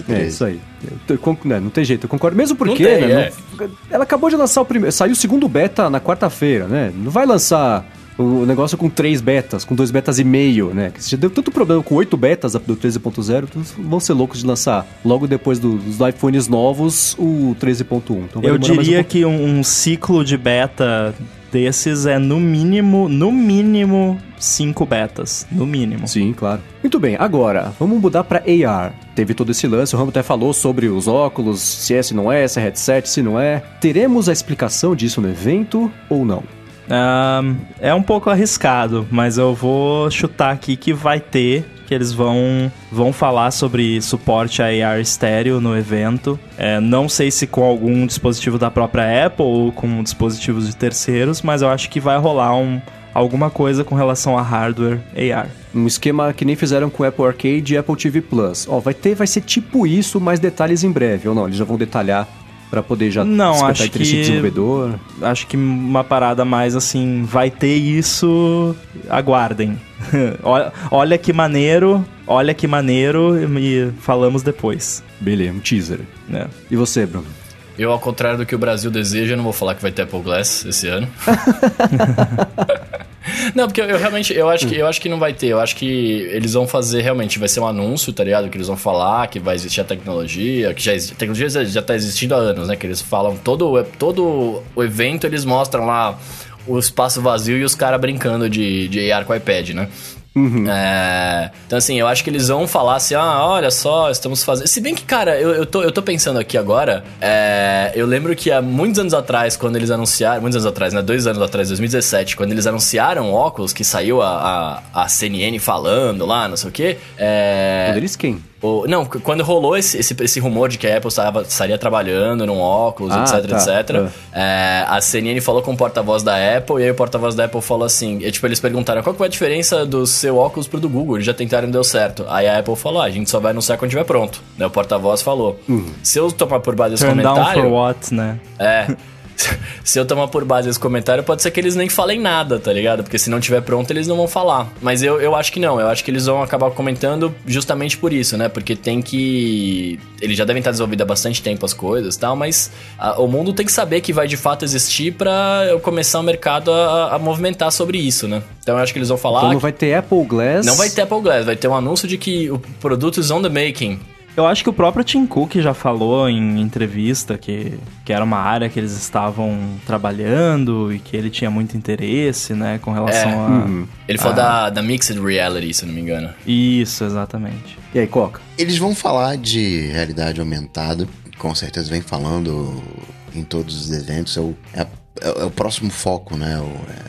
13. É isso aí. Eu, eu, não, não tem jeito, eu concordo. Mesmo porque, tem, né, é. não, ela acabou de lançar o primeiro. Saiu o segundo beta na quarta-feira, né? Não vai lançar o negócio com três betas, com dois betas e meio, né? Que já deu tanto problema com oito betas do 13.0, vão ser loucos de lançar logo depois do, dos iPhones novos o 13.1. Então Eu diria um que um, um ciclo de beta desses é no mínimo, no mínimo, cinco betas. No mínimo. Sim, claro. Muito bem, agora, vamos mudar para AR. Teve todo esse lance, o Rambo até falou sobre os óculos, se é, se não é, se é headset, se não é. Teremos a explicação disso no evento ou não? Um, é um pouco arriscado, mas eu vou chutar aqui que vai ter que eles vão, vão falar sobre suporte a AR estéreo no evento. É, não sei se com algum dispositivo da própria Apple ou com dispositivos de terceiros, mas eu acho que vai rolar um, alguma coisa com relação a hardware AR. Um esquema que nem fizeram com o Apple Arcade e Apple TV Plus. Ó, vai ter, vai ser tipo isso, mais detalhes em breve, ou não? Eles já vão detalhar para poder já não acho que desenvolvedor. Acho que uma parada mais assim, vai ter isso, aguardem. olha, olha que maneiro, olha que maneiro e falamos depois. Beleza, um teaser. É. E você, Bruno? Eu, ao contrário do que o Brasil deseja, não vou falar que vai ter Apple Glass esse ano. Não, porque eu, realmente, eu acho, que, eu acho que não vai ter. Eu acho que eles vão fazer realmente, vai ser um anúncio, tá ligado? Que eles vão falar que vai existir a tecnologia, que já existe, a tecnologia já tá existindo há anos, né? Que eles falam, todo, todo o evento eles mostram lá o espaço vazio e os caras brincando de, de AR com iPad, né? É, então, assim, eu acho que eles vão falar assim: ah, olha só, estamos fazendo. Se bem que, cara, eu, eu, tô, eu tô pensando aqui agora. é, eu lembro que há muitos anos atrás, quando eles anunciaram. Muitos anos atrás, né? Dois anos atrás, 2017, quando eles anunciaram o óculos, que saiu a, a, a CNN falando lá, não sei o quê. É, Quando eles quem? O- não, quando rolou esse, esse, esse rumor de que a Apple estava, estaria trabalhando num óculos, Ah, etc, tá. etc, é, a CNN falou com o porta-voz da Apple, e aí o porta-voz da Apple falou assim, e, tipo, eles perguntaram, qual que foi a diferença do seu óculos pro do Google? Eles já tentaram e deu certo. Aí a Apple falou, ah, a gente só vai anunciar quando tiver pronto. Né, o porta-voz falou. Se eu tomar por base esse Turn down comentário... for what, né? É. Se eu tomar por base esse comentário, pode ser que eles nem falem nada, tá ligado? Porque se não tiver pronto, eles não vão falar. Mas eu, eu acho que não. Eu acho que eles vão acabar comentando justamente por isso, né? Porque tem que. Eles já devem estar desenvolvidos há bastante tempo as coisas e tal, mas a- o mundo tem que saber que vai de fato existir pra eu começar o mercado a, a movimentar sobre isso, né? Então eu acho que eles vão falar. Então não vai ter Apple Glass. não vai ter Apple Glass, vai ter um anúncio de que o produto is on the making. Eu acho que o próprio Tim Cook já falou em entrevista que, que era uma área que eles estavam trabalhando e que ele tinha muito interesse, né, com relação É. a... Uhum. Ele falou da, da Mixed Reality, se eu não me engano. Isso, exatamente. E aí, Coca? Eles vão falar de realidade aumentada, com certeza vem falando em todos os eventos. É o, é, é o próximo foco, né?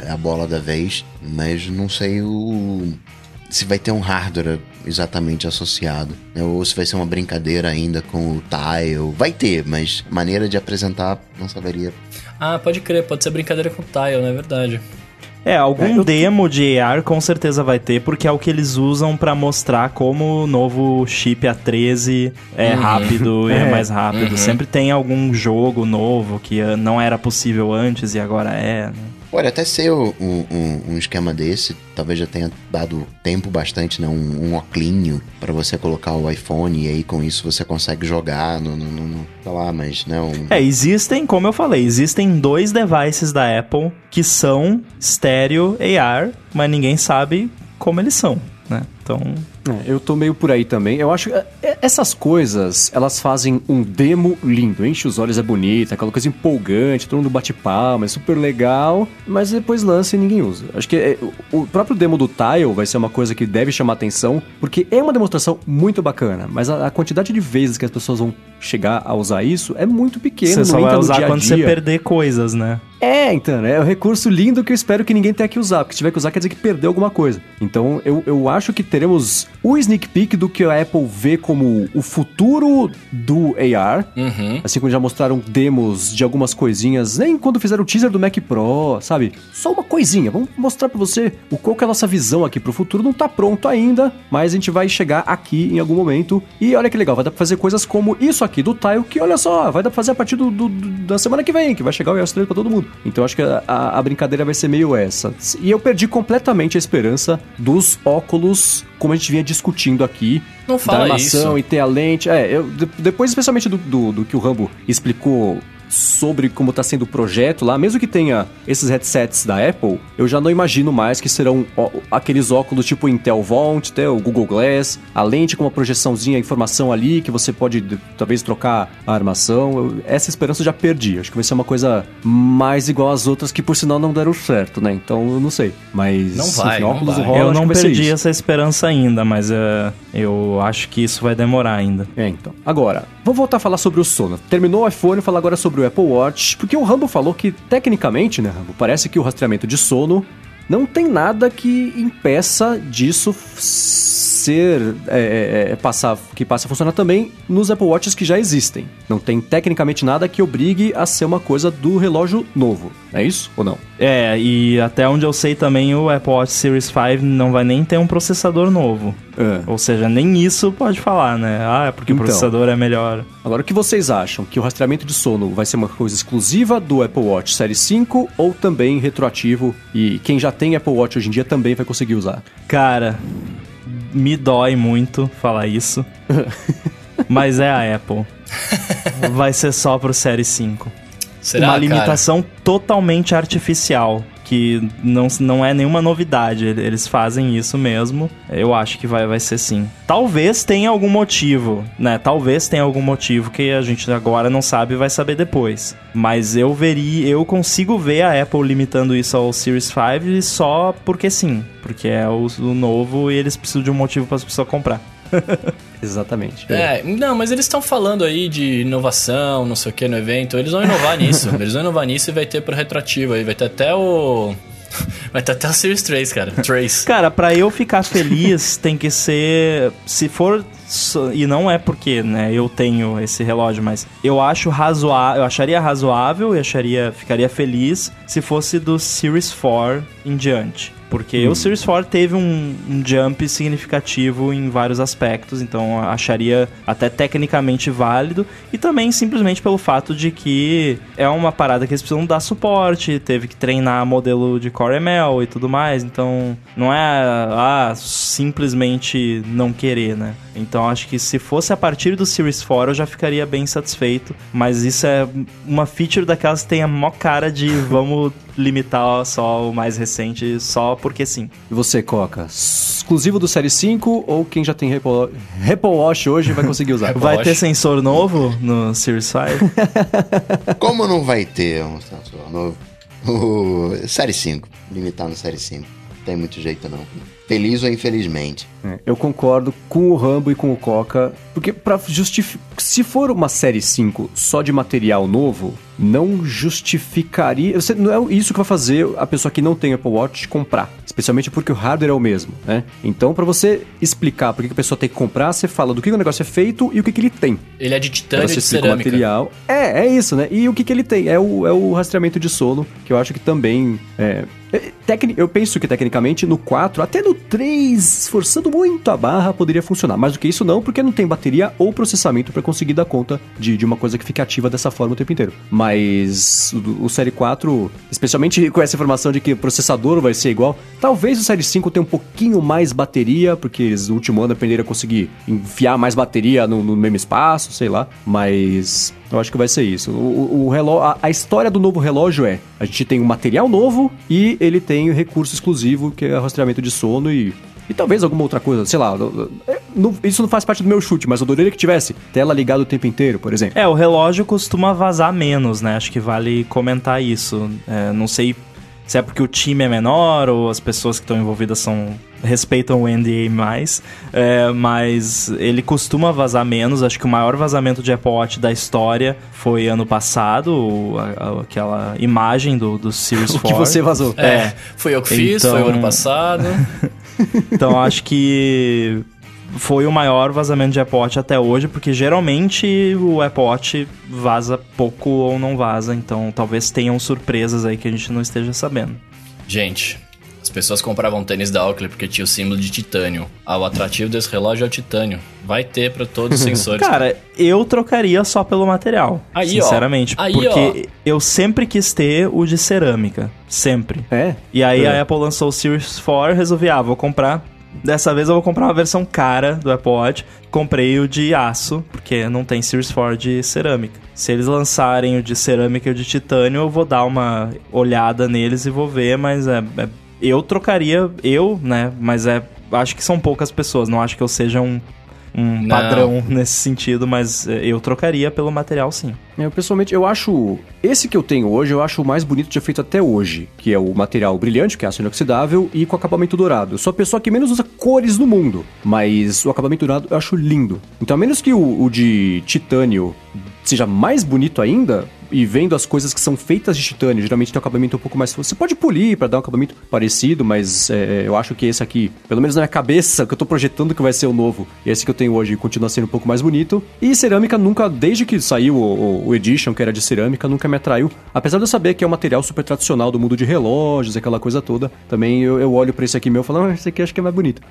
É a bola da vez, mas não sei o se vai ter um hardware exatamente associado, né? ou se vai ser uma brincadeira ainda com o tile. Vai ter, mas maneira de apresentar não saberia. Ah, pode crer, pode ser brincadeira com o Tile, não é verdade? É, algum É, eu- demo de AR com certeza vai ter, porque é o que eles usam pra mostrar como o novo chip A13 é rápido e é É. mais rápido. Uhum. Sempre tem algum jogo novo que eh, não era possível antes e agora é, né? Pode até ser um, um- um esquema desse, talvez já tenha dado tempo bastante, né? Um, um oclinho pra você colocar o iPhone e aí com isso você consegue jogar no, no, no- no- sei lá, mas né? Um, É, existem, como eu falei, existem dois devices da Apple que são estéreo AR, mas ninguém sabe como eles são, né? Então, É, eu tô meio por aí também. Eu acho que é, essas coisas, elas fazem um demo lindo. Enche os olhos, é bonito, aquela coisa empolgante, todo mundo bate palma, é super legal, mas depois lança e ninguém usa. Acho que é, o próprio demo do Tile vai ser uma coisa que deve chamar atenção, porque é uma demonstração muito bacana, mas a, a quantidade de vezes que as pessoas vão chegar a usar isso é muito pequena, você só vai usar dia quando você perder coisas, né? É, então, é um recurso lindo que eu espero que ninguém tenha que usar, porque se tiver que usar quer dizer que perdeu alguma coisa. Então eu, eu acho que teremos o sneak peek do que a Apple vê como o futuro do AR. Uhum. Assim como já mostraram demos de algumas coisinhas, nem quando fizeram o teaser do Mac Pro, sabe? Só uma coisinha, vamos mostrar pra você o qual que é a nossa visão aqui pro futuro. Não tá pronto ainda, mas a gente vai chegar aqui em algum momento. E olha que legal, vai dar pra fazer coisas como isso aqui do Tile, que olha só, vai dar pra fazer a partir do, do- do- da semana que vem, que vai chegar o iOS 3 pra todo mundo. Então acho que a, a- a brincadeira vai ser meio essa. E eu perdi completamente a esperança dos óculos, como a gente vinha discutindo aqui. Não da fala armação isso. e ter a lente. É, eu, de- depois, especialmente do, do, do que o Rambo explicou sobre como tá sendo o projeto lá, mesmo que tenha esses headsets da Apple, eu já não imagino mais que serão ó, aqueles óculos tipo Intel Vont, até o Google Glass, a lente com uma projeçãozinha, informação ali, que você pode talvez trocar a armação. Eu- essa esperança eu já perdi. Acho que vai ser uma coisa mais igual às outras que por sinal não deram certo, né? Então eu não sei. Mas Não vai, não óculos vai. rola, eu não perdi essa esperança ainda, mas eh, eu acho que isso vai demorar ainda. É, então. Agora, vou voltar a falar sobre o sono. Terminou o iPhone, falar agora sobre o Apple Watch, porque o Rambo falou que, tecnicamente, né, Rambo, parece que o rastreamento de sono não tem nada que impeça disso ser é, é, é, passar que passe a funcionar também nos Apple Watches que já existem. Não tem tecnicamente nada que obrigue a ser uma coisa do relógio novo. É isso ou não? É, e até onde eu sei também o Apple Watch Series 5 não vai nem ter um processador novo. É. Ou seja, nem isso pode falar, né? Ah, é porque Então. o processador é melhor. Agora, o que vocês acham? Que o rastreamento de sono vai ser uma coisa exclusiva do Apple Watch Série 5 ou também retroativo e quem já tem Apple Watch hoje em dia também vai conseguir usar? Cara, me dói muito falar isso. mas é a Apple. Vai ser só pro Série 5. Será, uma cara? limitação totalmente artificial. que não, não é nenhuma novidade. Eles fazem isso mesmo. Eu acho que vai, vai ser sim. Talvez tenha algum motivo, né? Talvez tenha algum motivo que a gente agora não sabe e vai saber depois. Mas eu veria, eu consigo ver a Apple limitando isso ao Series 5 só porque sim. Porque é o, o novo e eles precisam de um motivo para as pessoas comprar. Exatamente. É, não, mas eles estão falando aí de inovação, não sei o que no evento. Eles vão inovar nisso. Eles vão inovar nisso e vai ter pro retroativo aí. Vai ter até o. Vai ter até o Series 3, cara. Trace. Cara, pra eu ficar feliz, tem que ser. Se for. E não é porque, né, eu tenho esse relógio, mas eu acho razoável. Eu acharia razoável e acharia. Ficaria feliz se fosse do Series 4 em diante. Porque hum. o Series 4 teve um, um, jump significativo em vários aspectos, então acharia até tecnicamente válido. E também simplesmente pelo fato de que é uma parada que eles precisam dar suporte, teve que treinar modelo de Core ML e tudo mais, então não é ah, simplesmente não querer, né? Então acho que se fosse a partir do Series 4 eu já ficaria bem satisfeito, mas isso é uma feature daquelas que tem a maior cara de vamos limitar só o mais recente, só porque sim. E você, Coca? Exclusivo do Série 5 ou quem já tem Apple, Apple Watch hoje vai conseguir usar? vai ter sensor novo no Series 5? Como não vai ter um sensor novo? O Série 5, limitar no Série 5. Não tem muito jeito não. Feliz ou infelizmente. É, eu concordo com o Rambo e com o Coca, porque para justificar, se for uma série 5 só de material novo, não justificaria, você, não é isso que vai fazer a pessoa que não tem Apple Watch comprar, especialmente porque o hardware é o mesmo, né? Então, para você explicar por que a pessoa tem que comprar, você fala do que o negócio é feito e o que, que ele tem. Ele é de titânio você de cerâmica. O material. É, é isso, né? E o que, que ele tem? É o, é o rastreamento de solo, que eu acho que também é eu penso que tecnicamente no 4, até no 3, esforçando muito a barra, poderia funcionar. Mais do que isso, não, porque não tem bateria ou processamento para conseguir dar conta de, de uma coisa que fique ativa dessa forma o tempo inteiro. Mas o, o Série 4, especialmente com essa informação de que o processador vai ser igual, talvez o Série 5 tenha um pouquinho mais bateria, porque eles no último ano aprenderam a conseguir enfiar mais bateria no, no mesmo espaço, sei lá. Mas eu acho que vai ser isso. O, o relógio, a, a, história do novo relógio é: a gente tem um material novo e ele tem recurso exclusivo que é rastreamento de sono e e talvez alguma outra coisa, sei lá. Não, isso não faz parte do meu chute, mas eu adoraria que tivesse tela ligada o tempo inteiro, por exemplo. É, o relógio costuma vazar menos, né? Acho que vale comentar isso. É, não sei se é porque o time é menor ou as pessoas que estão envolvidas são respeitam o NDA mais, é, mas ele costuma vazar menos. Acho que o maior vazamento de Apple Watch da história foi ano passado, a, a, aquela imagem do, do Series 4. O que você vazou. É, é. foi eu que fiz, então... foi o ano passado. então acho que foi o maior vazamento de Apple Watch até hoje, porque geralmente o Apple Watch vaza pouco ou não vaza, então talvez tenham surpresas aí que a gente não esteja sabendo. Gente, as pessoas compravam tênis da Oakley porque tinha o símbolo de titânio. Ah, o atrativo desse relógio é o titânio. Vai ter para todos os sensores. Cara, eu trocaria só pelo material. Aí, sinceramente. Ó. Aí, porque ó. eu sempre quis ter o de cerâmica. Sempre. É? E aí é. a Apple lançou o Series 4 resolvi, ah, vou comprar Dessa vez eu vou comprar uma versão cara do Apple Watch. Comprei o de aço, porque não tem Series 4 de cerâmica. Se eles lançarem o de cerâmica e o de titânio, eu vou dar uma olhada neles e vou ver, mas é, é eu trocaria, eu, né? Mas é. Acho que são poucas pessoas, não acho que eu seja um um Não. padrão nesse sentido, mas é, eu trocaria pelo material sim. Eu pessoalmente, eu acho esse que eu tenho hoje, eu acho o mais bonito já feito até hoje, que é o material brilhante, que é aço inoxidável e com acabamento dourado. Eu sou a pessoa que menos usa cores no mundo, mas o acabamento dourado eu acho lindo. Então, a menos que o, o de titânio seja mais bonito ainda, e vendo as coisas que são feitas de titânio, geralmente tem um acabamento um pouco mais. Você pode polir para dar um acabamento parecido, mas é, eu acho que esse aqui, pelo menos na minha cabeça, que eu tô projetando que vai ser o novo, esse que eu tenho hoje continua sendo um pouco mais bonito. E cerâmica nunca, desde que saiu o, o, o Edition, que era de cerâmica, nunca me atraiu. Apesar de eu saber que é um material super tradicional do mundo de relógios, aquela coisa toda, também eu, eu olho para esse aqui meu e falo, ah, esse aqui acho que é mais bonito.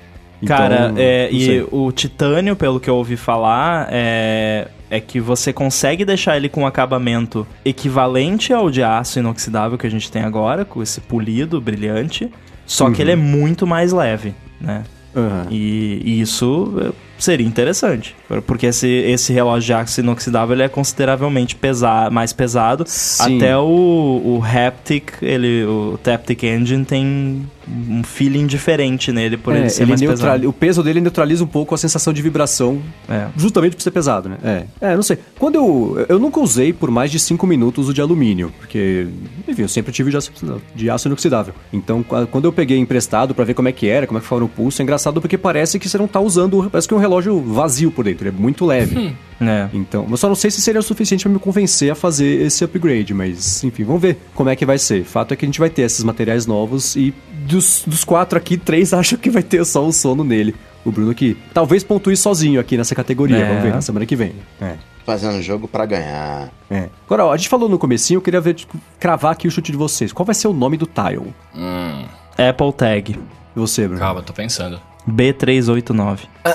Cara, então, é, e o titânio, pelo que eu ouvi falar, é, é que você consegue deixar ele com um acabamento equivalente ao de aço inoxidável que a gente tem agora, com esse polido brilhante, só uhum. que ele é muito mais leve, né? Uhum. E, e, isso seria interessante. Porque esse, esse relógio de aço inoxidável ele é consideravelmente pesa mais pesado. Sim. Até o, o Haptic, ele, o Taptic Engine tem um feeling diferente nele por É, ele ser ele mais neutrali- pesado. O peso dele neutraliza um pouco a sensação de vibração, É. justamente por ser pesado, né? É, é não sei. Quando eu. Eu nunca usei por mais de 5 minutos o de alumínio, porque, enfim, eu sempre tive de aço, de aço inoxidável. Então, qua- quando eu peguei emprestado pra ver como é que era, como é que foi no pulso, é engraçado porque parece que você não tá usando. Parece que é um relógio vazio por dentro, ele é muito leve. É. Então, eu só não sei se seria o suficiente pra me convencer a fazer esse upgrade, mas enfim, vamos ver como é que vai ser. Fato é que a gente vai ter esses materiais novos e dos, dos quatro aqui, três acham que vai ter só o sono nele. O Bruno que talvez pontue sozinho aqui nessa categoria, É. vamos ver na semana que vem. É. Fazendo jogo pra ganhar. É. Agora, ó, a gente falou no comecinho, eu queria ver, tipo, cravar aqui o chute de vocês. Qual vai ser o nome do tile? Hum, Apple Tag E você, Bruno? calma, tô pensando. B389.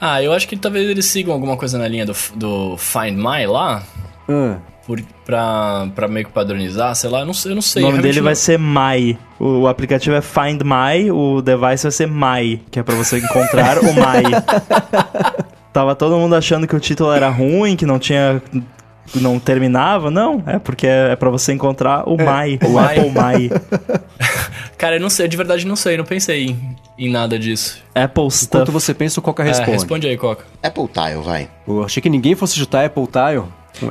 Ah, eu acho que talvez eles sigam alguma coisa na linha do, do Find My lá. Ah, Pra meio que padronizar, sei lá, eu não sei. Eu não sei o nome dele não- vai ser My. O, o aplicativo é Find My, o device vai ser My, que é pra você encontrar o My. Tava todo mundo achando que o título era ruim, que não tinha. não terminava. Não, é porque é, é pra você encontrar o My, o My. Apple My. Cara, eu não sei, de verdade não sei, não pensei em, em nada disso. Apple enquanto Stuff. você pensa, o Coca É, responde. responde aí, Coca. Apple Tile, vai. Eu achei que ninguém fosse chutar Apple Tile.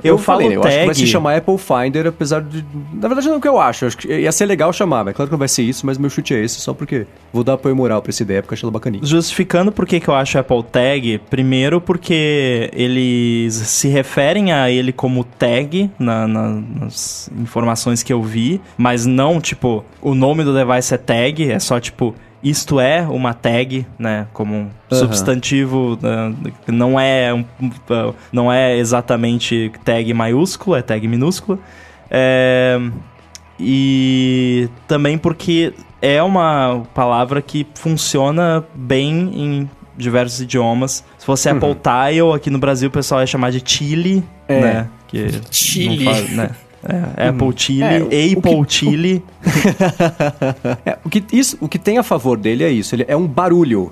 Eu falo falei, eu acho que vai se chamar Apple Finder, apesar de. Na verdade, não é o que eu acho. Eu acho que ia ser legal chamar, mas claro que não vai ser isso, mas meu chute é esse, só porque vou dar apoio moral pra essa ideia, porque eu acho ela bacaninha. Justificando por que que eu acho Apple Tag, primeiro porque eles se referem a ele como tag na- na- nas informações que eu vi, mas não, tipo, o nome do device é tag, é só, tipo, isto é uma tag, né, como um Aham. substantivo, né, não é não é exatamente tag maiúsculo, é tag minúscula. É, e também porque é uma palavra que funciona bem em diversos idiomas. Se fosse Apple Tile, aqui no Brasil o pessoal ia chamar de Chile, É. né? Que não Chile. faz- né? É, Apple Chile, É, o- o Apple que- Chile. É, o, que, isso, o que tem a favor dele é isso, ele é um barulho.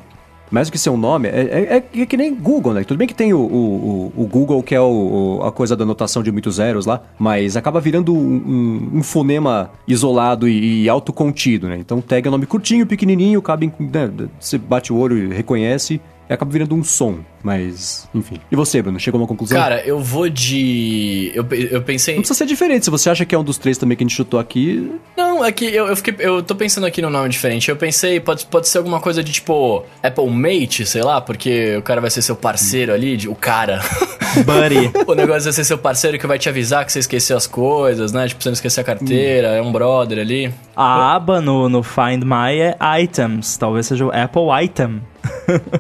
Mais do que ser um nome, é, é- é que nem Google, né? Tudo bem que tem o, o, o- o Google, que é o, o- a coisa da anotação de muitos zeros lá, mas acaba virando um, um- um fonema isolado e, e autocontido, né? Então tag é um nome curtinho, pequenininho, cabe, em- né? Você bate o olho e reconhece, e acaba virando um som. Mas, enfim. E você, Bruno, chegou a uma conclusão? Cara, eu vou de. Eu, eu pensei. Não precisa ser diferente. Se você acha que é um dos três também que a gente chutou aqui, Não, é que eu, eu, fiquei, eu tô pensando aqui num nome diferente. Eu pensei, pode, pode ser alguma coisa de tipo Apple Mate, sei lá, porque o cara vai ser seu parceiro ali, de- o cara. Buddy. o negócio vai ser seu parceiro que vai te avisar que você esqueceu as coisas, né? Tipo, você não esqueceu a carteira, é um brother ali. A aba no, no Find My é Items. Talvez seja o Apple Item.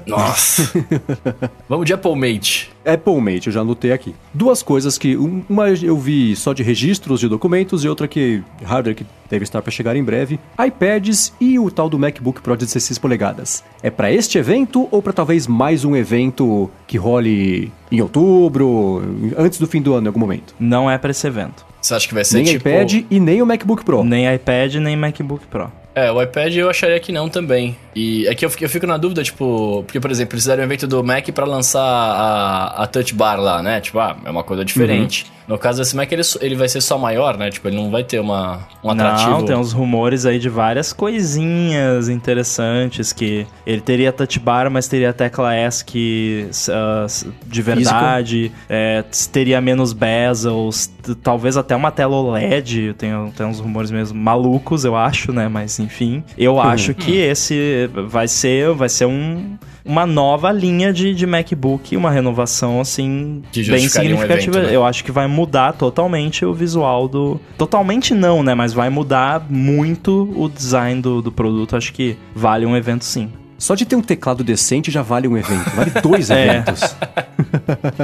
Nossa. Vamos de Apple Mate. Apple Mate, eu já anotei aqui. Duas coisas que. um- Uma eu vi só de registros de documentos e outra que. hardware que deve estar para chegar em breve. iPads e o tal do MacBook Pro de 16 polegadas. É para este evento ou para talvez mais um evento que role em outubro, antes do fim do ano, em algum momento? Não é pra esse evento. Você acha que vai ser Nem tipo. iPad e nem o MacBook Pro. Nem iPad, nem MacBook Pro. É, o iPad eu acharia que não também. E é que eu fico, eu fico na dúvida, tipo, porque, por exemplo, eles fizeram um evento do Mac pra lançar a, a Touch Bar lá, né? Tipo, ah, é uma coisa diferente. No caso desse Mac, ele, ele vai ser só maior, né? Tipo, ele não vai ter uma, um atrativo. Não, tem uns rumores aí de várias coisinhas interessantes que ele teria touch bar, mas teria tecla ESC ah, de verdade, é, teria menos bezels, talvez até uma tela OLED, tem, tem uns rumores mesmo malucos, eu acho, né, mas enfim. Eu acho que esse vai ser, vai ser um, uma nova linha de, de MacBook, uma renovação, assim, Que bem justificaria um significativa. evento, né? Eu acho que vai mudar totalmente o visual do. Totalmente não, né? Mas vai mudar muito o design do, do produto. Acho que vale um evento sim. Só de ter um teclado decente já vale um evento. Vale dois É. eventos.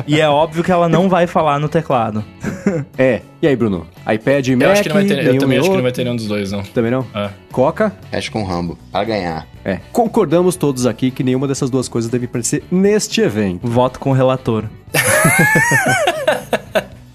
E é óbvio que ela não vai falar no teclado. É. E aí, Bruno? iPad e Mac? Eu acho que não vai ter. Eu nenhum também acho que não vai ter nenhum dos dois, não. Também não? É. Coca? Fecha com Rambo. Pra ganhar. É. Concordamos todos aqui que nenhuma dessas duas coisas deve aparecer neste evento. Voto com o relator.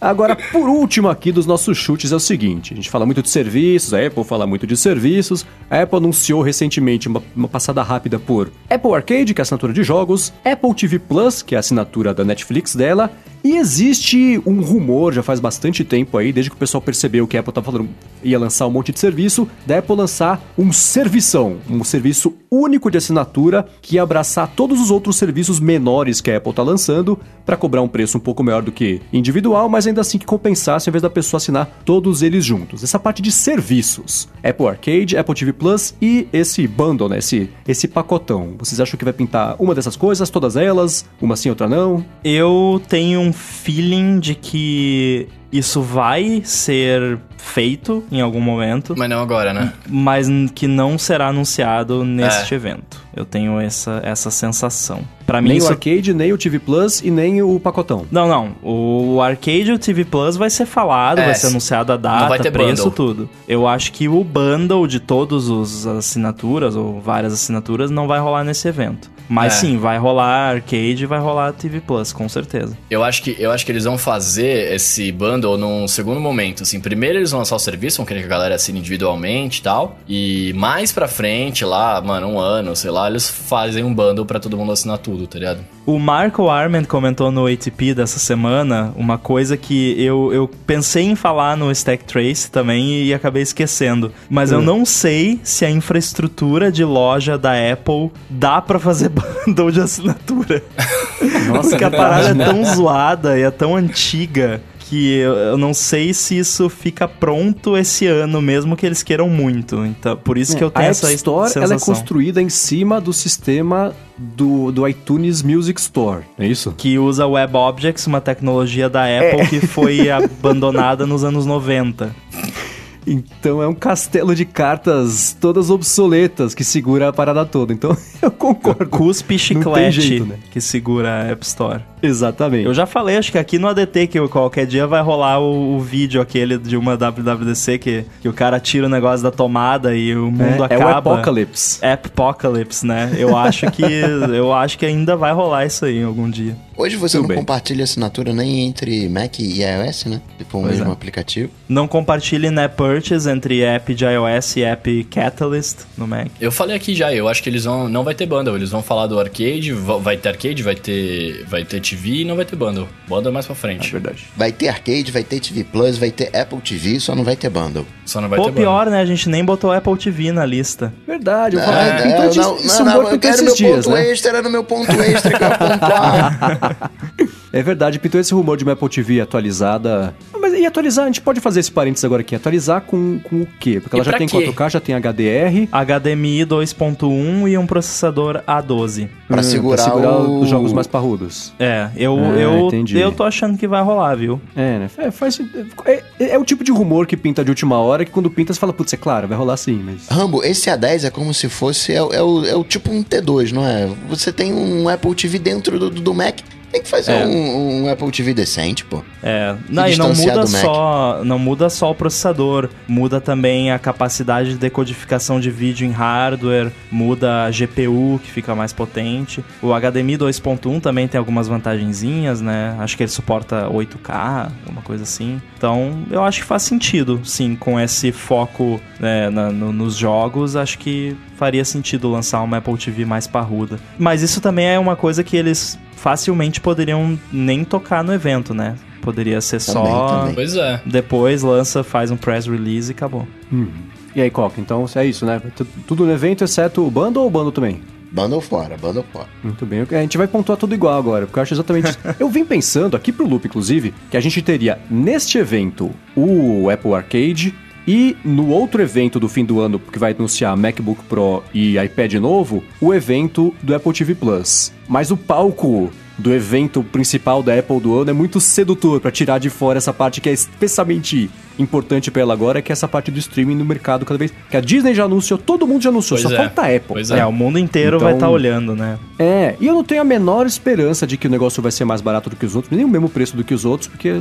Agora, por último aqui dos nossos chutes é o seguinte: a gente fala muito de serviços, a Apple fala muito de serviços. A Apple anunciou recentemente uma, uma passada rápida por Apple Arcade, que é a assinatura de jogos, Apple TV Plus, que é a assinatura da Netflix dela, e existe um rumor, já faz bastante tempo aí, desde que o pessoal percebeu que a Apple tava falando, ia lançar um monte de serviço, da Apple lançar um servição, um serviço único de assinatura que ia abraçar todos os outros serviços menores que a Apple tá lançando para cobrar um preço um pouco maior do que individual, mas ainda assim que compensasse ao invés da pessoa assinar todos eles juntos. Essa parte de serviços, Apple Arcade, Apple TV Plus e esse bundle, né, esse, esse pacotão. Vocês acham que vai pintar uma dessas coisas, todas elas, uma sim, outra não? Eu tenho um feeling de que isso vai ser feito em algum momento, Mas não agora, né? mas que não será anunciado neste É. evento. Eu tenho essa, essa sensação. Pra mim Nem o isso Arcade, nem o TV Plus e nem o pacotão. Não, não. O Arcade e o TV Plus vai ser falado, É, vai ser anunciado a não data, vai ter preço, bundle. tudo. Eu acho que o bundle de todas as assinaturas, ou várias assinaturas, não vai rolar nesse evento. Mas É. sim, vai rolar Arcade e vai rolar TV Plus, com certeza. Eu acho, que, eu acho que eles vão fazer esse bundle num segundo momento. Assim, primeiro eles vão lançar o serviço, vão querer que a galera assine individualmente e tal. E mais pra frente, lá, mano, um ano, sei lá, eles fazem um bundle pra todo mundo assinar tudo, tá ligado? O Marco Arment comentou no ATP dessa semana uma coisa que eu, eu pensei em falar no Stack Trace também e acabei esquecendo. Mas eu não sei se a infraestrutura de loja da Apple dá pra fazer bundle de assinatura. Nossa, Porque a parada é tão zoada e é tão antiga que eu eu não sei se isso fica pronto esse ano, mesmo que eles queiram muito. Então, por isso que eu tenho a essa App Store sensação. ela é construída em cima do sistema do, do iTunes Music Store, é isso? que usa WebObjects, uma tecnologia da Apple que foi abandonada nos anos 90. Então é um castelo de cartas todas obsoletas que segura a parada toda. Então eu concordo. Cuspe chiclete jeito, né? que segura a App Store. Exatamente. Eu já falei, acho que aqui no ADT, que qualquer dia vai rolar o, o vídeo aquele de uma WWDC que, que o cara tira o negócio da tomada e o mundo é, é o acaba. Apocalypse. Apocalypse, né? Eu acho que eu acho que ainda vai rolar isso aí algum dia. Hoje você Tudo não bem. compartilha assinatura nem entre Mac e iOS, né? For o Pois mesmo é. aplicativo. Não compartilhe Net Purchase entre app de iOS e app Catalyst no Mac. Eu falei aqui já, eu acho que eles vão. Não vai ter bundle, eles vão falar do arcade, va- vai ter arcade, vai ter. Vai ter TV e não vai ter bundle. Bundle é mais pra É frente. verdade. Vai ter arcade, vai ter TV Plus, vai ter Apple TV, só não vai ter bundle. Só não vai Pô, ter bundle. pior, né? A gente nem botou Apple TV na lista. Verdade, eu Ah, falei, não, esse- não, não, humor não, eu quero meu dias, ponto né? extra, era no meu ponto extra que eu ia pontuar. É verdade, pintou esse rumor de uma Apple TV atualizada. Ah, Mas e atualizar, a gente pode fazer esse parênteses agora aqui. Atualizar com, com o quê? Porque ela E já pra tem quê? 4K, já tem HDR. HDMI 2.1 e um processador A12. Pra hum, segurar o- os jogos mais parrudos. É, eu, Ah, eu, entendi. eu tô achando que vai rolar, viu? É, né? É, faz, é, é o tipo de rumor que pinta de última hora que quando pinta você fala, putz, é claro, vai rolar sim, mas. Rambo, esse A10 é como se fosse. É, o- é o, é o tipo um T2, não é? Você tem um Apple TV dentro do, do Mac. Tem que fazer É. um, um Apple TV decente, pô. É, não, e não muda só, não muda só o processador, muda também a capacidade de decodificação de vídeo em hardware, muda a GPU que fica mais potente. O HDMI 2.1 também tem algumas vantagenzinhas, né? Acho que ele suporta 8K, alguma coisa assim. Então, eu acho que faz sentido, sim, com esse foco né, na- no- nos jogos, acho que faria sentido lançar uma Apple TV mais parruda. Mas isso também é uma coisa que eles facilmente poderiam nem tocar no evento, né? Poderia ser Também, só também. Pois é. depois lança, faz um press release e acabou. Hum. E aí, Coca, então é isso, né? Tu- Tudo no evento, exceto o bundle ou o bundle também? Bundle fora, bundle fora. Muito bem, a gente vai pontuar tudo igual agora, porque eu acho exatamente isso. Eu vim pensando aqui pro Loop, inclusive, que a gente teria neste evento o Apple Arcade e no outro evento do fim do ano, que vai anunciar MacBook Pro e iPad novo, o evento do Apple TV Plus. Mas o palco do evento principal da Apple do ano é muito sedutor pra tirar de fora essa parte que é especialmente importante pra ela agora, que é essa parte do streaming no mercado cada vez. Que a Disney já anunciou, todo mundo já anunciou, Pois só é. falta a Apple. Pois É, É. o mundo inteiro vai Então- estar olhando, né? É, e eu não tenho a menor esperança de que o negócio vai ser mais barato do que os outros, nem o mesmo preço do que os outros, porque.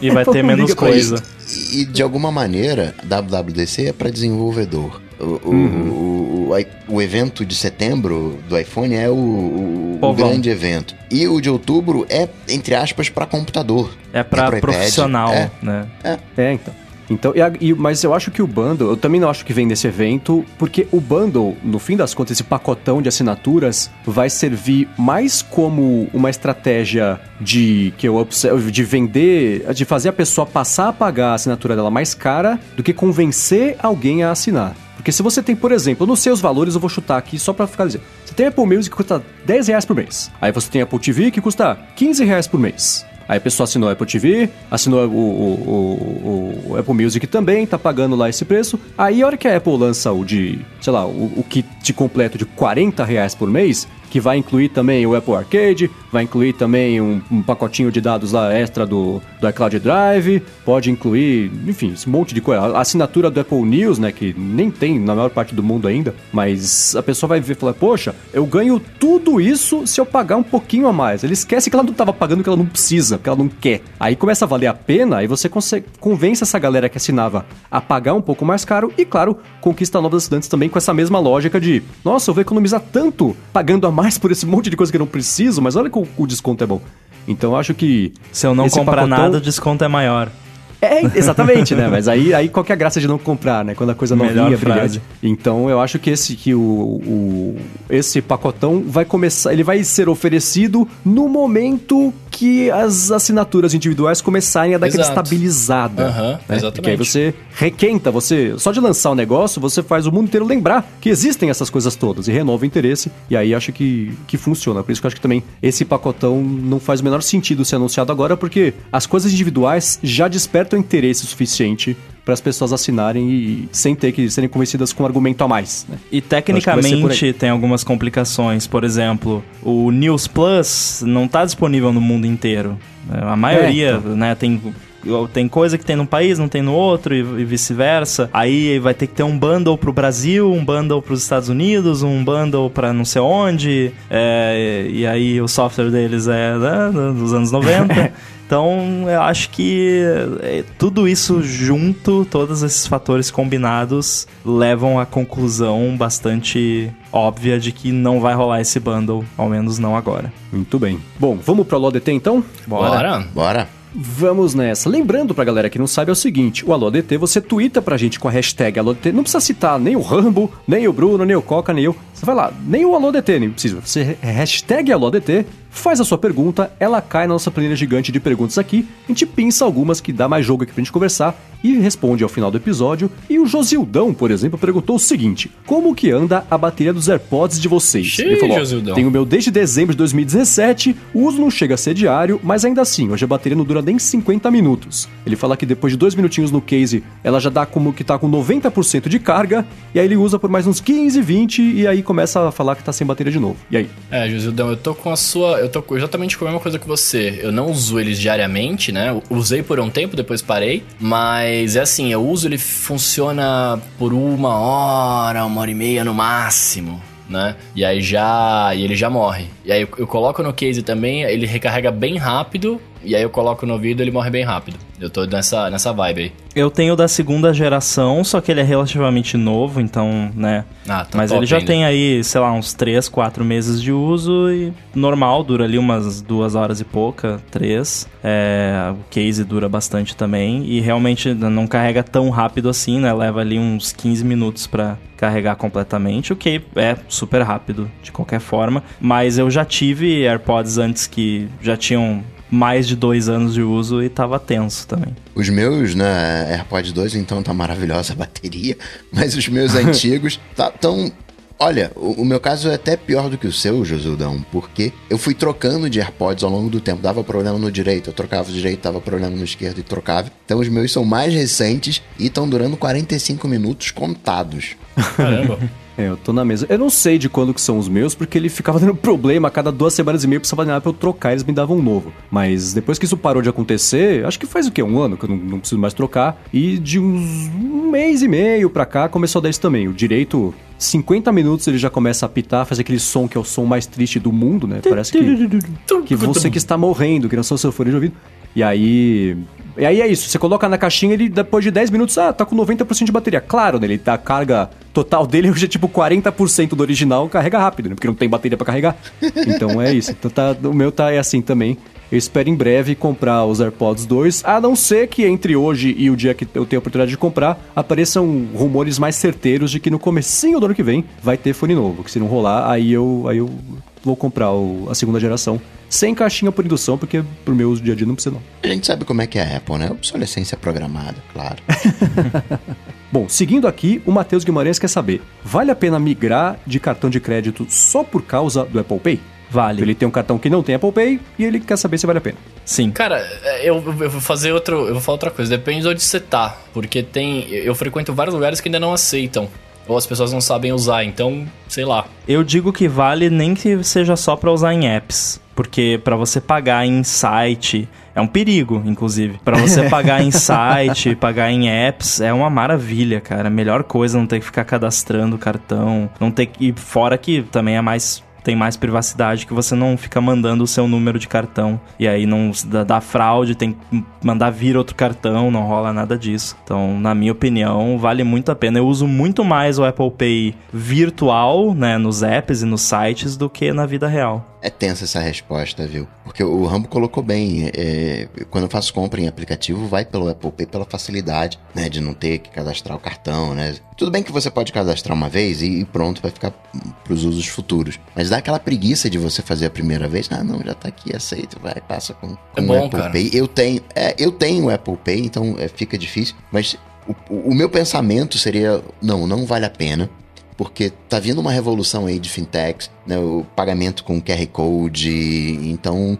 E vai ter menos coisa. E, e, de alguma maneira, WWDC é para desenvolvedor. O, o- Uhum. o- o o, evento de setembro do iPhone é o, o- o grande evento. E o de outubro é, entre aspas, para computador. É pra pro iPad. profissional, É. né? É, então. Então, e a- e- mas eu acho que o bundle, eu também não acho que vem desse evento, porque o bundle, no fim das contas, esse pacotão de assinaturas vai servir mais como uma estratégia de que eu observo, de vender, de fazer a pessoa passar a pagar a assinatura dela mais cara do que convencer alguém a assinar. Porque se você tem, por exemplo, eu não sei os valores, eu vou chutar aqui só pra ficar dizendo. Você tem Apple Music que custa 10 reais por mês. Aí você tem Apple TV que custa 15 reais por mês. Aí a pessoa assinou a Apple TV, assinou o, o- o- o Apple Music também, tá pagando lá esse preço. Aí a hora que a Apple lança o de, sei lá, o, kit completo de 40 reais por mês, que vai incluir também o Apple Arcade, vai incluir também um, um pacotinho de dados lá extra do, do iCloud Drive, pode incluir, enfim, esse monte de coisa. A assinatura do Apple News, né, que nem tem na maior parte do mundo ainda, mas a pessoa vai ver e falar, poxa, eu ganho tudo isso se eu pagar um pouquinho a mais. Ele esquece que ela não estava pagando que ela não precisa, que ela não quer. Aí começa a valer a pena, aí você consegue, convence essa galera que assinava a pagar um pouco mais caro e, claro, conquista novos assinantes também com essa mesma lógica de, nossa, eu vou economizar tanto pagando a mais por esse monte de coisa que eu não preciso, mas olha como o desconto é bom. Então eu acho que. Se eu não comprar pacotão- nada, o desconto é maior. É, exatamente, né? Mas aí, aí qual que é a graça de não comprar, né? Quando a coisa Melhor novinha, frase. brilhante. Então eu acho que esse que o, o- esse pacotão vai começar, ele vai ser oferecido no momento que as assinaturas individuais começarem a dar aquela Exato. estabilizada. Aham, né? Porque aí exatamente. você requenta, você só de lançar o negócio, você faz o mundo inteiro lembrar que existem essas coisas todas e renova o interesse. E aí acho que, que funciona. Por isso que eu acho que também esse pacotão não faz o menor sentido ser anunciado agora, porque as coisas individuais já despertam interesse suficiente para as pessoas assinarem e sem ter que serem convencidas com um argumento a mais. Né? E tecnicamente tem algumas complicações. Por exemplo, o News Plus não está disponível no mundo inteiro. A maioria, então. né, tem. Tem coisa que tem num país, não tem no outro, e, e vice-versa. Aí vai ter que ter um bundle pro Brasil, um bundle pros Estados Unidos, um bundle pra não sei onde. é, e aí o software deles é né, dos anos 90. Então, eu acho que é, tudo isso junto, todos esses fatores combinados, levam à conclusão bastante óbvia de que não vai rolar esse bundle, ao menos não agora. Muito bem. Bom, vamos pro AloDT então? Bora. Bora. Vamos nessa. Lembrando pra galera que não sabe é o seguinte: o AloDT você twitta pra gente com a hashtag AloDT. Não precisa citar nem o Rambo, nem o Bruno, nem o Coca, nem eu. Você vai lá, nem o AloDT, nem precisa. Você hashtag AloDT, faz a sua pergunta, ela cai na nossa planilha gigante de perguntas aqui. A gente pinça algumas que dá mais jogo aqui pra gente conversar e responde ao final do episódio. E o Josildão, por exemplo, perguntou o seguinte: Como que anda a bateria dos AirPods de vocês? Xiii, Ele falou: Josildão. Tenho o meu desde dezembro de 2017, o uso não chega a ser diário, mas ainda assim, hoje a bateria não dura nem 50 minutos. Ele fala que depois de dois minutinhos no case, ela já dá como que tá com 90% de carga, e aí ele usa por mais uns 15, 20, e aí começa a falar que tá sem bateria de novo. E aí? É, Josildão, eu tô com a sua. Eu tô exatamente com a mesma coisa que você. Eu não uso eles diariamente, né? Usei por um tempo, depois parei. Mas é assim, eu uso ele funciona por uma hora, uma hora e meia no máximo. Né? E aí já. E ele já morre. E aí eu, eu coloco no case também, ele recarrega bem rápido. E aí eu coloco no ouvido ele morre bem rápido. Eu tô nessa, nessa vibe aí. Eu tenho da segunda geração, só que ele é relativamente novo, então, né? Ah, tá Mas ele já ainda. tem aí, sei lá, uns 3, 4 meses de uso e normal, dura ali umas duas horas e pouca, três. É, o case dura bastante também e realmente não carrega tão rápido assim, né? Leva ali uns 15 minutos pra carregar completamente, o que é super rápido de qualquer forma. Mas eu já tive AirPods antes que já tinham mais de dois anos de uso e tava tenso também. Os meus, né, AirPods 2, então tá maravilhosa a bateria, mas os meus antigos tá tão. Olha, o, o meu caso é até pior do que o seu, Josildão, porque eu fui trocando de AirPods ao longo do tempo. Dava problema no direito, eu trocava o direito, dava problema no esquerdo e trocava. Então os meus são mais recentes e estão durando 45 minutos contados. Caramba. É, eu tô na mesa. Eu não sei de quando que são os meus, porque ele ficava dando problema a cada duas semanas e meia, eu precisava nada pra eu trocar, eles me davam um novo. Mas depois que isso parou de acontecer, acho que faz o quê? Um ano que eu não, não preciso mais trocar. E de uns um mês e meio pra cá começou a dar isso também. O direito, 50 minutos ele já começa a apitar, faz aquele som que é o som mais triste do mundo, né? Parece que, que você que está morrendo, que não são seu fone de ouvido. E aí, E aí é isso, você coloca na caixinha, ele depois de 10 minutos, ah, tá com 90% de bateria. Claro, né? Ele tá a carga total dele hoje é tipo 40% do original, carrega rápido, né? Porque não tem bateria para carregar. Então é isso. Então tá, o meu tá é assim também. Eu espero em breve comprar os AirPods 2, a não ser que entre hoje e o dia que eu tenho a oportunidade de comprar, apareçam rumores mais certeiros de que no comecinho do ano que vem vai ter fone novo. Que se não rolar, aí eu, aí eu vou comprar o, a segunda geração. Sem caixinha por indução, porque pro meu uso dia a dia não precisa não. A gente sabe como é que é a Apple, né? Obsolescência programada, claro. Bom, seguindo aqui, o Matheus Guimarães quer saber: vale a pena migrar de cartão de crédito só por causa do Apple Pay? Vale. Ele tem um cartão que não tem Apple Pay e ele quer saber se vale a pena. Sim. Cara, é, eu, eu vou fazer outro. Eu vou falar outra coisa. Depende de onde você tá. Porque tem. Eu frequento vários lugares que ainda não aceitam. Ou as pessoas não sabem usar, então, sei lá. Eu digo que vale nem que seja só para usar em apps. Porque para você pagar em site é um perigo, inclusive. Para você pagar em site, pagar em apps é uma maravilha, cara. A melhor coisa não ter que ficar cadastrando o cartão, não ter que fora que também é mais tem mais privacidade que você não fica mandando o seu número de cartão e aí não dá, dá fraude, tem que mandar vir outro cartão, não rola nada disso. Então, na minha opinião, vale muito a pena. Eu uso muito mais o Apple Pay virtual, né, nos apps e nos sites do que na vida real. É tensa essa resposta, viu? Porque o Rambo colocou bem. É, quando eu faço compra em aplicativo, vai pelo Apple Pay pela facilidade, né? De não ter que cadastrar o cartão, né? Tudo bem que você pode cadastrar uma vez e, pronto, vai ficar para os usos futuros. Mas dá aquela preguiça de você fazer a primeira vez. Ah, não, já tá aqui, aceito, vai, passa com, com é bom, o Apple cara. Pay. Eu tenho, é, eu tenho o Apple Pay, então é, fica difícil. Mas o, o meu pensamento seria, não, não vale a pena porque tá vindo uma revolução aí de fintechs, né, o pagamento com QR Code, então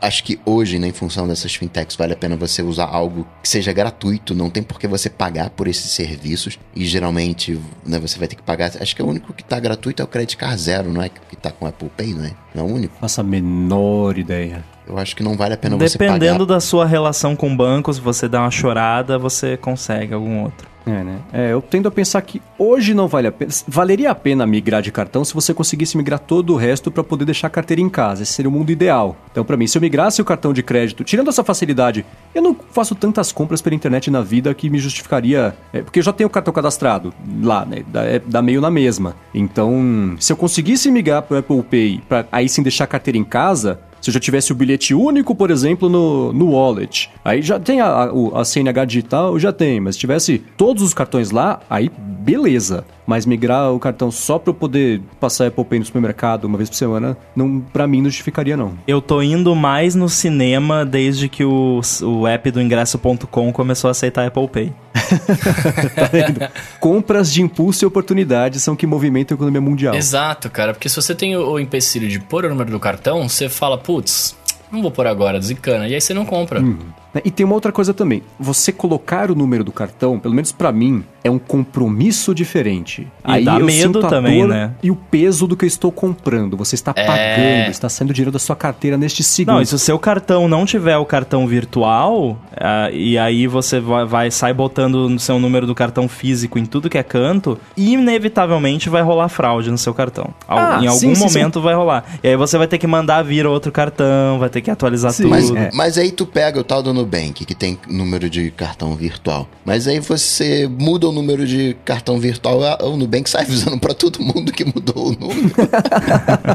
acho que hoje, né, em função dessas fintechs, vale a pena você usar algo que seja gratuito, não tem por que você pagar por esses serviços, e geralmente né, você vai ter que pagar, acho que o único que tá gratuito é o Credit Card Zero, não é? Que tá com Apple Pay, não é? Não é o único? Faça a menor ideia. Eu acho que não vale a pena você pagar. Dependendo da sua relação com o banco, se você dá uma chorada, você consegue algum outro. É, né? É, eu tendo a pensar que hoje não vale a pena. Valeria a pena migrar de cartão se você conseguisse migrar todo o resto para poder deixar a carteira em casa. Esse seria o mundo ideal. Então, para mim, se eu migrasse o cartão de crédito, tirando essa facilidade, eu não faço tantas compras pela internet na vida que me justificaria. É, porque eu já tenho o cartão cadastrado lá, né? Dá, é, dá meio na mesma. Então, se eu conseguisse migrar pro Apple Pay, pra aí sim deixar a carteira em casa, se eu já tivesse o bilhete único, por exemplo, no, no wallet, aí já tem a, a, a CNH digital, já tem, mas se tivesse todos os cartões lá, aí beleza. Mas migrar o cartão só pra eu poder passar Apple Pay no supermercado uma vez por semana, não, pra mim não justificaria, não. Eu tô indo mais no cinema desde que o, o app do ingresso.com começou a aceitar Apple Pay. tá vendo? Compras de impulso e oportunidade são que movimentam a economia mundial. Exato, cara, porque se você tem o, o empecilho de pôr o número do cartão, você fala, putz, não vou pôr agora, desencana. E aí você não compra. Hum. E tem uma outra coisa também. Você colocar o número do cartão, pelo menos pra mim, é um compromisso diferente. E Aí dá eu medo sinto a também, dor né? E o peso do que eu estou comprando. Você está É. pagando, está saindo dinheiro da sua carteira neste segundo. Não, e se o seu cartão não tiver o cartão virtual, ah, e aí você vai, vai sai botando o seu número do cartão físico em tudo que é canto, inevitavelmente vai rolar fraude no seu cartão. Al- Ah, em algum sim, sim, momento vai rolar. E aí você vai ter que mandar vir outro cartão, vai ter que atualizar Sim. tudo. Mas, É. mas aí tu pega o tal do Nubank, que tem número de cartão virtual. Mas aí você muda o número de cartão virtual, o Nubank sai avisando pra todo mundo que mudou o número.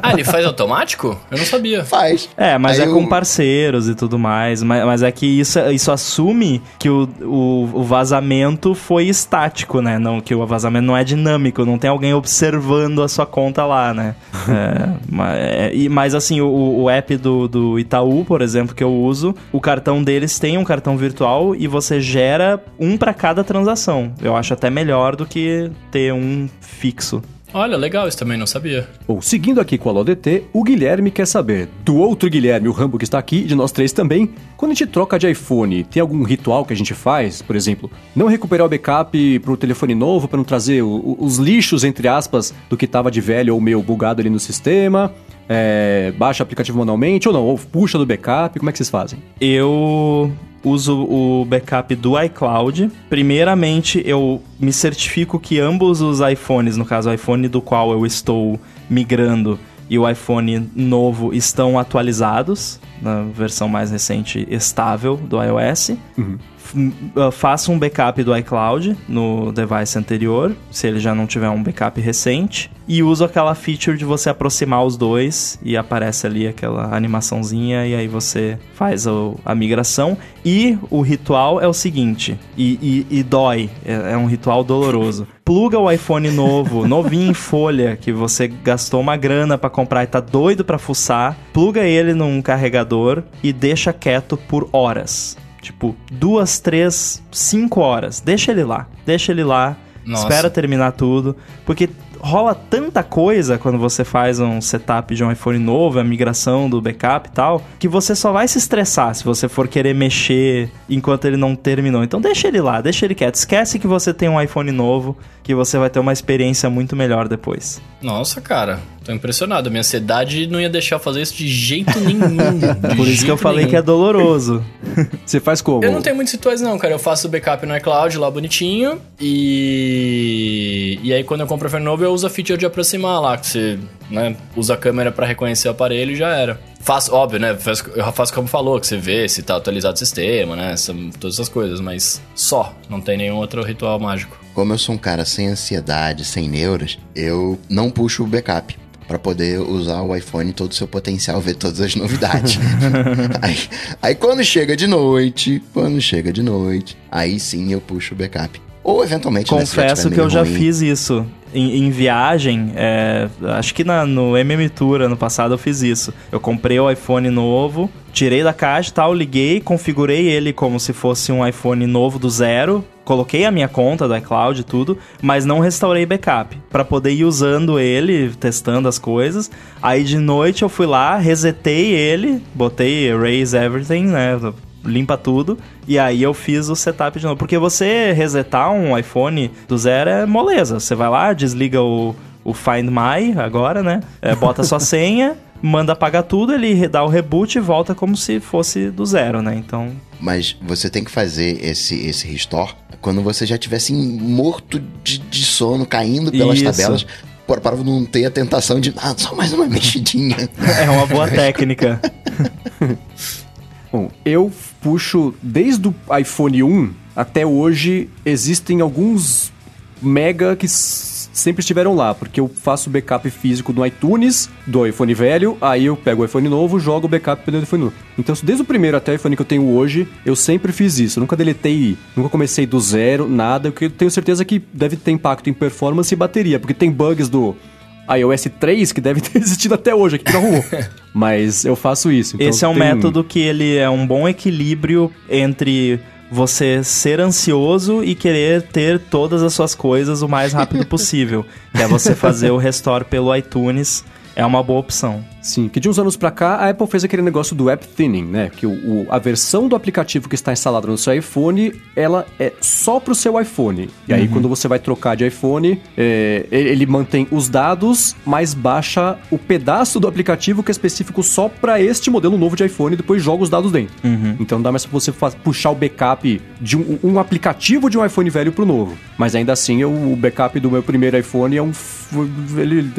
Ah, ele faz automático? Eu não sabia. Faz. É, mas Aí é eu- com parceiros e tudo mais. Mas, mas é que isso, isso assume que o, o, o vazamento foi estático, né? Não, que o vazamento não é dinâmico, não tem alguém observando a sua conta lá, né? É, mas, é, e, mas assim, o, o app do, do Itaú, por exemplo, que eu uso, o cartão deles tem um cartão virtual e você gera um para cada transação. Eu acho até melhor do que ter um fixo. Olha, legal, isso também não sabia. Bom, seguindo aqui com a LODT, o Guilherme quer saber, do outro Guilherme, o Rambo que está aqui, e de nós três também, quando a gente troca de iPhone, tem algum ritual que a gente faz? Por exemplo, não recuperar o backup pro telefone novo para não trazer o- o- os lixos, entre aspas, do que tava de velho ou meio bugado ali no sistema? É, baixa o aplicativo manualmente ou não? Ou puxa do backup? Como é que vocês fazem? Eu uso o backup do iCloud. Primeiramente, eu me certifico que ambos os iPhones, no caso o iPhone do qual eu estou migrando, e o iPhone novo estão atualizados na versão mais recente estável do iOS. Uhum. Uh, faça um backup do iCloud no device anterior, se ele já não tiver um backup recente, e usa aquela feature de você aproximar os dois e aparece ali aquela animaçãozinha e aí você faz a migração. E o ritual é o seguinte, e, e, e dói, é, é um ritual doloroso pluga o iPhone novo, novinho em folha, que você gastou uma grana para comprar e tá doido para fuçar, pluga ele num carregador e deixa quieto por horas. Tipo, duas, três, cinco horas. Deixa ele lá. Deixa ele lá. Nossa. Espera terminar tudo. Porque rola tanta coisa quando você faz um setup de um iPhone novo, a migração do backup e tal, que você só vai se estressar se você for querer mexer enquanto ele não terminou. Então deixa ele lá, deixa ele quieto. Esquece que você tem um iPhone novo, que você vai ter uma experiência muito melhor depois. Nossa, cara, tô impressionado. Minha ansiedade não ia deixar eu fazer isso de jeito nenhum. De Por isso que eu falei nenhum. que é doloroso. você faz como? Eu não tenho muitas situações não, cara. Eu faço o backup no iCloud lá bonitinho e e aí quando eu compro o iPhone novo eu uso a feature de aproximar lá, que você né, usa a câmera para reconhecer o aparelho e já era. Faço, óbvio, né? Eu faço como falou, que você vê se tá atualizado o sistema, né? Essa, todas essas coisas, mas só. Não tem nenhum outro ritual mágico. Como eu sou um cara sem ansiedade, sem neuras, eu não puxo o backup para poder usar o iPhone todo o seu potencial, ver todas as novidades. aí, aí quando chega de noite, quando chega de noite, aí sim eu puxo o backup. Ou eventualmente né, Confesso que eu já fiz isso. Em, em viagem, é, acho que na, no MM Tour ano passado eu fiz isso. Eu comprei o iPhone novo, tirei da caixa e tal, liguei, configurei ele como se fosse um iPhone novo do zero, coloquei a minha conta da iCloud e tudo, mas não restaurei backup para poder ir usando ele, testando as coisas. Aí de noite eu fui lá, resetei ele, botei erase everything, né? Limpa tudo. E aí eu fiz o setup de novo. Porque você resetar um iPhone do zero é moleza. Você vai lá, desliga o, o Find My agora, né? É, bota sua senha, manda apagar tudo, ele dá o reboot e volta como se fosse do zero, né? Então. Mas você tem que fazer esse, esse restore quando você já tivesse morto de, de sono, caindo pelas Isso. tabelas, para não ter a tentação de, ah, só mais uma mexidinha. É uma boa técnica. Bom, eu puxo desde o iPhone 1 até hoje, existem alguns mega que sempre estiveram lá, porque eu faço backup físico do iTunes, do iPhone velho, aí eu pego o iPhone novo, jogo o backup pelo iPhone novo. Então, desde o primeiro até o iPhone que eu tenho hoje, eu sempre fiz isso. Eu nunca deletei, nunca comecei do zero, nada, porque eu tenho certeza que deve ter impacto em performance e bateria, porque tem bugs do iOS 3 que deve ter existido até hoje aqui não arrumou. Mas eu faço isso. Então Esse é um tem... método que ele é um bom equilíbrio entre você ser ansioso e querer ter todas as suas coisas o mais rápido possível. que é você fazer o restore pelo iTunes. É uma boa opção. Sim, que de uns anos para cá a Apple fez aquele negócio do app thinning, né? Que o, o, a versão do aplicativo que está instalado no seu iPhone, ela é só pro seu iPhone. E aí uhum. quando você vai trocar de iPhone, é, ele mantém os dados, mas baixa o pedaço do aplicativo que é específico só para este modelo novo de iPhone e depois joga os dados dentro. Uhum. Então dá mais pra você puxar o backup de um, um, aplicativo de um iPhone velho pro novo. Mas ainda assim, eu, o backup do meu primeiro iPhone é um ele,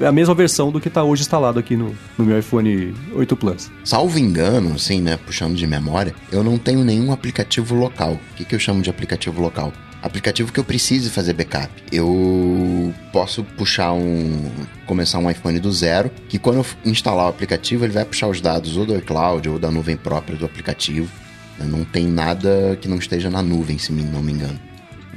é a mesma versão do que está hoje instalado aqui no no, no meu iPhone 8 Plus. Salvo engano, assim, né, puxando de memória, eu não tenho nenhum aplicativo local. O que, que eu chamo de aplicativo local? aplicativo que eu precise fazer backup. Eu posso puxar um. começar um iPhone do zero, que quando eu instalar o aplicativo, ele vai puxar os dados ou do iCloud ou da nuvem própria do aplicativo. Não tem nada que não esteja na nuvem, se não me engano.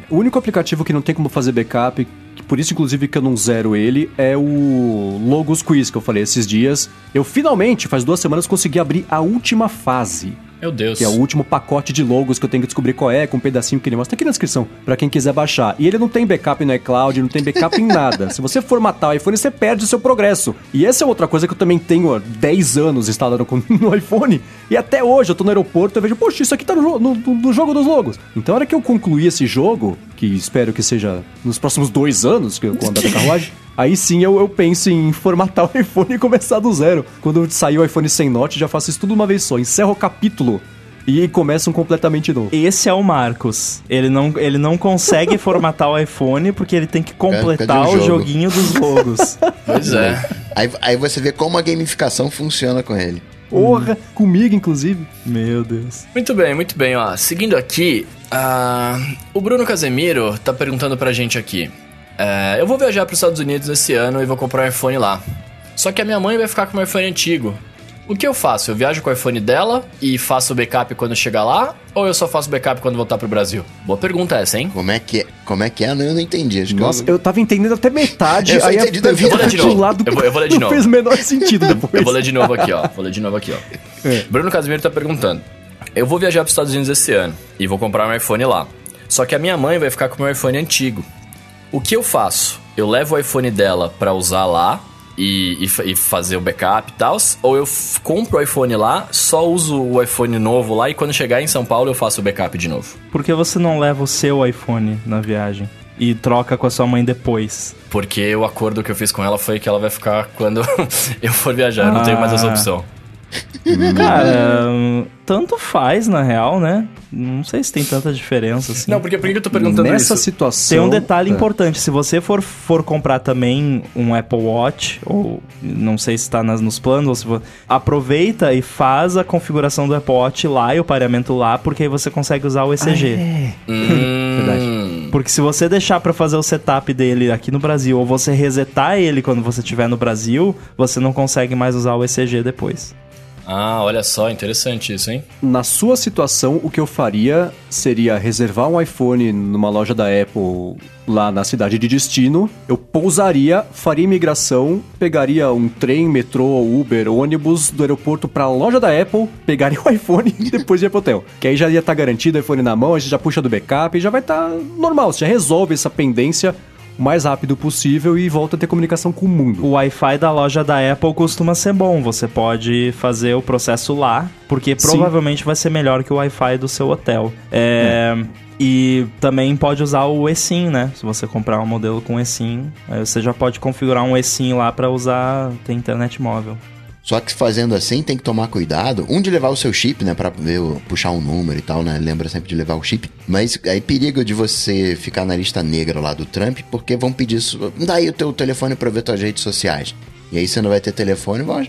O único aplicativo que não tem como fazer backup por isso, inclusive, que eu não zero ele, é o Logos Quiz que eu falei esses dias. Eu finalmente, faz duas semanas, consegui abrir a última fase. Meu Deus. Que é o último pacote de logos que eu tenho que descobrir qual é, com um pedacinho que ele mostra. Tá aqui na descrição, para quem quiser baixar. E ele não tem backup no iCloud, não tem backup em nada. Se você formatar o iPhone, você perde o seu progresso. E essa é outra coisa que eu também tenho há 10 anos instalado no iPhone. E até hoje eu tô no aeroporto e vejo, poxa, isso aqui tá no, no, no jogo dos logos. Então, a hora que eu concluir esse jogo, que espero que seja nos próximos dois anos, que eu andar da carruagem. Aí sim eu, eu penso em formatar o iPhone e começar do zero. Quando sair o iPhone sem note, já faço isso tudo uma vez só. Encerro o capítulo e começam completamente novo. Esse é o Marcos. Ele não, ele não consegue formatar o iPhone porque ele tem que completar o jogo? joguinho dos logos. Pois é. Aí, aí você vê como a gamificação funciona com ele. Porra, comigo, inclusive. Meu Deus. Muito bem, muito bem, ó. Seguindo aqui, ah, o Bruno Casemiro tá perguntando pra gente aqui. É, eu vou viajar para os Estados Unidos esse ano e vou comprar um iPhone lá. Só que a minha mãe vai ficar com um iPhone antigo. O que eu faço? Eu viajo com o iPhone dela e faço o backup quando chegar lá? Ou eu só faço backup quando voltar pro Brasil? Boa pergunta essa, hein? Como é que é? Como é que é? Eu não entendi. Acho que Nossa, eu... eu tava entendendo até metade. Eu aí a entendi pergunta vida. Eu vou ler de do novo. lado Eu vou- eu vou ler de não novo. fez o menor sentido depois. Eu vou ler de novo aqui, ó. Vou ler de novo aqui, ó. É. Bruno Casimiro tá perguntando. Eu vou viajar para os Estados Unidos esse ano e vou comprar um iPhone lá. Só que a minha mãe vai ficar com o meu iPhone antigo. O que eu faço? Eu levo o iPhone dela pra usar lá e, e e fazer o backup e tal? Ou eu compro o iPhone lá, só uso o iPhone novo lá e quando chegar em São Paulo eu faço o backup de novo? Por que você não leva o seu iPhone na viagem? E troca com a sua mãe depois? Porque o acordo que eu fiz com ela foi que ela vai ficar quando eu for viajar. Eu não tenho mais essa Ah. opção. Cara, tanto faz, na real, né? Não sei se tem tanta diferença assim. Não, porque por que eu tô perguntando Nessa isso? situação. Tem um detalhe É. importante, se você for, for comprar também um Apple Watch, ou não sei se está nas, nos planos, ou se for, aproveita e faz a configuração do Apple Watch lá e o pareamento lá, porque aí você consegue usar o ECG. É. Hum, Porque se você deixar pra fazer o setup dele aqui no Brasil, ou você resetar ele quando você estiver no Brasil, você não consegue mais usar o ECG depois. Ah, olha só, interessante isso, hein? Na sua situação, o que eu faria seria reservar um iPhone numa loja da Apple lá na cidade de destino. Eu pousaria, faria imigração, pegaria um trem, metrô, Uber, ônibus do aeroporto pra loja da Apple, pegaria o iPhone e depois ia pro hotel. Que aí já ia estar garantido o iPhone na mão, a gente já puxa do backup e já vai estar normal. Você já resolve essa pendência o mais rápido possível e volta a ter comunicação com o mundo. O Wi-Fi da loja da Apple costuma ser bom, você pode fazer o processo lá, porque Sim. provavelmente vai ser melhor que o Wi-Fi do seu hotel. É, E também pode usar o eSIM, né? Se você comprar um modelo com eSIM, aí você já pode configurar um eSIM lá pra usar ter internet móvel. Só que fazendo assim, tem que tomar cuidado. Um de levar o seu chip, né? Pra ver, o- puxar um número e tal, né? Lembra sempre de levar o chip. Mas aí perigo de você ficar na lista negra lá do Trump, porque vão pedir isso. Dá aí o teu telefone pra ver tuas redes sociais. E aí você não vai ter telefone, vão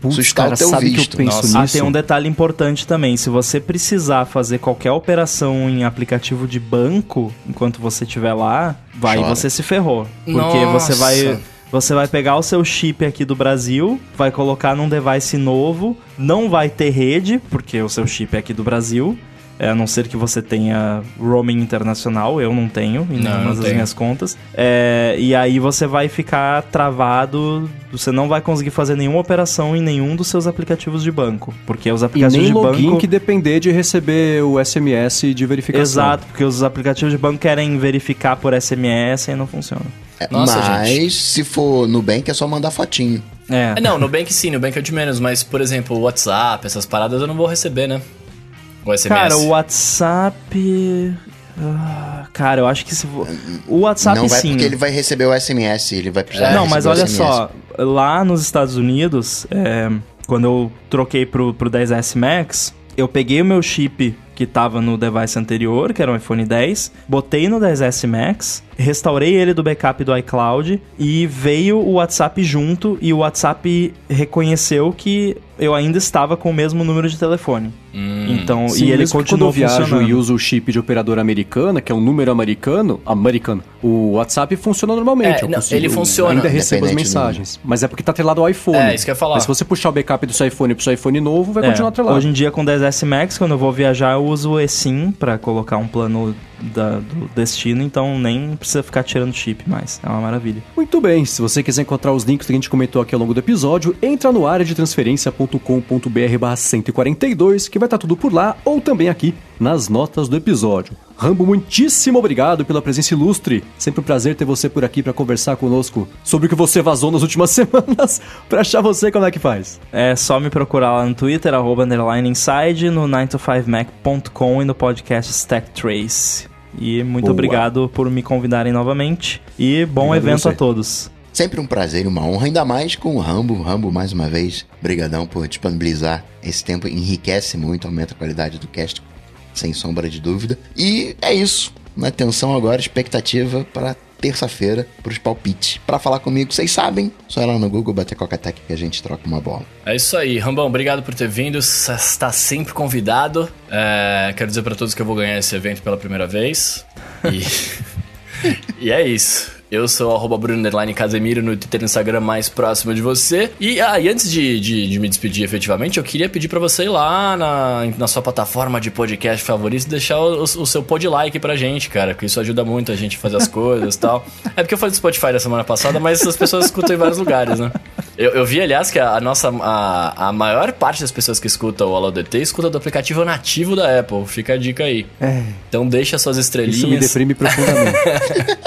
Putz, sustar cara, o teu sabe que eu visto. penso Nossa. Ah, nisso? tem um detalhe importante também. Se você precisar fazer qualquer operação em aplicativo de banco enquanto você estiver lá, vai Chora. você se ferrou. Porque Nossa. você vai. Você vai pegar o seu chip aqui do Brasil, vai colocar num device novo, não vai ter rede, porque o seu chip é aqui do Brasil. é, a não ser que você tenha roaming internacional, eu não tenho em Não, nenhuma das tenho. minhas contas. É, e aí você vai ficar travado, você não vai conseguir fazer nenhuma operação em nenhum dos seus aplicativos de banco. Porque os E aplicativos nem de login banco. que depender de receber o SMS de verificação. Exato, porque os aplicativos de banco querem verificar por SMS e não funciona. É, Nossa, Mas gente. se for Nubank é só mandar fotinho. É. É, não, Nubank sim, Nubank é de menos, mas, por exemplo, o WhatsApp, essas paradas eu não vou receber, né? O SMS. Cara, o WhatsApp. ah, Cara, eu acho que se. vo- O WhatsApp não vai sim. porque ele vai receber o SMS, ele vai precisar Não, mas olha SMS. só, lá nos Estados Unidos, é, quando eu troquei pro, pro 10S Max, eu peguei o meu chip que tava no device anterior, que era um iPhone 10, botei no 10S Max, restaurei ele do backup do iCloud e veio o WhatsApp junto e o WhatsApp reconheceu que eu ainda estava com o mesmo número de telefone. Hum. Então, Sim, e ele quando continuou eu viajo e uso o chip de operadora americana, que é um número americano, americano, o WhatsApp funciona normalmente. É, eu não, consigo- ele funciona. Ainda recebo as do mensagens. Mas é porque tá atrelado ao iPhone. É, isso que eu ia falar. Mas se você puxar o backup do seu iPhone pro seu iPhone novo, vai É, continuar atrelado. Hoje em dia, com 10S Max, quando eu vou viajar, eu uso o eSIM pra colocar um plano da- do destino, então nem precisa ficar tirando chip mais. É uma maravilha. Muito bem, se você quiser encontrar os links que a gente comentou aqui ao longo do episódio, entra no área de transferência.com.br barra 142, que vai estar tudo por lá, ou também aqui nas notas do episódio. Rambo, muitíssimo obrigado pela presença ilustre. Sempre um prazer ter você por aqui para conversar conosco sobre o que você vazou nas últimas semanas. pra achar você, como é que faz? É só me procurar lá no Twitter, arroba underline inside, no 9to5mac.com e no podcast Stack Trace. E muito Boa. obrigado por me convidarem novamente. E bom Obrigado evento você. a todos. Sempre um prazer e uma honra, ainda mais com o Rambo. Rambo, mais uma vez, brigadão por disponibilizar esse tempo. Enriquece muito, aumenta a qualidade do cast, sem sombra de dúvida. E é isso. Uma atenção agora, expectativa para terça-feira pros palpites. Pra falar comigo, vocês sabem, só ir lá no Google bater Coca-Tech que a gente troca uma bola. É isso aí. Rambão, obrigado por ter vindo. Está sempre convidado. É, quero dizer pra todos que eu vou ganhar esse evento pela primeira vez. E, e é isso. Eu sou arroba Bruno Casemiro no Twitter e Instagram mais próximo de você. E, ah, e antes de, de, de me despedir efetivamente, eu queria pedir para você ir lá na, na sua plataforma de podcast favorito e deixar o, o, seu pod like pra gente, cara, que isso ajuda muito a gente a fazer as coisas e tal. É porque eu falei do Spotify da semana passada, mas as pessoas escutam em vários lugares, né? Eu, eu vi, aliás, que a, a nossa. A, a maior parte das pessoas que escutam o Alô DT escuta do aplicativo nativo da Apple. Fica a dica aí. É. Então deixa suas estrelinhas. Isso me deprime profundamente.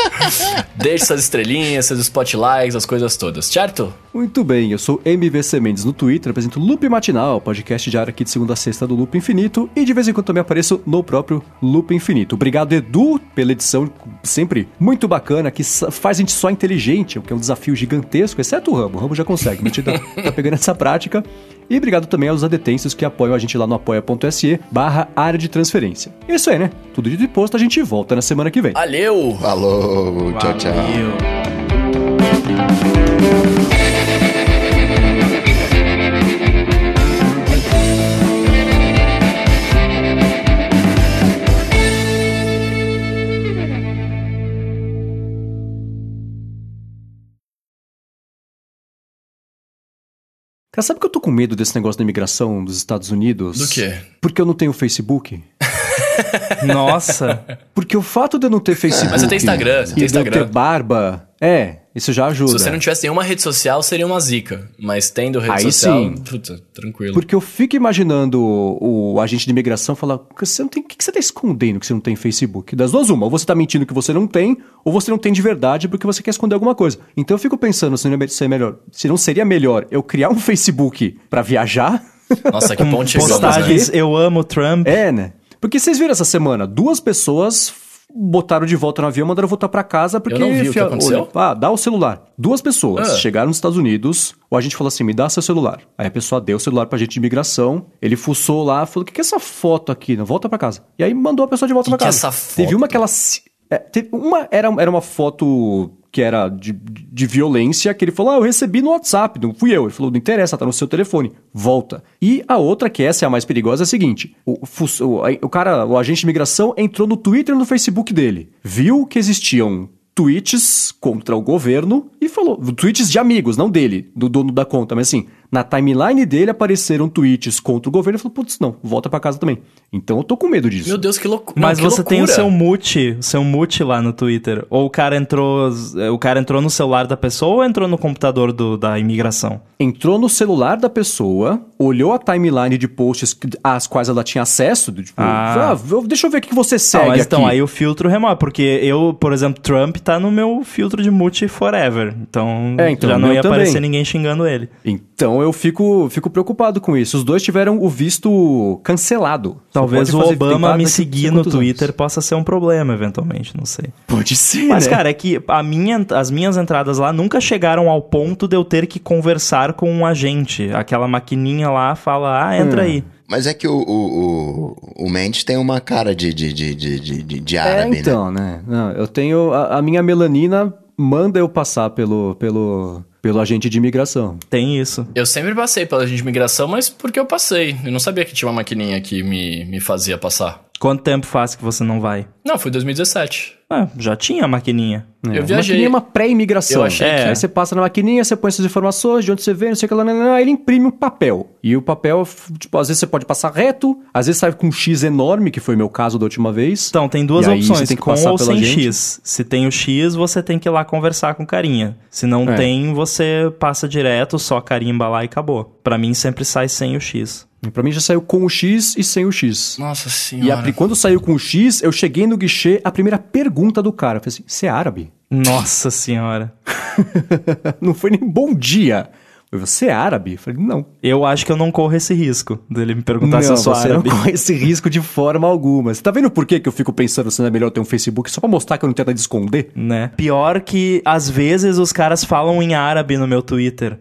deixa suas estrelinhas, seus spotlights, as coisas todas, certo? Muito bem, eu sou MVC Mendes no Twitter, apresento Loop Matinal, podcast diário aqui de segunda a sexta do Loop Infinito, e de vez em quando também apareço no próprio Loop Infinito. Obrigado, Edu, pela edição sempre muito bacana, que faz a gente só inteligente, o que é um desafio gigantesco, exceto o Rambo. O Rambo já consegue consegue. Mentira, tá pegando essa prática. E obrigado também aos adetensos que apoiam a gente lá no apoia.se barra área de transferência. É isso aí, né? Tudo dito e posto, a gente volta na semana que vem. Valeu! Falou, tchau, tchau. Cara, sabe que eu tô com medo desse negócio da imigração dos Estados Unidos? Do quê? Porque eu não tenho Facebook. Nossa. Porque o fato de eu não ter Facebook. Mas você tem Instagram, você tem Instagram. De eu ter barba. É, isso já ajuda. Se você não tivesse nenhuma rede social, seria uma zica. Mas tendo rede Aí social, sim. Puta, tranquilo. Porque eu fico imaginando o, o agente de imigração falar: você não tem. O que você tá escondendo que você não tem Facebook? Das duas, uma. Ou você tá mentindo que você não tem, ou você não tem de verdade porque você quer esconder alguma coisa. Então eu fico pensando se não, é melhor, se não seria melhor eu criar um Facebook para viajar. Nossa, que ponte Postagens, né? eu amo Trump. É, né? Porque vocês viram essa semana, duas pessoas botaram de volta no avião, mandaram voltar para casa porque... Eu não vi o que aconteceu. ah, dá o celular. Duas pessoas ah. chegaram nos Estados Unidos, o agente falou assim, me dá seu celular. Aí a pessoa deu o celular pra gente de imigração, ele fuçou lá, falou, o que, que é essa foto aqui? Não, volta para casa. E aí mandou a pessoa de volta para casa. Que é essa foto? Teve uma que ela... É, uma era, era uma foto que era de, de violência, que ele falou: Ah, eu recebi no WhatsApp, não fui eu. Ele falou: Não interessa, tá no seu telefone, volta. E a outra, que essa é a mais perigosa, é a seguinte: o, o, o cara, o agente de imigração, entrou no Twitter e no Facebook dele, viu que existiam tweets contra o governo e falou. Tweets de amigos, não dele, do dono da conta, mas assim, na timeline dele apareceram tweets contra o governo e falou: putz, não, volta para casa também. Então eu tô com medo disso. Meu Deus, que, louco, Mas não, que você loucura. tem o seu mute, o seu mute lá no Twitter. Ou o cara entrou. O cara entrou no celular da pessoa ou entrou no computador do, da imigração? Entrou no celular da pessoa, olhou a timeline de posts às quais ela tinha acesso. Tipo, ah. ah deixa eu ver o que você segue. Ah, mas então, aí o filtro remove, porque eu, por exemplo, Trump tá no meu filtro de mute forever. Então, é, então já não ia também. aparecer ninguém xingando ele. Então eu fico, fico preocupado com isso. Os dois tiveram o visto cancelado. Talvez o Obama me seguir no Twitter anos. possa ser um problema, eventualmente, não sei. Pode ser. Mas, né? cara, é que a minha, as minhas entradas lá nunca chegaram ao ponto de eu ter que conversar com um agente. Aquela maquininha lá fala, ah, entra hum. aí. Mas é que o, o, o, o Mendes tem uma cara de, de, de, de, de, de árabe, é, então, né? né? Não, eu tenho... A, a minha melanina manda eu passar pelo... pelo pelo agente de imigração. Tem isso. Eu sempre passei pelo agente de imigração, mas porque eu passei. Eu não sabia que tinha uma maquininha que me, me fazia passar. Quanto tempo faz que você não vai? Não, foi 2017. Ah, já tinha a maquininha. É, eu viajei. Maquininha é uma pré-imigração. Eu achei é. que... Aí você passa na maquininha, você põe suas informações, de onde você vem, não sei o que lá, ele imprime um papel. E o papel, tipo, às vezes você pode passar reto, às vezes sai com um X enorme, que foi o meu caso da última vez. Então, tem duas opções, tem com ou sem gente. X. Se tem o X, você tem que ir lá conversar com carinha. Se não é. tem, você passa direto, só carimba lá e acabou. Para mim sempre sai sem o X. Pra mim já saiu com o X e sem o X. Nossa senhora. E a, quando saiu com o X, eu cheguei no guichê, a primeira pergunta do cara, eu falei assim, você é árabe? Nossa senhora. não foi nem bom dia. Você é árabe? Eu falei, não. Eu acho que eu não corro esse risco dele me perguntar não, se eu sou você árabe. não corre esse risco de forma alguma. Você tá vendo por que eu fico pensando se não é melhor ter um Facebook só pra mostrar que eu não tento de esconder? Né? Pior que, às vezes, os caras falam em árabe no meu Twitter.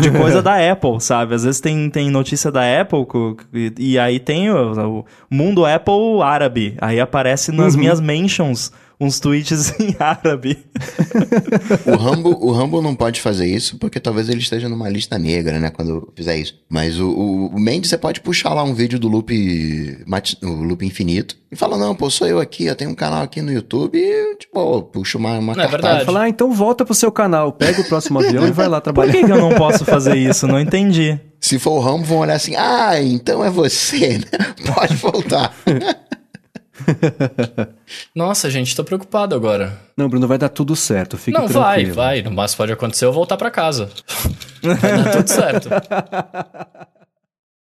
De coisa da Apple, sabe? Às vezes tem, tem notícia da Apple e, e aí tem o, o, mundo Apple árabe. Aí aparece nas uhum. minhas mentions uns tweets em árabe. O Rambo, o Rambo não pode fazer isso porque talvez ele esteja numa lista negra, né? Quando fizer isso. Mas o, o, o Mendes, você pode puxar lá um vídeo do Loop, o Loop Infinito e fala: Não, pô, sou eu aqui, eu tenho um canal aqui no YouTube e, tipo, puxo uma, uma Não, é verdade. Falar, ah, então volta pro seu canal, pega o próximo avião e vai lá Por trabalhar. que, que eu não posso fazer isso? Não entendi. Se for o Rambo, vão olhar assim: Ah, então é você, né? Pode voltar. Nossa, gente, tô preocupado agora. Não, Bruno, vai dar tudo certo, fique não, vai, tranquilo. vai. No máximo pode acontecer eu voltar pra casa. vai dar tudo certo.